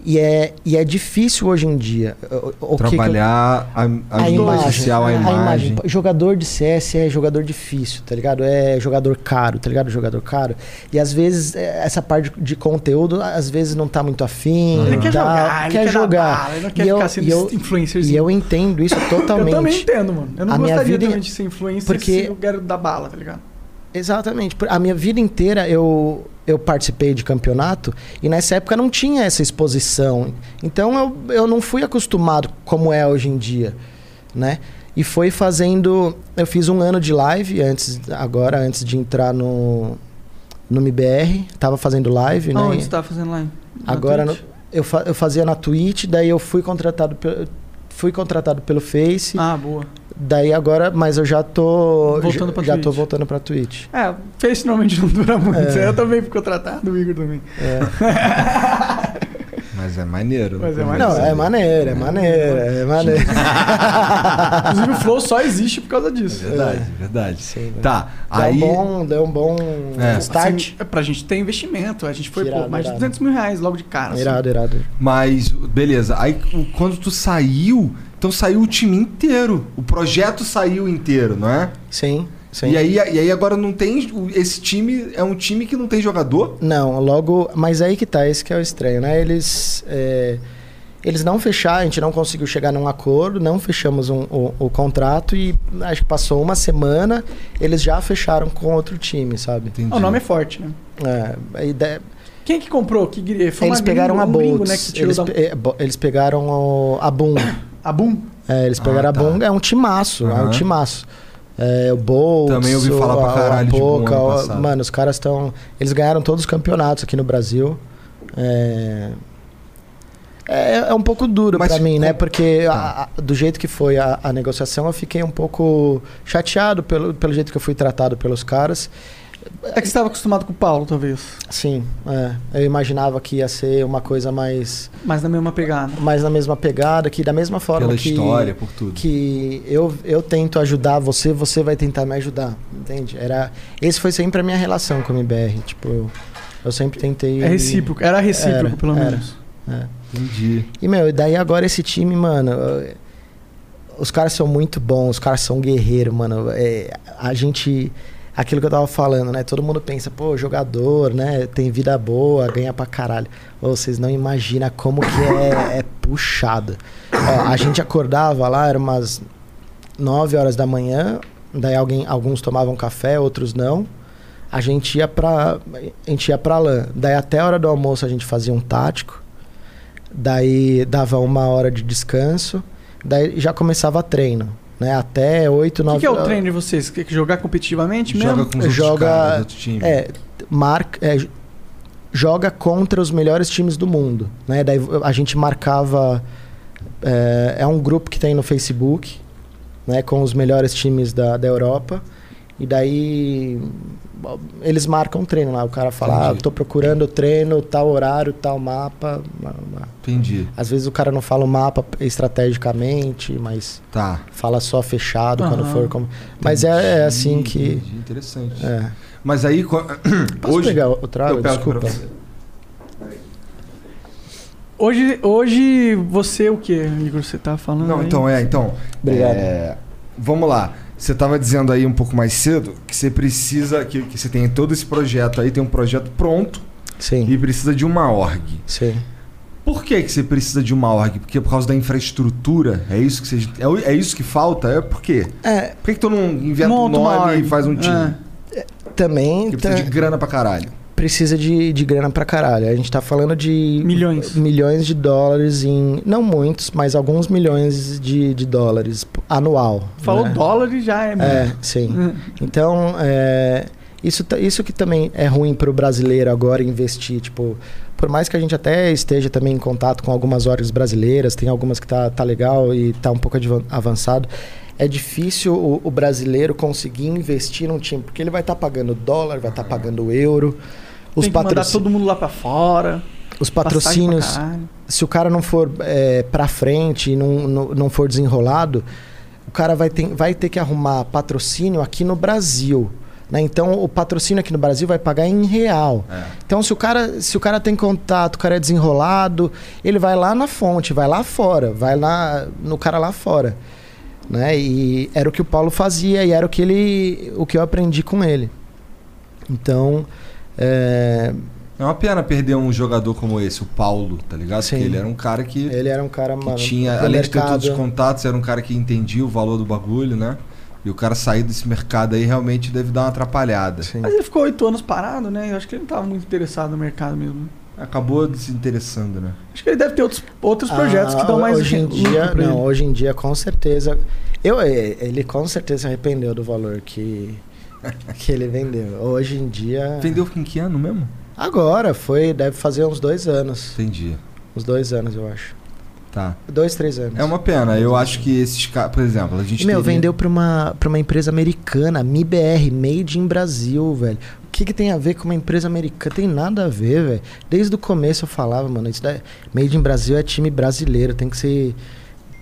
e é, e é difícil hoje em dia. O- o que que eu- Trabalhar a, a, a imagem, social, a, a imagem. Jogador de CS é jogador difícil, tá ligado? É jogador caro, tá ligado? Jogador caro. E às vezes é, essa parte de conteúdo, às vezes não tá muito afim. Ele quer dá- jogar, ele quer quer jogar. bala, ele não quer E eu- ficar sendo e eu- influencerzinho. E eu entendo isso Eu totalmente. também entendo, mano. Eu não A minha gostaria vida- também de ser influencer porque- se eu quero dar bala, tá ligado? Exatamente. A minha vida inteira eu, eu participei de campeonato e nessa época não tinha essa exposição. Então eu, eu não fui acostumado como é hoje em dia, né? E foi fazendo... Eu fiz um ano de live antes, agora, antes de entrar no, no MBR. Tava fazendo live, né? Onde você tá fazendo lá? Na Agora no- eu, fa- eu fazia na Twitch, daí eu fui contratado pelo... Fui contratado pelo Face, Ah, boa. Daí agora, mas eu já tô Voltando já, pra já tô Twitch. voltando pra Twitch. É, Face normalmente não dura muito. É. Eu também fico tratado, o Igor também. Mas é maneiro. Mas é Como Não, você- é maneiro, é maneiro, é maneiro. Inclusive o Flow só existe por causa disso. Verdade, verdade. Sim, Tá, Deu aí... um bom, deu um bom É. start. Assim, é pra gente ter investimento. A gente foi, Irado, pô, mais de irado. 200 mil reais logo de cara. assim. irado, irado. Mas, beleza. Aí, quando tu saiu, então saiu o time inteiro. O projeto saiu inteiro, não é? Sim, sim. E aí, e aí agora não tem... Esse time é um time que não tem jogador? Não, logo. Mas aí que tá, esse que é o estranho, né? Eles. é, eles não fecharam, a gente não conseguiu chegar num acordo, não fechamos um- o, o contrato e acho que passou uma semana, eles já fecharam com outro time, sabe? Entendi. O nome é forte, né? É, a ideia, Quem que comprou? Que foi eles uma pegaram gringo, a um gringo, né, eles, da... é, eles pegaram o, a Boom. A Boom? É, eles pegaram Ah, a tá. Bunga, é um timaço, é um timaço. É, o Bolt, Também ouvi falar pra caralho de Boom ano passado. Mano, os caras estão. Eles ganharam todos os campeonatos aqui no Brasil. É, é, é um pouco duro Mas pra mim, né? Porque Tá. a- a- do jeito que foi a, a negociação, eu fiquei um pouco chateado pelo, pelo jeito que eu fui tratado pelos caras. É que você estava acostumado com o Paulo, talvez. Sim, é, eu imaginava que ia ser uma coisa mais, Mas na mesma pegada. mais na mesma pegada, que da mesma forma Pela que, história, por tudo. que eu, eu tento ajudar você, você vai tentar me ajudar, entende? Era, esse foi sempre a minha relação com o MBR, tipo, eu, eu sempre tentei... É recíproco. Era recíproco, Era, pelo era. menos. É. Entendi. E, meu, e daí agora esse time, mano. eh, Os caras são muito bons, os caras são guerreiros, mano. É, a gente. Aquilo que eu tava falando, né? Todo mundo pensa, pô, jogador, né? Tem vida boa, ganha pra caralho. Ô, vocês não imaginam como que é, é puxado. Ó, a gente acordava lá, era umas 9 horas da manhã, daí alguém, alguns tomavam café, outros não. A gente ia pra. A gente ia pra lã. Daí até a hora do almoço a gente fazia um tático. Daí dava uma hora de descanso. Daí já começava treino. Né? Até 8, O 9 que, que é o treino de vocês? Quer que jogar competitivamente Joga mesmo? com os outros Joga- time. É, marca, é, joga contra os melhores times do mundo. Né? Daí a gente marcava. É, é um grupo que tem no Facebook, né? Com os melhores times da, da Europa. E daí eles marcam treino lá. O cara fala, ah, tô procurando treino, tal horário, tal mapa. Entendi. Às vezes o cara não fala o mapa estrategicamente, mas Tá. fala só fechado quando Aham. for como. Mas é, é assim que. entendi. Interessante. É. Mas aí. Posso hoje. pegar o trago? Desculpa. Hoje, hoje você o que, Igor? Você tá falando? Não, aí? então, é, então. Obrigado. é, vamos lá. Você estava dizendo aí um pouco mais cedo que você precisa. Que, que você tem todo esse projeto aí, tem um projeto pronto Sim, e precisa de uma org. sim. Por que, que você precisa de uma org? Porque por causa da infraestrutura? É isso que você, é, é isso que falta? É por quê? É, Por que, que tu não inventa um nome e faz um time? É. também Porque precisa tá- de grana pra caralho. Precisa de, de grana pra caralho. A gente tá falando de. Milhões. Milhões de dólares em. Não muitos, mas alguns milhões de, de dólares anual. Falou né? dólar e já é. É, sim. Então, é, isso, isso que também é ruim para o brasileiro agora investir. Tipo, por mais que a gente até esteja também em contato com algumas orgs brasileiras, tem algumas que tá, tá legal e tá um pouco avançado. É difícil o, o brasileiro conseguir investir num time, porque ele vai estar pagando dólar, vai estar pagando euro. Os, Tem que mandar todo mundo lá pra fora. os patrocínios, se o cara não for é, pra frente e não, não, não for desenrolado, o cara vai ter, vai ter que arrumar patrocínio aqui no Brasil. Né? Então o patrocínio aqui no Brasil vai pagar em real. Então se o, cara, se o cara tem contato, o cara é desenrolado, ele vai lá na fonte, vai lá fora, vai lá no cara lá fora. Né? E era o que o Paulo fazia e era o que ele. o que eu aprendi com ele. Então. É, É uma pena perder um jogador como esse, o Paulo, tá ligado? Sim. Porque ele era um cara que, ele era um cara que tinha, além de ter mercado. todos os contatos, era um cara que entendia o valor do bagulho, né? E o cara sair desse mercado aí realmente deve dar uma atrapalhada. Sim. Mas ele ficou oito anos parado, né? Eu acho que ele não tava muito interessado no mercado mesmo. Acabou desinteressando, né? Acho que ele deve ter outros, outros projetos Ah, que dão mais hoje em dia não ele. hoje em dia com certeza eu ele com certeza se arrependeu do valor que que ele vendeu hoje em dia Vendeu em que ano mesmo? agora foi deve fazer uns dois anos Entendi. uns dois anos eu acho Tá. dois três anos É uma pena. Eu acho que esses caras, por exemplo, a gente meu teria- vendeu para uma para uma empresa americana MIBR Made in Brasil velho o que, que tem a ver com uma empresa americana tem nada a ver velho desde o começo eu falava mano isso daí, Made in Brasil é time brasileiro tem que ser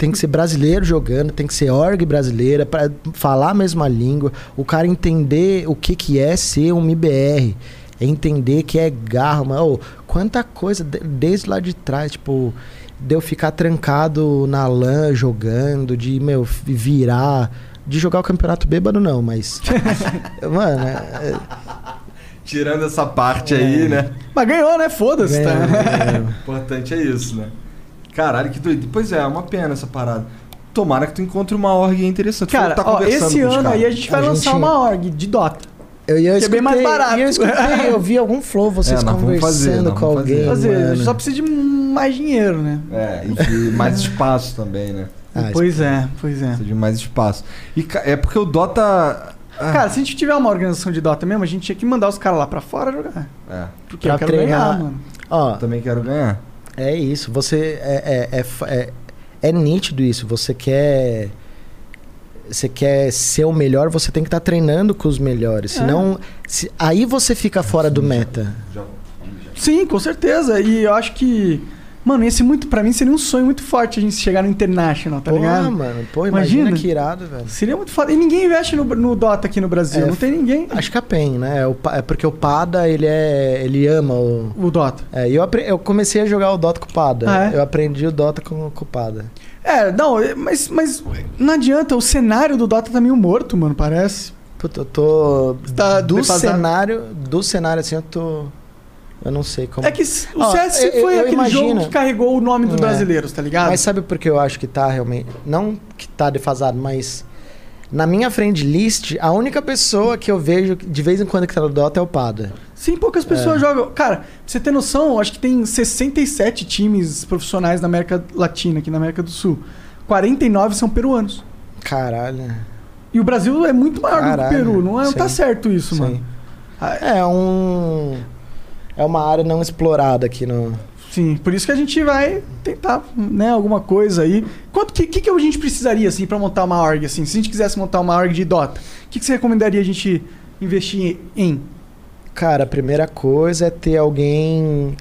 tem que ser brasileiro jogando, tem que ser org brasileira, para falar a mesma língua, o cara entender o que, que é ser um IBR, é entender que é garra, mas, ô, quanta coisa de- desde lá de trás, tipo, de eu ficar trancado na LAN jogando, de, meu, virar, de jogar o campeonato bêbado não, mas, mano, é, Tirando essa parte É. aí, né? Mas ganhou, né? Foda-se, é, tá? é, O importante é isso, né? Caralho, que doido. Pois é, é uma pena essa parada. Tomara que tu encontre uma org interessante. Cara, tá ó, esse ano aí a gente vai A lançar gente- uma org de Dota. eu, eu Que é escutei, bem mais barato. eu escutei, eu vi algum flow, vocês É, conversando fazer, com vamos fazer. alguém, Quer dizer, a gente mano. só precisa de mais dinheiro, né? É, e que mais espaço também, né? Ah, Pois é, pois é. Precisa de mais espaço. E é porque o Dota. ah, Cara, se a gente tiver uma organização de Dota mesmo, a gente tinha que mandar os caras lá pra fora jogar. é, Porque Pra eu quero treinar. ganhar, mano. Ó, também quero ganhar. É isso, você é, é, é, é, é nítido isso. Você quer. Você quer ser o melhor, você tem que estar treinando com os melhores. É. Senão. se- aí você fica fora do meta. Sim, com certeza. E eu acho que. Mano, esse muito, pra mim seria um sonho muito forte a gente chegar no International, tá Pô, ligado? mano, pô, imagina, Imagina. que irado, velho. Seria muito foda. E ninguém investe no, no Dota aqui no Brasil. É, não tem ninguém. Acho que a PEN, né? É, é porque o Pada, ele é. ele ama o. O Dota. É, eu, eu comecei a jogar o Dota com o Pada. Ah, é? Eu aprendi o Dota com, com o Pada. É, não, mas, mas não adianta. O cenário do Dota tá meio morto, mano, parece. Puta, eu tô. Tá do defasado. cenário. Do cenário assim, eu tô. Eu não sei como. É que o CS eu- foi eu aquele imagino. jogo que carregou o nome dos É. brasileiros, tá ligado? Mas sabe por que eu acho que tá realmente. Não que tá defasado, mas. Na minha friend list, a única pessoa que eu vejo de vez em quando que tá no Dota é o Pada. Sim, poucas É. pessoas jogam. Cara, pra você ter noção, acho que tem 67 times profissionais na América Latina, aqui na América do Sul. 49 são peruanos. Caralho. E o Brasil é muito maior do que o Caralho, Peru. Não, é, não tá certo isso, Sim. mano. Ah, É um. É uma área não explorada aqui no. Sim, por isso que a gente vai tentar, né, alguma coisa aí. Quanto que, que, que a gente precisaria, assim, pra montar uma org, assim? Se a gente quisesse montar uma org de Dota, o que, que você recomendaria a gente investir em? Cara, a primeira coisa é ter alguém.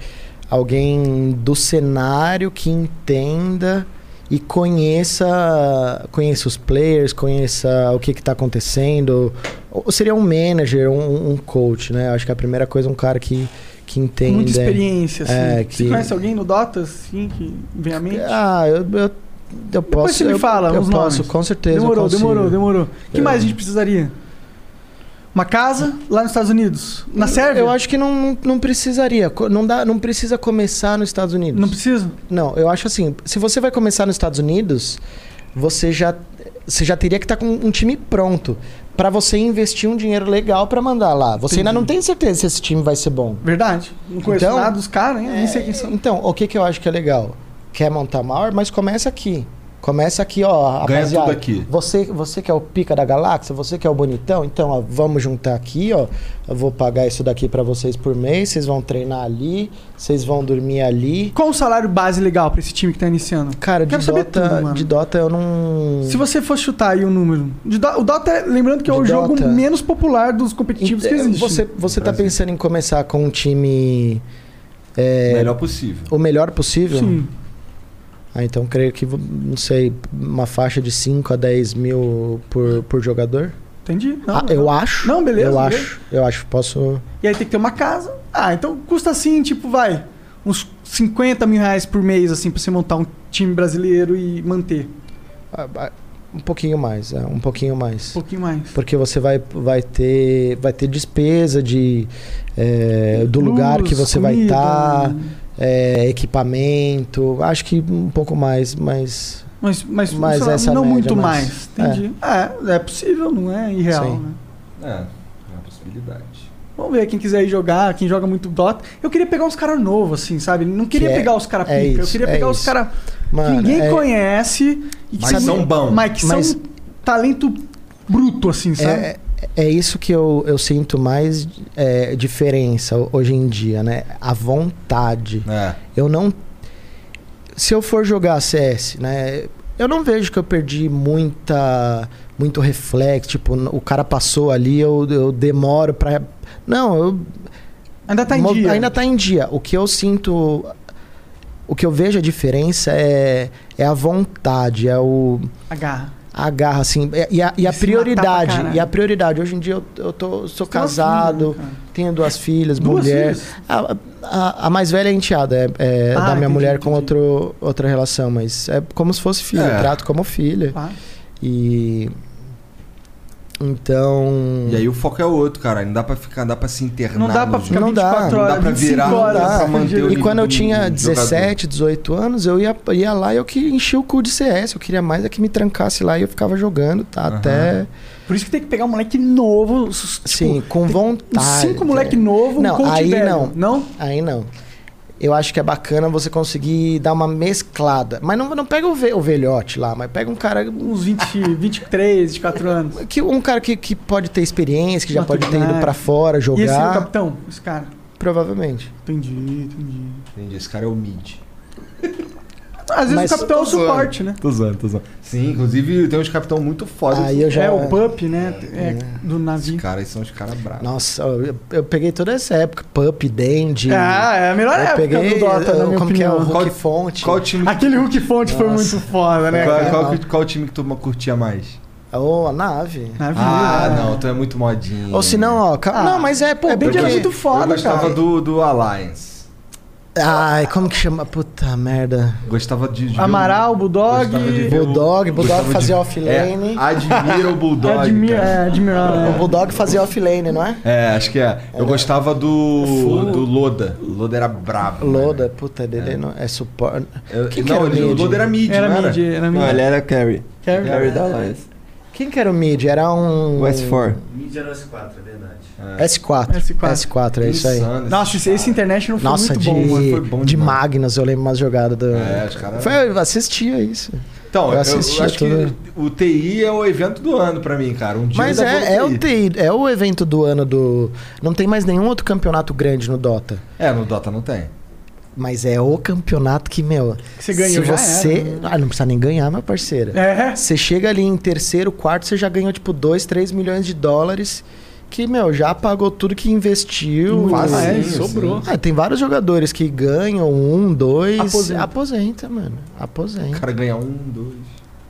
Alguém do cenário que entenda e conheça conheça os players, conheça o que está acontecendo. Ou seria um manager, um, um coach, né? Acho que a primeira coisa é um cara que, que Com entenda. muita experiência, assim. É, Você que- conhece alguém no Dota, assim, que vem à mente? Ah, eu, eu, eu posso. você me eu, fala eu uns posso, nomes. com certeza. eu demorou, demorou, demorou. O que Eu- mais a gente precisaria? Uma casa lá nos Estados Unidos? Na Sérvia? Eu acho que não, não, precisaria. Não, dá, não precisa começar nos Estados Unidos. Não precisa? Não, eu acho assim, se você vai começar nos Estados Unidos, você já, você já teria que estar com um time pronto Pra você investir um dinheiro legal pra mandar lá. Você ainda Entendi. não tem certeza se esse time vai ser bom. Verdade. Não conheço Então, nada dos caras, hein? Nem sei quem são. Então, o que, que eu acho que é legal? Quer montar maior, mas começa aqui. Começa aqui, ó, Ganha rapaziada. tudo aqui. Você, você que é o pica da galáxia, você que é o bonitão, então, ó, vamos juntar aqui, ó. Eu vou pagar isso daqui pra vocês por mês, vocês vão treinar ali, vocês vão dormir ali. Qual o salário base legal pra esse time que tá iniciando? Cara, de Quero saber Dota, tudo, mano. de Dota eu não Se você fosse chutar aí um número. De Do- o Dota, é- lembrando que é De o jogo Dota. menos popular dos competitivos que existe. Você, você tá pensando em começar com um time é, Melhor possível. o melhor possível? Sim. Ah, então creio que, não sei, uma faixa de 5 a 10 mil por, por jogador? Entendi. Não, ah, eu acho. Não, beleza, Eu beleza. acho. Eu acho. Posso. E aí tem que ter uma casa. Ah, então custa assim, tipo, vai, uns 50 mil reais por mês, assim, pra você montar um time brasileiro e manter. ah, ah, Um pouquinho mais, é, um pouquinho mais. Um pouquinho mais. Porque você vai, vai, ter, vai ter despesa de, é, do lugar que Luz, você vai comida, estar, equipamento. Acho que um pouco mais, mas. Mas, mas, Mas lá, essa não média muito mais. mais. Entendi. É. é, possível, não é irreal, Sim. né? É, é uma possibilidade. Vamos ver quem quiser ir jogar, quem joga muito Dota. Eu queria pegar uns caras novos, assim, sabe? Não queria Que é- pegar os caras é pica. eu isso, queria é pegar os caras que ninguém é- conhece. E que Mas sabe- são bons. Mas que Mas- são talento bruto, assim, sabe? É, isso que eu, eu sinto mais é, diferença hoje em dia, né? A vontade. É. Eu não. Se eu for jogar CS, né? Eu não vejo que eu perdi muita. Muito reflexo. Tipo, o cara passou ali, eu, eu demoro pra. Não, eu. Ainda tá em mo- dia. Ainda tá em dia. O que eu sinto. O que eu vejo a diferença é, é a vontade, é o. Agarra. A garra, assim, e- e a, e a pra prioridade. E a prioridade. Hoje em dia eu, eu tô, sou uma casado, filha, tenho duas filhas, Duas mulher. filhas? A, a, a mais velha é enteada, é, é Ah, da minha entendi, mulher com entendi. outro, outra relação, mas é como se fosse filha, É. eu trato como filha. Pá. E. Então. E aí o foco é outro, cara. Não dá pra ficar, dá pra se internar. Não dá pra ficar Não dá, 24 não dá horas, pra 25 virar, não horas. dá pra manter o E quando eu tinha jogador. 17, 18 anos, eu ia, ia lá e eu que enchi o cu de CS. Eu queria mais é que me trancasse lá e eu ficava jogando, tá? Aham. Até. Por isso que tem que pegar um moleque novo. Tipo, Sim, com vontade. Cinco moleque é. novo, um Não, coach aí velho. não. Não? Aí não. Eu acho que é bacana você conseguir dar uma mesclada. Mas não, não pega o, ve- o velhote lá, mas pega um cara. Uns 20, 23, 24 anos. Que, um cara que, que pode ter experiência, que já pode ter ido Maturidade. pra fora E esse é o jogar. capitão? Esse cara. Provavelmente. Entendi, entendi. Entendi, esse cara é o mid. Às vezes Mas o capitão é o zoando. suporte, né? Tô zoando, tô zoando. Sim, inclusive tem uns capitão muito fodas. Aí eu já. É o pup, né? É, do navio. Os caras são os caras bravos. Nossa, eu, eu peguei toda essa época. Pup, Dandy. Ah, é a melhor eu época peguei. do Dota, na minha como que é o opinião. Hulk Qual- Fonte? Qual time, Aquele Hulk Fonte foi Nossa. muito foda, né? qual, qual, que- qual time que tu curtia mais? Ô, a nave. Navio, Ah, né? não, tu é muito modinho. Ou se não, ó. Ah, não, mas é, pô. é bem que porque- era muito foda, Eu gostava cara. do, do Alliance. Ai, como que chama? Puta merda. Gostava de. de Amaral, Bulldog. Gostava de Bulldog, Bulldog gostava de- fazia offlane. É, admira o Bulldog. Admira, cara. é, admirar, O né? Bulldog fazia offlane, não é? É, acho que é. Eu gostava do. do Loda. O Loda era brabo. Loda, mano. puta, dele não é suporte. Quem que não, era o ele- o? Loda era mid, Era não era? mid, era mid. Não, ele era carry. Carry. Carry da Alliance. Quem que era o mid? Era um. O S4. Mídia no S4, é verdade. S4. S4. S4, é isso aí. Insano Nossa, esse, esse International foi Nossa, muito de, bom, mano. foi bom de demais. Magnus, eu lembro umas jogadas do. É, os caras. Foi, eu assistia isso. Então, eu eu, eu assistia acho tudo. que o TI é o evento do ano pra mim, cara. Um dia Mas é, é, o TI, é o evento do ano do. Não tem mais nenhum outro campeonato grande no Dota. É, no Dota não tem. Mas é o campeonato que, meu. Que você ganhou, se já você. era, né? Ah, não precisa nem ganhar, meu parceiro. É. Você chega ali em terceiro, quarto, você já ganhou tipo 2, 3 milhões de dólares. Que, meu, já pagou tudo que investiu. Facinho, Ah, é, sobrou. Ah, tem vários jogadores que ganham um, dois. Aposenta. Aposenta, mano. O Aposenta. cara ganha um, dois.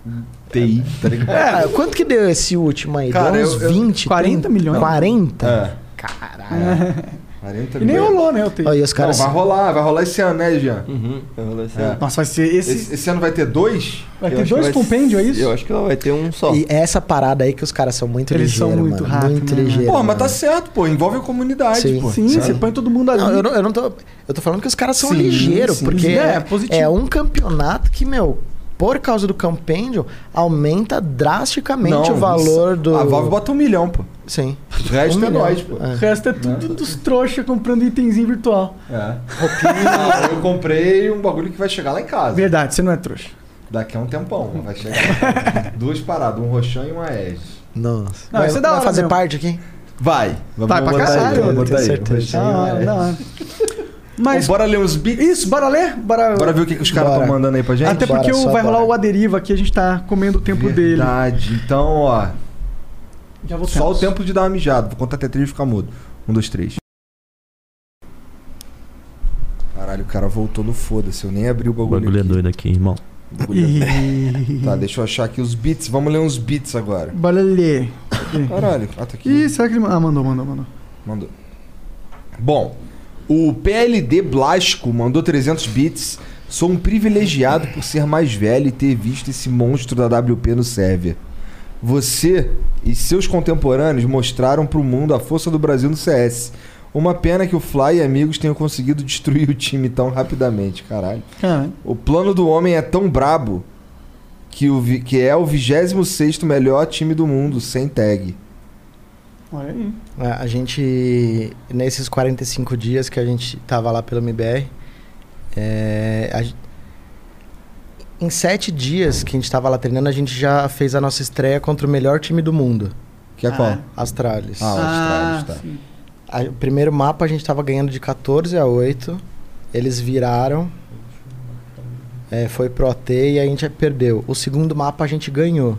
um TI, tá ligado? Ah, quanto que deu esse último aí? Cara, deu uns eu- eu- 20? 40 milhões? 40? É. Caralho. 40 E nem rolou, né, o TI. Olha, os Não, caras. vai rolar, vai rolar esse ano, né, Jean? Uhum. vai rolar esse É. ano. Nossa, vai ser esse... Esse, esse ano vai ter dois? vai Eu ter acho que dois vai compêndios, é isso? Eu acho que não, vai ter um só. E essa parada aí que os caras são muito Eles são muito mano. rápidos, muito né, ligeiros. Pô, mas tá certo, pô. Envolve a comunidade, Sim. pô. Sim, Sabe? você põe todo mundo ali. Não, eu, não, eu não tô. Eu tô falando que os caras são ligeiros, porque sim. É, é, positivo. é um campeonato que, meu, por causa do Compendium, aumenta drasticamente Não, o valor do. A Valve bota um milhão, pô. Sim. O resto Um é milhão. nós, pô. O resto é tudo dos trouxas comprando itemzinho virtual. É. Roupinha. eu comprei um bagulho que vai chegar lá em casa. Verdade, você não é trouxa. Daqui a um tempão. Vai chegar. Duas paradas, um roxão e uma Edge. Nossa. Não, vai isso é da vai fazer mesmo. parte aqui? Vai. Vai pra caralho, aí, botar aí. certeza. Roxão e Mas Bora ler uns beats? isso, bora ler? Bora, Bora ver o que, que os caras estão mandando aí pra gente? Até porque Bora, o- vai rolar bora. o Aderiva aqui, a gente tá comendo o tempo dele. Verdade. Então, ó. Já voltamos. Só o tempo de dar uma mijada. Vou contar até três e ficar mudo. Um, dois, três. Caralho, o cara voltou no foda-se. Eu nem abri o O bagulho. bagulho é aqui. doido aqui, irmão. O bagulho é doido. Tá, deixa eu achar aqui os beats. Vamos ler uns beats agora. Bora ler. Caralho, ah, tá aqui. Ih, será que ele... Ah, mandou, mandou, mandou. Mandou. Bom, o PLD Blasco mandou 300 bits. Sou um privilegiado por ser mais velho e ter visto esse monstro da WP no server. Você e seus contemporâneos mostraram pro mundo a força do Brasil no CS. Uma pena que o Fly e amigos tenham conseguido destruir o time tão rapidamente, caralho. Caralho. O plano do homem é tão brabo que, o, que é o 26º melhor time do mundo, sem tag. Olha aí. É, A gente, nesses 45 dias que a gente tava lá pelo MBR, é, a em sete dias que a gente tava lá treinando, a gente já fez a nossa estreia contra o melhor time do mundo, Que é qual? Astralis. Ah, o Astralis, tá. sim. A- o primeiro mapa a gente tava ganhando de 14 a 8. Eles viraram. É, foi pro OT e a gente perdeu. O segundo mapa a gente ganhou.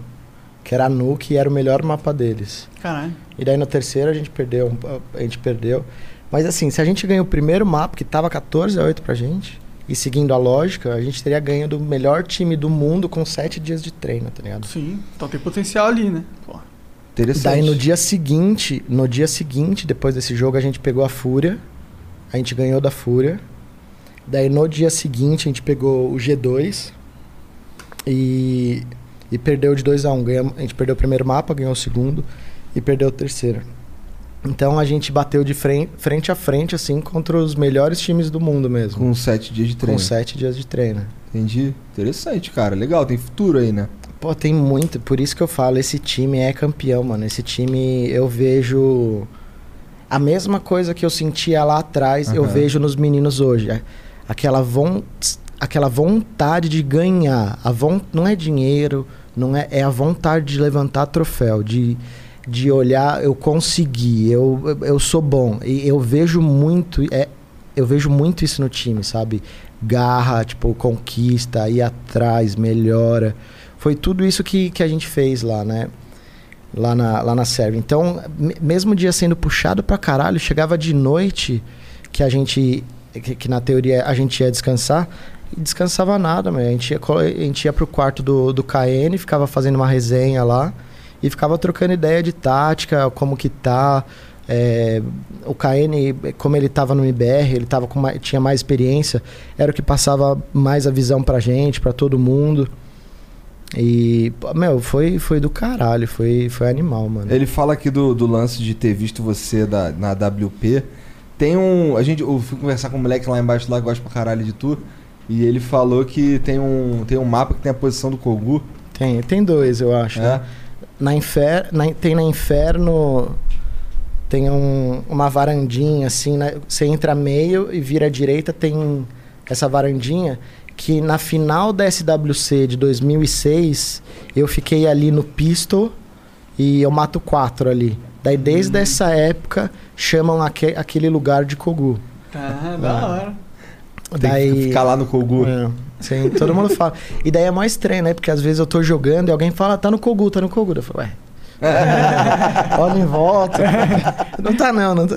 Que era a Nuke e era o melhor mapa deles. Caralho. E daí no terceiro a gente perdeu. A gente perdeu. Mas assim, se a gente ganhou o primeiro mapa, que tava 14 a 8 pra gente, e seguindo a lógica, a gente teria ganho do melhor time do mundo com 7 dias de treino, tá ligado? Sim, então tem potencial ali, né? Pô. Interessante. Daí no dia seguinte, no dia seguinte, depois desse jogo, a gente pegou a Fúria. A gente ganhou da Fúria. Daí no dia seguinte a gente pegou o G2 e, e perdeu de 2 a 1 um. A gente perdeu o primeiro mapa, ganhou o segundo e perdeu o terceiro. Então a gente bateu de frente, frente a frente, assim, contra os melhores times do mundo mesmo. Com sete dias de treino. Com sete dias de treino. Entendi. Interessante, cara. Legal, tem futuro aí, né? Pô, tem muito. Por isso que eu falo, esse time é campeão, mano. Esse time eu vejo. A mesma coisa que eu sentia lá atrás, eu Aham. vejo nos meninos hoje. A, aquela, von, aquela vontade de ganhar. A von, não é dinheiro, não é, é a vontade de levantar troféu, de, de olhar, eu consegui, eu, eu- sou bom. E eu vejo muito, é, eu vejo muito isso no time, sabe? Garra, tipo, conquista, ir atrás, melhora. Foi tudo isso que, que a gente fez lá, né? Lá na, lá na Sérvia. Então, me- mesmo dia sendo puxado pra caralho, chegava de noite que a gente, que, que na teoria a gente ia descansar, descansava nada, a gente ia, a gente ia pro quarto do, do KN, ficava fazendo uma resenha lá e ficava trocando ideia de tática, como que tá. É, o KN, como ele estava no IBR, ele tava com mais, tinha mais experiência, era o que passava mais a visão pra gente, pra todo mundo. E, meu, foi, foi do caralho, foi, foi animal, mano. Ele fala aqui do, do lance de ter visto você da, na WP. Tem um. A gente, eu fui conversar com um moleque lá embaixo lá gosta pra caralho de tu. E ele falou que tem um, tem um mapa que tem a posição do Kogu. Tem, tem dois, eu acho. É? né? Na infer, na- tem na Inferno. Tem um- uma varandinha assim, né? você entra meio e vira à direita, tem essa varandinha que na final da SWC de 2006 eu fiquei ali no pistol e eu mato quatro ali. Daí desde essa época chamam aque- aquele lugar de Kogu. Tá, da hora. Tem que ficar lá no Kogu. É, sim, todo mundo fala. E daí é mais estranho, né? Porque às vezes eu tô jogando e alguém fala, tá no Kogu, tá no Kogu. Eu falo, ué. Olha em volta. não tá não, não tá.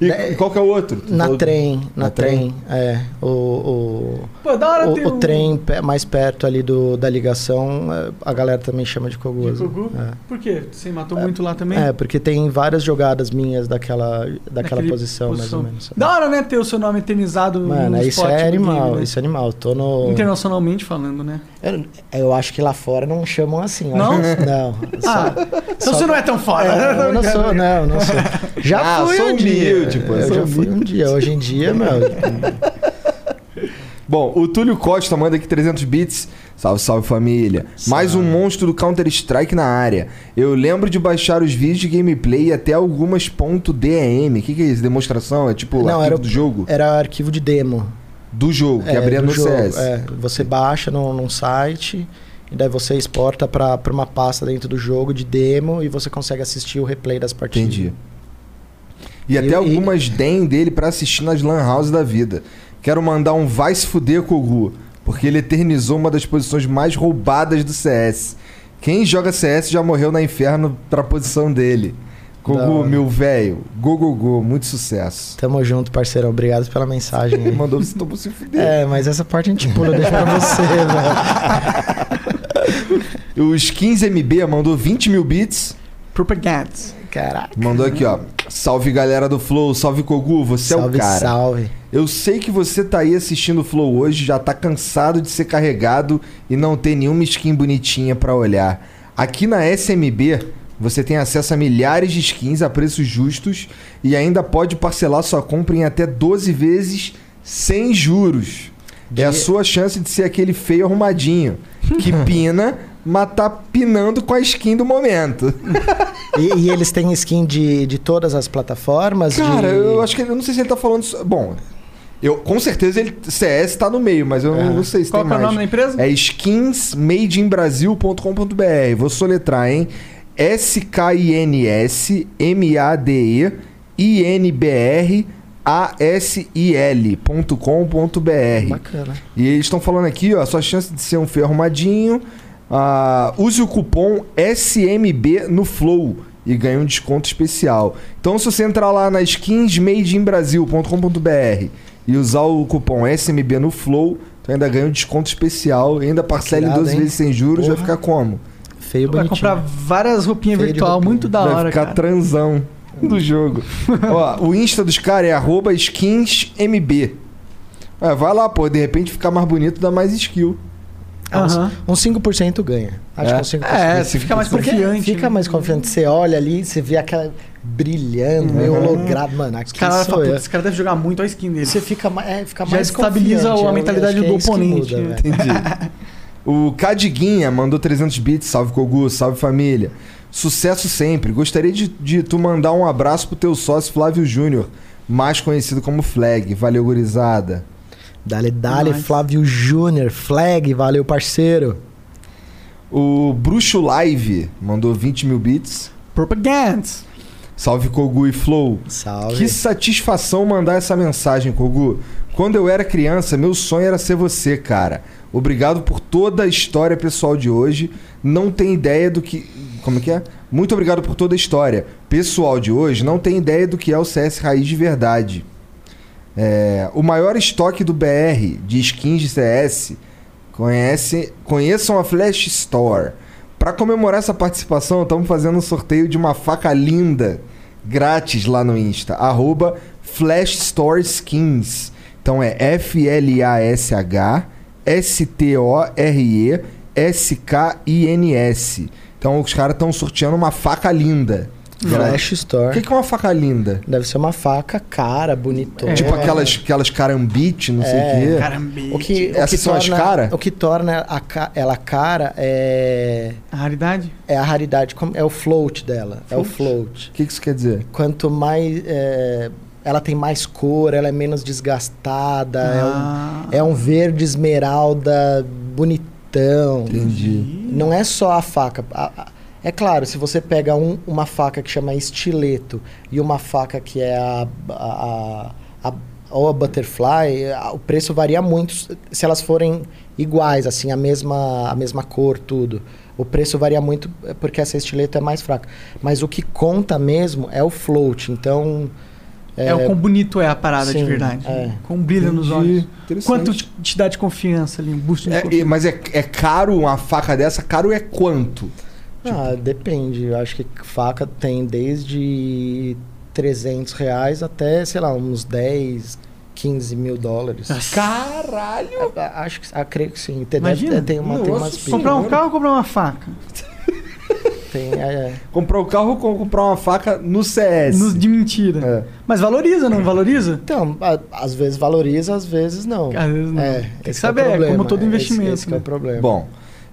E qual que é o outro? Tu Na falou- trem, na, Na trem. É. O, o, Pô, da hora o, um- trem mais perto ali do, da ligação, é, a galera também chama de Kogu. De Kogu? É. Por quê? Você matou muito lá também? É, porque tem várias jogadas minhas daquela, daquela Naquele posição, mais posição. ou menos. Da hora, né? Ter o seu nome eternizado Mano, no isso spot é animal, game, né? isso é animal. Tô no. Internacionalmente falando, né? Eu, eu acho que lá fora não chamam assim. Não? acho Não. Ah, então você não é tão foda. É, eu não sou, não, não sou. Já Ah, fui sou um dia. humilde, pô, eu sou já fui um dia. Hoje em dia, meu. Bom, o Túlio Costa manda aqui 300 bits. Salve, salve família. Mais um monstro do Counter-Strike na área. Eu lembro de baixar os vídeos de gameplay e até algumas .dem. O que, que é isso? Demonstração? É tipo Não, arquivo era do jogo? Era arquivo de demo. Do jogo, que É, abria no jogo, CS. É, você baixa num, num site e daí você exporta pra, pra uma pasta dentro do jogo de demo e você consegue assistir o replay das partidas. Entendi. E, E- até e- algumas DEM dele pra assistir nas Lan House da vida. Quero mandar um vai se fuder Kogu, porque ele eternizou uma das posições mais roubadas do CS. Quem joga CS já morreu na inferno pra posição dele. Hora. meu velho, go, go, muito sucesso. Tamo junto, parceirão. Obrigado pela mensagem. Mandou você tomou se fuder. É, mas essa parte a gente pula, deixa pra você, velho. Os 15MB mandou 20 mil bits. Propaganda. Caraca. Mandou aqui, ó. Salve galera do Flow, salve Kogu, você é salve, o cara. salve. Eu sei que você tá aí assistindo o Flow hoje, já tá cansado de ser carregado e não ter nenhuma skin bonitinha pra olhar. Aqui na SMB, você tem acesso a milhares de skins a preços justos e ainda pode parcelar sua compra em até 12 vezes sem juros. É a sua chance de ser aquele feio arrumadinho, que pina, mas tá pinando com a skin do momento. E, e eles têm skin de, de todas as plataformas? Cara, de... eu acho que eu não sei se ele tá falando. Bom, eu com certeza ele CS tá no meio, mas eu não, É. não sei se Qual tem que é o mais. nome da empresa? É skinsmadeinbrasil.com.br. Vou soletrar, hein? S K I N S M A D E I N B R A S I L.com.br. Bacana. E eles estão falando aqui, ó, a sua chance de ser um feio arrumadinho. ah, use o cupom SMB no Flow e ganhe um desconto especial. Então, se você entrar lá na skinsmadeinbrasil.com.br e usar o cupom SMB no Flow, tu ainda ganha um desconto especial e ainda parcela em Irado, 12 hein? vezes sem juros, vai Porra. ficar como? Feio Vai bonitinho. comprar várias roupinhas Feio virtual, roupinha. muito da vai hora, ficar cara. transão do jogo. Ó, o Insta dos caras é arroba skinsmb. É, vai lá, pô, de repente ficar mais bonito dá mais skill. Ah, uns- Aham. Uns 5% ganha. Acho É? que uns 5%. É, você fica mais confiante. Fica né? mais confiante. Você olha ali, você vê aquela brilhando, meio hologrado. Mano, aqui Os caras sou falam, eu. "Putz, esse cara deve jogar muito a skin dele. Você fica, é, fica Já mais estabiliza a mentalidade que do é oponente, muda, né? Entendi. o Cadiguinha mandou 300 bits. Salve Kogu, salve família. Sucesso sempre. Gostaria de, de tu mandar um abraço pro teu sócio Flávio Júnior. mais conhecido como Flag. Valeu, gurizada. Dale, dale, Nice. Flávio Júnior, flag, valeu, parceiro. O Bruxo Live mandou 20 mil bits. Propaganda. Salve Kogu e Flow. Salve. Que satisfação mandar essa mensagem, Kogu. Quando eu era criança, meu sonho era ser você, cara. Obrigado por toda a história pessoal de hoje. Não tem ideia do que. Como é que é? Muito obrigado por toda a história. Pessoal de hoje não tem ideia do que é o CS Raiz de verdade. É, o maior estoque do BR de skins de CS. Conhece, conheçam a Flash Store. Para comemorar essa participação, estamos fazendo um sorteio de uma faca linda, grátis lá no Insta. Arroba Flash Store Skins. Então é F-L-A-S-H S-T-O-R-E S-K-I-N-S. Então os caras estão sorteando uma faca linda. Flash O Store. que, que é uma faca linda? Deve ser uma faca cara, bonitona. Tipo aquelas, aquelas carambite, não sei o É, quê. Caramba. O que, o Essas que são as torna, cara? O que torna a ela cara é, A raridade? é a raridade, é o float dela. É o float. O que, que isso quer dizer? Quanto mais. é, ela tem mais cor, ela é menos desgastada, Ah. é, um, é um verde esmeralda bonitão. Entendi. Não é só a faca. A- a- é claro, se você pega um- uma faca que chama estileto e uma faca que é a, a, a, a- ou a butterfly, o preço varia muito se elas forem iguais, assim, a mesma, a mesma cor, tudo. O preço varia muito é, porque essa estileto é mais fraca. Mas o que conta mesmo é o float. Então. É, o quão bonito é a parada de sim, verdade. é. Com brilho nos Entendi. olhos. Interessante. Quanto te, te dá de confiança ali? Um boost de É, confiança. e- mas é, é caro uma faca dessa? Caro é quanto? Ah, depende. Eu acho que faca tem desde 300 reais até, sei lá, uns 10, 15 mil dólares. Caralho! Ah, Acho que, ah, creio que sim. Tem, Imagina. deve- tem, uma, tem umas. Comprar um carro ou comprar uma faca? Tem, é, é. Comprar o carro ou comprar uma faca no CS? No- de mentira. É. Mas valoriza, não valoriza? Então, a- às vezes valoriza, às vezes não. Às vezes não. É, Tem que esse saber, é, é como todo investimento, Esse, esse que é né? o problema. Bom,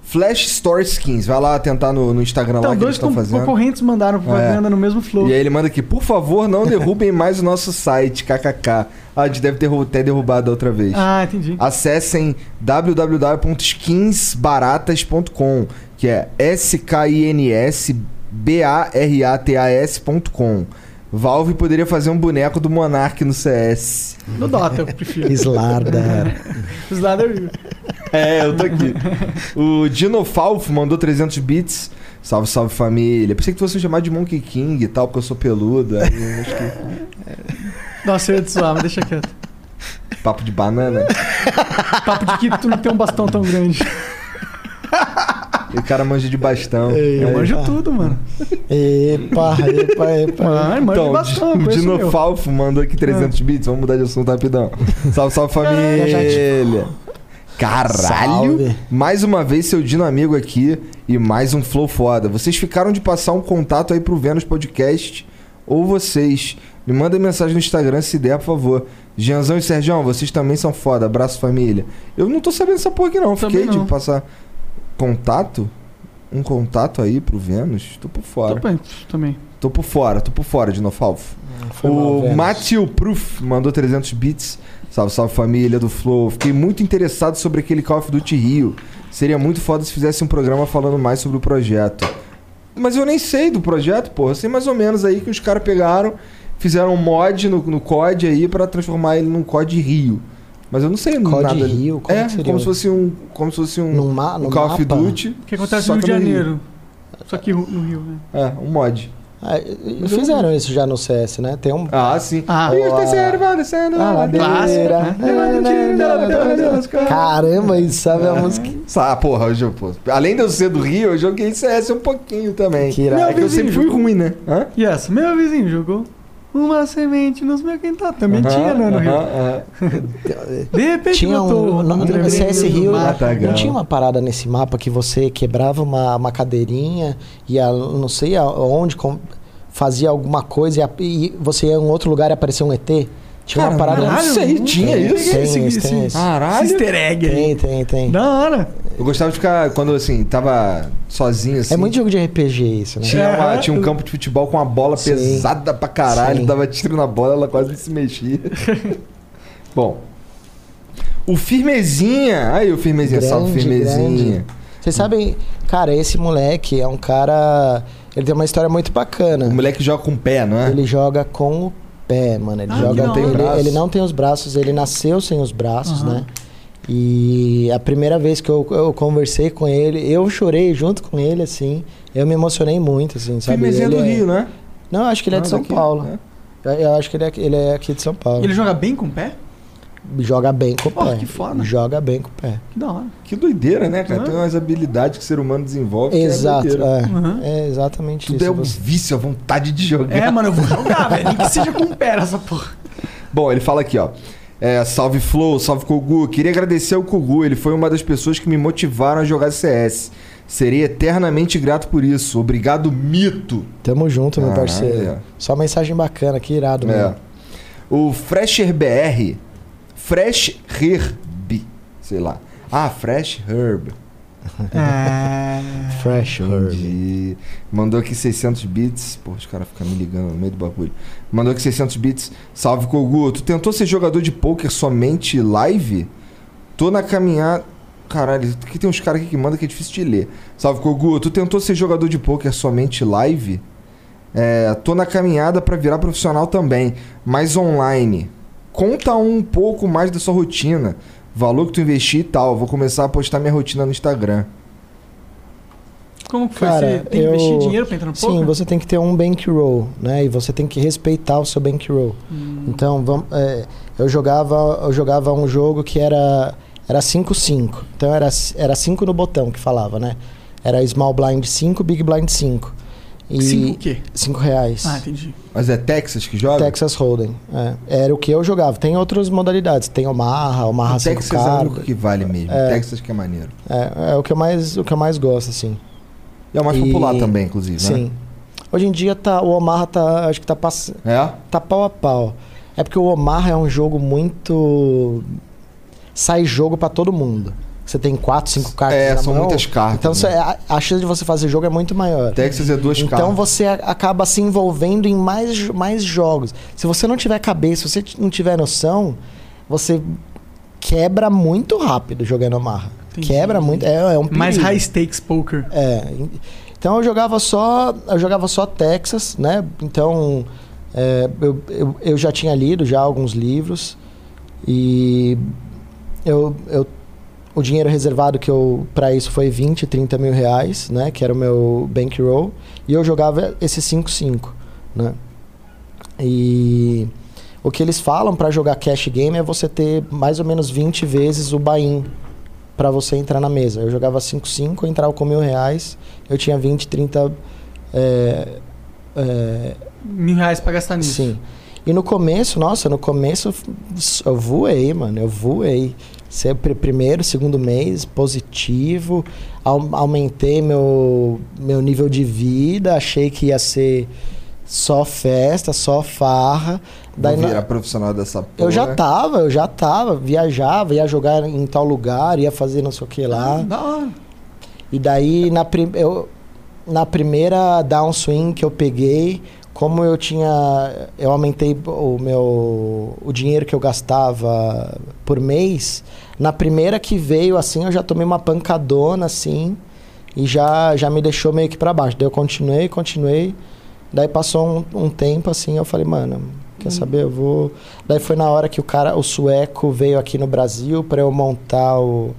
Flash Store Skins. Vai lá tentar no, no Instagram Então, lá que eles estão fazendo. concorrentes mandaram propaganda no mesmo flow. E aí ele manda aqui, por favor, não derrubem mais o nosso site, kkk. Ah, a gente deve ter ter derrubado outra vez. Ah, entendi. Acessem www.skinsbaratas.com, que é S-K-I-N-S-B-A-R-A-T-A-S.com. Valve poderia fazer um boneco do Monark no CS. No Dota, eu prefiro. Slardar. Slider. É, eu tô aqui. o Dinofalfo mandou 300 bits. Salve, salve família. Pensei que fosse me chamar de Monkey King e tal, porque eu sou peludo. Aí eu acho que... Nossa, eu ia te zoar, mas deixa quieto. Papo de banana. Papo de que tu não tem um bastão tão grande. O cara manja de bastão. Eu Aí- manjo tudo, mano. Epa, epa, epa. Mano, manjo Então, bastão, o conheço meu. Dinofalfo mandou aqui 300 bits. Vamos mudar de assunto rapidão. Salve, salve família. Caralho! Salve. Mais uma vez, seu Dino amigo aqui e mais um Flow foda. Vocês ficaram de passar um contato aí pro Vênus Podcast ou vocês. Me mandem mensagem no Instagram se der, por favor. Gianzão e Sergião, vocês também são foda. Abraço, família. Eu não tô sabendo essa porra aqui, não. Fiquei não. de passar contato? Um contato aí pro Vênus? Tô por fora. Tô bem, também. Tô por fora, tô por fora. Foi mal, O. Matthew Proof mandou 300 bits. Salve, salve família do Flow. Fiquei muito interessado sobre aquele Call of Duty Rio. Seria muito foda se fizesse um programa falando mais sobre o projeto. Mas eu nem sei do projeto, pô. Eu sei mais ou menos aí que os caras pegaram, fizeram um mod no, no COD aí pra transformar ele num COD Rio. Mas eu não sei COD nada. Rio? Como é, como se fosse um, como se fosse um, Num ma- um no Call of mapa? Duty. O que acontece no Rio de no Rio. Janeiro. Só que no Rio, né? É, um mod. Ah, fizeram isso já no CS, né? Tem um. Ah, sim. Ah. E os terceiros vão descendo a ladeira. Clássico, Caramba, isso sabe a música. Ah, porra, eu, jo- pô, além de eu ser do Rio, eu joguei CS um pouquinho também. Que irado. é que eu sempre fui ruim, né? Hã? E essa? Meu vizinho jogou uma semente nos meus quintal. Também tinha, né, no Rio. aham, aham. De repente Tinha botou um. No, no tremendo CS Rio. Matagal. não tinha uma parada nesse mapa que você quebrava uma, uma cadeirinha e a, não sei aonde com- fazia alguma coisa e, a- e você ia em um outro lugar e aparecia um ET? Tinha uma Cara, parada. caralho, isso aí, tinha Tem, isso? Tem, Esse- tem isso. Caralho. Esse easter egg. Tem, tem, tem. Da hora. Eu gostava de ficar, quando assim, tava sozinho assim. É muito jogo de RPG isso, né? Tinha, uma- É. tinha um campo de futebol com uma bola Sim. pesada pra caralho, Sim. dava tiro na bola, ela quase não se mexia. Bom. O Firmezinha. Aí o Firmezinha, salve Grande, Firmezinha. grande. Vocês sabem, cara, esse moleque é um cara. Ele tem uma história muito bacana. O moleque joga com o pé, não é? Ele joga com o pé, mano. Ele Ah, joga. da Ele, ele não tem os braços, ele nasceu sem os braços, Aham. né? E a primeira vez que eu, eu conversei com ele, eu chorei junto com ele, assim. Eu me emocionei muito, assim, sabe? Firmezinha do é- Rio, né? Não, eu acho que ele é Não, de São daqui, Paulo. né? Eu, eu acho que ele é, ele é aqui de São Paulo. Ele joga bem com o pé? Joga bem com o Porra, pé. que foda. Joga bem com o pé. Que da hora. Que doideira, né, cara? Hã? Tem umas habilidades que o ser humano desenvolve. que Exato, É é. Uhum. É exatamente Tudo isso. é um Você- vício, a vontade de jogar. É, mano, eu vou jogar, velho. Nem que seja com o pé essa porra. Bom, ele fala aqui, ó. É, salve Flow, salve Kogu. Queria agradecer ao Kogu, ele foi uma das pessoas que me motivaram a jogar CS. Serei eternamente grato por isso. Obrigado, Mito. Tamo junto, meu Caralho, parceiro. é. Só mensagem bacana, que irado, É. mano. O Fresher BR, Fresh Herb, sei lá. Ah, Fresh Herb. É. Fresh Herb. Mandou aqui 600 bits. Pô, os caras ficam me ligando no meio do bagulho. Mandou aqui 600 bits. Salve, Kogu. Tu tentou ser jogador de poker somente live? Tô na caminhada. Caralho, aqui tem uns caras aqui que mandam que é difícil de ler. Salve, Kogu. Tu tentou ser jogador de poker somente live? É, tô na caminhada pra virar profissional também, mas online. Conta um pouco mais da sua rotina. Valor que tu investiu e tal. Vou começar a postar minha rotina no Instagram. Como que foi? Cara, Você tem que eu- investir dinheiro pra entrar no Sim, poker? você tem que ter um bankroll, né? E você tem que respeitar o seu bankroll. Hum. Então, vamos, é, eu jogava eu jogava um jogo que era era 5-5. Então era era 5 no botão que falava, né? Era small blind 5, big blind 5. E Cinco o quê? 5 reais. Ah, entendi. Mas é Texas que joga? Texas Hold'em. é. Era o que eu jogava. Tem outras modalidades. Tem Omaha, Omaha O 5 Texas é o único que vale mesmo. É. Texas que é maneiro. É, é o que eu mais o que eu mais gosto assim. E é o mais E- popular também, inclusive, Sim. né? Hoje em dia tá, o Omaha tá, acho que tá, pass... É? tá pau a pau. É porque o Omaha é um jogo muito. Sai jogo pra todo mundo. Você tem quatro, cinco cartas. É, na são mão, muitas cartas, Então né? você- a, a chance de você fazer jogo é muito maior. Texas é duas Então cartas. você a- acaba se envolvendo em mais, mais jogos. Se você não tiver cabeça, se você não tiver noção, você quebra muito rápido jogando. Entendi. Quebra muito. É, é um Mais high stakes poker. É. en- Então eu jogava só. Eu jogava só Texas, né? Então é, eu, eu, eu já tinha lido já alguns livros. E eu, eu, o dinheiro reservado que eu para isso foi 20, 30 mil reais, né? Que era o meu bankroll. E eu jogava esse 5-5, né? E o que eles falam para jogar cash game é você ter mais ou menos 20 vezes o buy-in para você entrar na mesa. Eu jogava 5-5, eu entrava com mil reais, eu tinha 20, 30. É, é, Mil reais pra gastar nisso. sim. E no começo, nossa, no começo eu voei, mano, eu voei. Sempre primeiro, segundo mês, positivo. Au- aumentei meu, meu nível de vida, achei que ia ser só festa, só farra. Vou na- virar profissional dessa porra. eu já tava, eu já tava, viajava, ia jogar em tal lugar, ia fazer não sei o que lá. Da hora. E daí na, prim eu, na primeira downswing que eu peguei, como eu tinha. Eu aumentei o meu. o dinheiro que eu gastava por mês. Na primeira que veio, assim, eu já tomei uma pancadona, assim, e já, já me deixou meio que pra baixo. Daí eu continuei, continuei. Daí passou um, um tempo, assim, eu falei, mano, quer saber? Eu vou. Daí foi na hora que o cara, o sueco, veio aqui no Brasil pra eu montar o.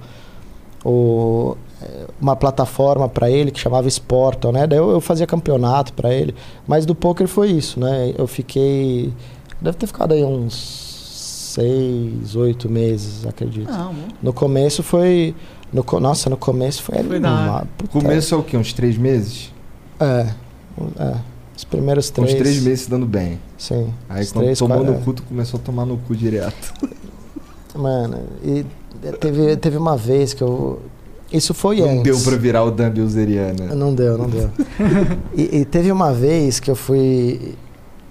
o uma plataforma para ele que chamava Sportal, né? Daí eu, eu fazia campeonato para ele. Mas do poker foi isso, né? Eu fiquei. Deve ter ficado aí uns seis, oito meses, acredito. Não, No começo foi. No, nossa, no começo foi, Foi puta- Começo é o quê? Uns três meses? É, é. Os primeiros Uns três. três meses se dando bem. Sim. Aí quando três, tomou quatro- no cu, tu começou a tomar no cu direto. Mano, e teve, teve uma vez que eu. Isso foi Não antes. deu pra virar o Dan Bilzeriana. Não deu, não deu. e, e teve uma vez que eu fui.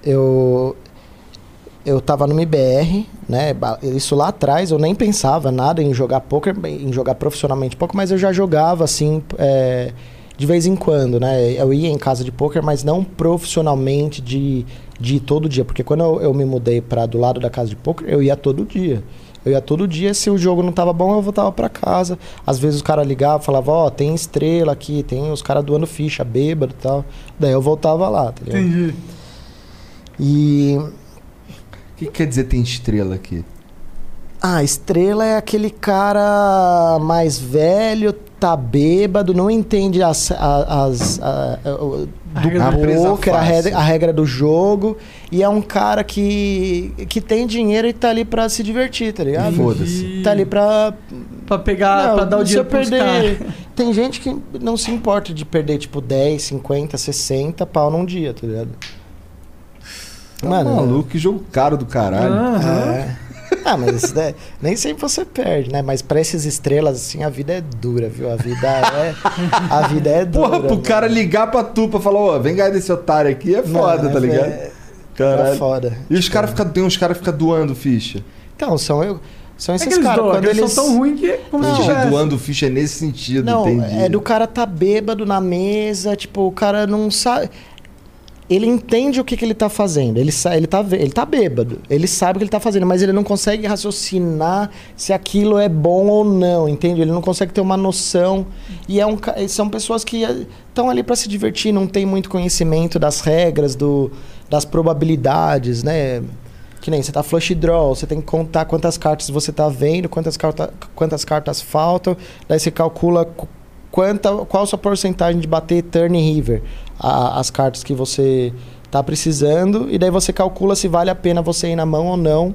Eu. eu tava no MBR, né? Isso lá atrás eu nem pensava nada em jogar poker, em jogar profissionalmente pouco, mas eu já jogava assim, é, de vez em quando, né? Eu ia em casa de poker, mas não profissionalmente de, de ir todo dia, porque quando eu, eu me mudei para do lado da casa de poker, eu ia todo dia. Eu ia todo dia, se o jogo não tava bom, eu voltava para casa. Às vezes os caras ligavam, falavam, ó, tem estrela aqui, tem os caras doando ficha, bêbado e tal. Daí eu voltava lá, tá ligado? Entendi. E O que, que quer dizer tem estrela aqui? Ah, estrela é aquele cara mais velho, tá bêbado, não entende as, a- as, a- A do regra do- presa poker, a regra, a regra do jogo. E é um cara que, que tem dinheiro e tá ali pra se divertir, tá ligado? Foda-se. Tá ali pra. Pra pegar, Não, pra dar o dinheiro pros perder. caras. Tem gente que não se importa de perder, tipo, 10, 50, 60 pau num dia, tá ligado? Tá maluco, que jogo caro do caralho. Aham. É. Ah, mas isso daí- nem sempre você perde, né? Mas pra essas estrelas, assim, a vida é dura, viu? A vida é. A vida é dura. Porra, pro mano. cara ligar pra tu pra falar, ó, vem ganhar desse otário aqui é foda, Mano, tá é- ligado? É, Caralho. é foda. E os caras ficam, tem uns caras que ficam doando ficha. Então, são, eu, são É esses que eles caras. Quando eles eles. são tão ruins que é como se Não, Entendi, tivesse. doando ficha nesse sentido, Não, entendi. é do cara tá bêbado na mesa, tipo, o cara não sabe. Ele entende o que, que ele tá fazendo. Ele, sa- ele, tá, ele tá bêbado. Ele sabe o que ele tá fazendo, mas ele não consegue raciocinar se aquilo é bom ou não, entende? Ele não consegue ter uma noção. E é um, são pessoas que estão ali para se divertir, não tem muito conhecimento das regras, do, das probabilidades, né? Que nem você tá flush draw, você tem que contar quantas cartas você tá vendo, quantas, carta, quantas cartas faltam, daí você calcula quanta, qual a sua porcentagem de bater turn river, a- as cartas que você tá precisando, e daí você calcula se vale a pena você ir na mão ou não,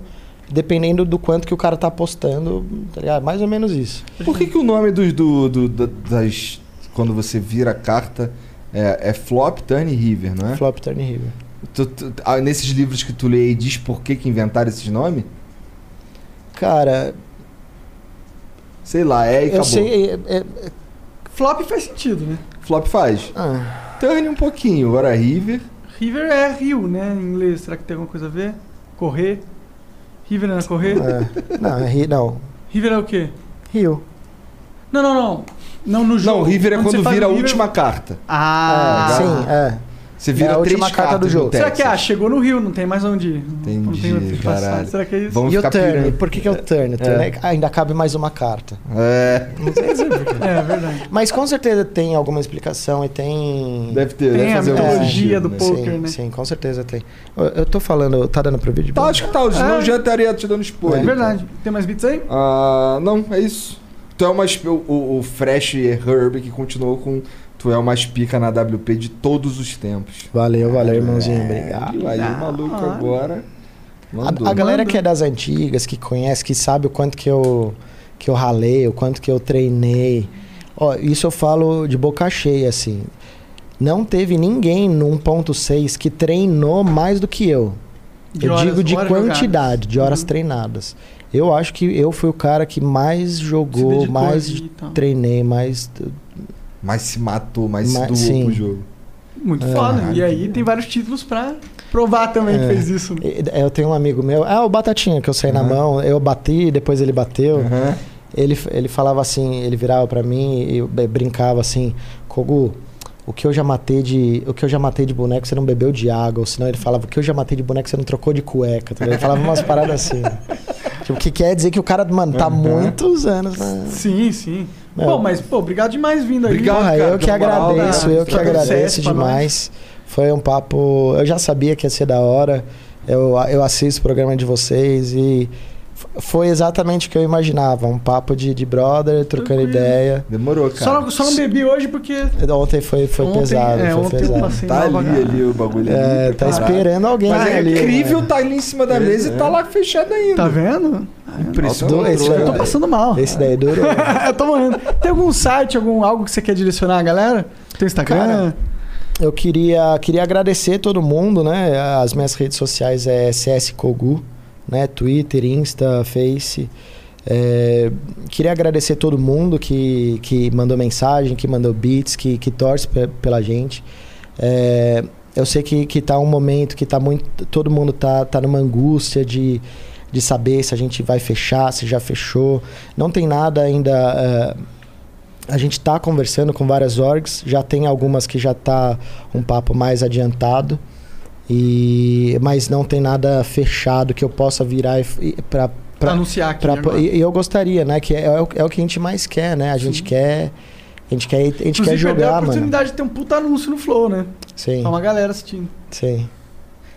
dependendo do quanto que o cara tá apostando, tá ligado? Mais ou menos isso. Por que, que o nome dos, do, do- da- das. Quando você vira a carta é, é flop, turn river, não é? Flop, turn river. Tu- tu- ah, nesses livros que tu lê aí, diz por que, que inventaram esses nomes? Cara, Sei lá, é e eu acabou. sei... é- é- Flop faz sentido, né? Flop faz. ah, Turn um pouquinho, agora river. River é rio, né? Em inglês. Será que tem alguma coisa a ver? Correr. River não é correr? é. não, é ri- não. River é o quê? Rio. Não, não, não. Não no jogo. Não, river é quando faz vira a river- última carta. Ah, É, sim, é. Você vira É a três carta cartas do jogo. Será que ah, chegou no Rio, não tem mais onde ir? Não- não Entendi, tem onde passar. caralho. Será que é isso? Vamos E o turn? pirando. Por que, que é o turn? O turn É. é- ainda cabe mais uma carta. É, É, verdade. Mas com certeza tem alguma explicação e tem. deve ter, Tem deve a fazer algum mitologia do né? poker, sim, né? sim, com certeza tem. Eu, eu tô falando, tá dando pro vídeo? Tá, acho que tá, senão É. já estaria te dando spoiler. É verdade. Tem mais bits aí? Ah, não, é isso. Tu é. O, o, o Fresh Herb que continuou com. Tu é o mais pica na WP de todos os tempos. Valeu, valeu, irmãozinho. Obrigado. Viu? Aí o maluco agora. Mandou. A, a galera Manda. que é das antigas, que conhece, que sabe o quanto que eu, que eu ralei, o quanto que eu treinei. Ó, isso eu falo de boca cheia, assim. Não teve ninguém no 1.6 que treinou mais do que eu. De eu horas- digo de horas quantidade, jogadas. de horas Uhum. treinadas. Eu acho que eu fui o cara que mais jogou, mais treinei, mais. Mas se matou, mas se doou sim. pro jogo. Muito É. foda. E aí tem vários títulos pra provar também que É. fez isso. né? Eu tenho um amigo meu, ah, o Batatinha, que eu saí na Uhum. mão, eu bati, depois ele bateu. Aham. Ele, ele falava assim, ele virava pra mim e brincava assim, Kogu, o que eu já matei de, o que eu já matei de boneco, você não bebeu de água, ou senão ele falava, o que eu já matei de boneco, você não trocou de cueca, tá? Ele falava umas paradas assim. Tipo, que quer dizer que o cara, mano, tá há muitos anos, né? Sim, sim. É. Pô, mas, pô, obrigado demais vindo aí. Obrigado. Cara, eu que moral, agradeço, né? eu que Troca agradeço demais. Foi um papo. Eu já sabia que ia ser da hora. Eu, eu assisto o programa de vocês e foi exatamente o que eu imaginava. Um papo de, de brother, trocando Tranquilo. ideia. Demorou, cara. Só não, só não bebi hoje porque. Ontem foi, foi ontem, pesado. é, foi pesado. Tá ali, ali o bagulho É, ali. tá esperando alguém Mas é ali. incrível né? tá ali em cima da É, mesa e tá lá fechado ainda. Tá vendo? Impressionante. Esse Eu tô passando mal. Esse daí durou. eu tô morrendo. Tem algum site, algum algo que você quer direcionar a galera? Tem Instagram? Cara, Eu queria, queria agradecer todo mundo, né? As minhas redes sociais é CS Kogu, né? Twitter, Insta, Face. É, queria agradecer todo mundo que, que mandou mensagem, que mandou beats, que, que torce pe- pela gente. É, Eu sei que, que tá um momento que tá muito. Todo mundo tá, tá numa angústia de, de saber se a gente vai fechar, se já fechou. Não tem nada ainda. eh, a gente tá conversando com várias orgs, já tem algumas que já tá um papo mais adiantado. E, mas não tem nada fechado que eu possa virar pra, anunciar aqui. pra- agora. e, e eu gostaria, né? Que é, é o, é o que a gente mais quer, né? A gente Sim. quer. A gente quer, a gente quer Inclusive, a jogar, mano. oportunidade de ter um puta anúncio no Flow, né? Sim, Tá uma galera assistindo. sim.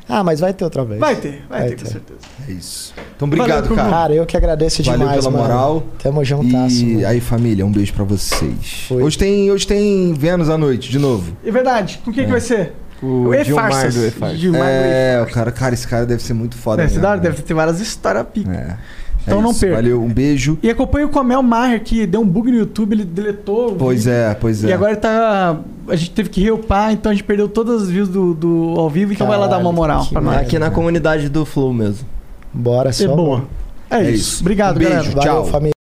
Ah, mas vai ter outra vez. Vai ter, vai, Vai ter, com ter. certeza. É isso. Então, obrigado, Valeu, cara. Cara, eu que agradeço Valeu demais, pela mano. moral. Tamo juntasso. E mano. aí, família, um beijo pra vocês. Foi. Hoje tem, hoje tem Vênus à noite, de novo. É verdade. Com quem que vai ser? O E Gilmar do E-Farsas. Gilmar do é, o E-Farsas. cara, cara, esse cara deve ser muito foda. Deve, mesmo, deve ter várias histórias pica. né? É. Então É não perca. Valeu, um beijo. E acompanha o Comel Maher, que deu um bug no YouTube, ele deletou. o Pois é, pois é. E agora ele tá. A gente teve que reupar, então a gente perdeu todas as views do, do ao vivo, então vai lá dar uma Caralho, moral pra nós. Aqui na comunidade do Flow mesmo. Bora, só. É boa. É, É isso. isso. Obrigado, Um beijo, galera. Valeu, Tchau. família.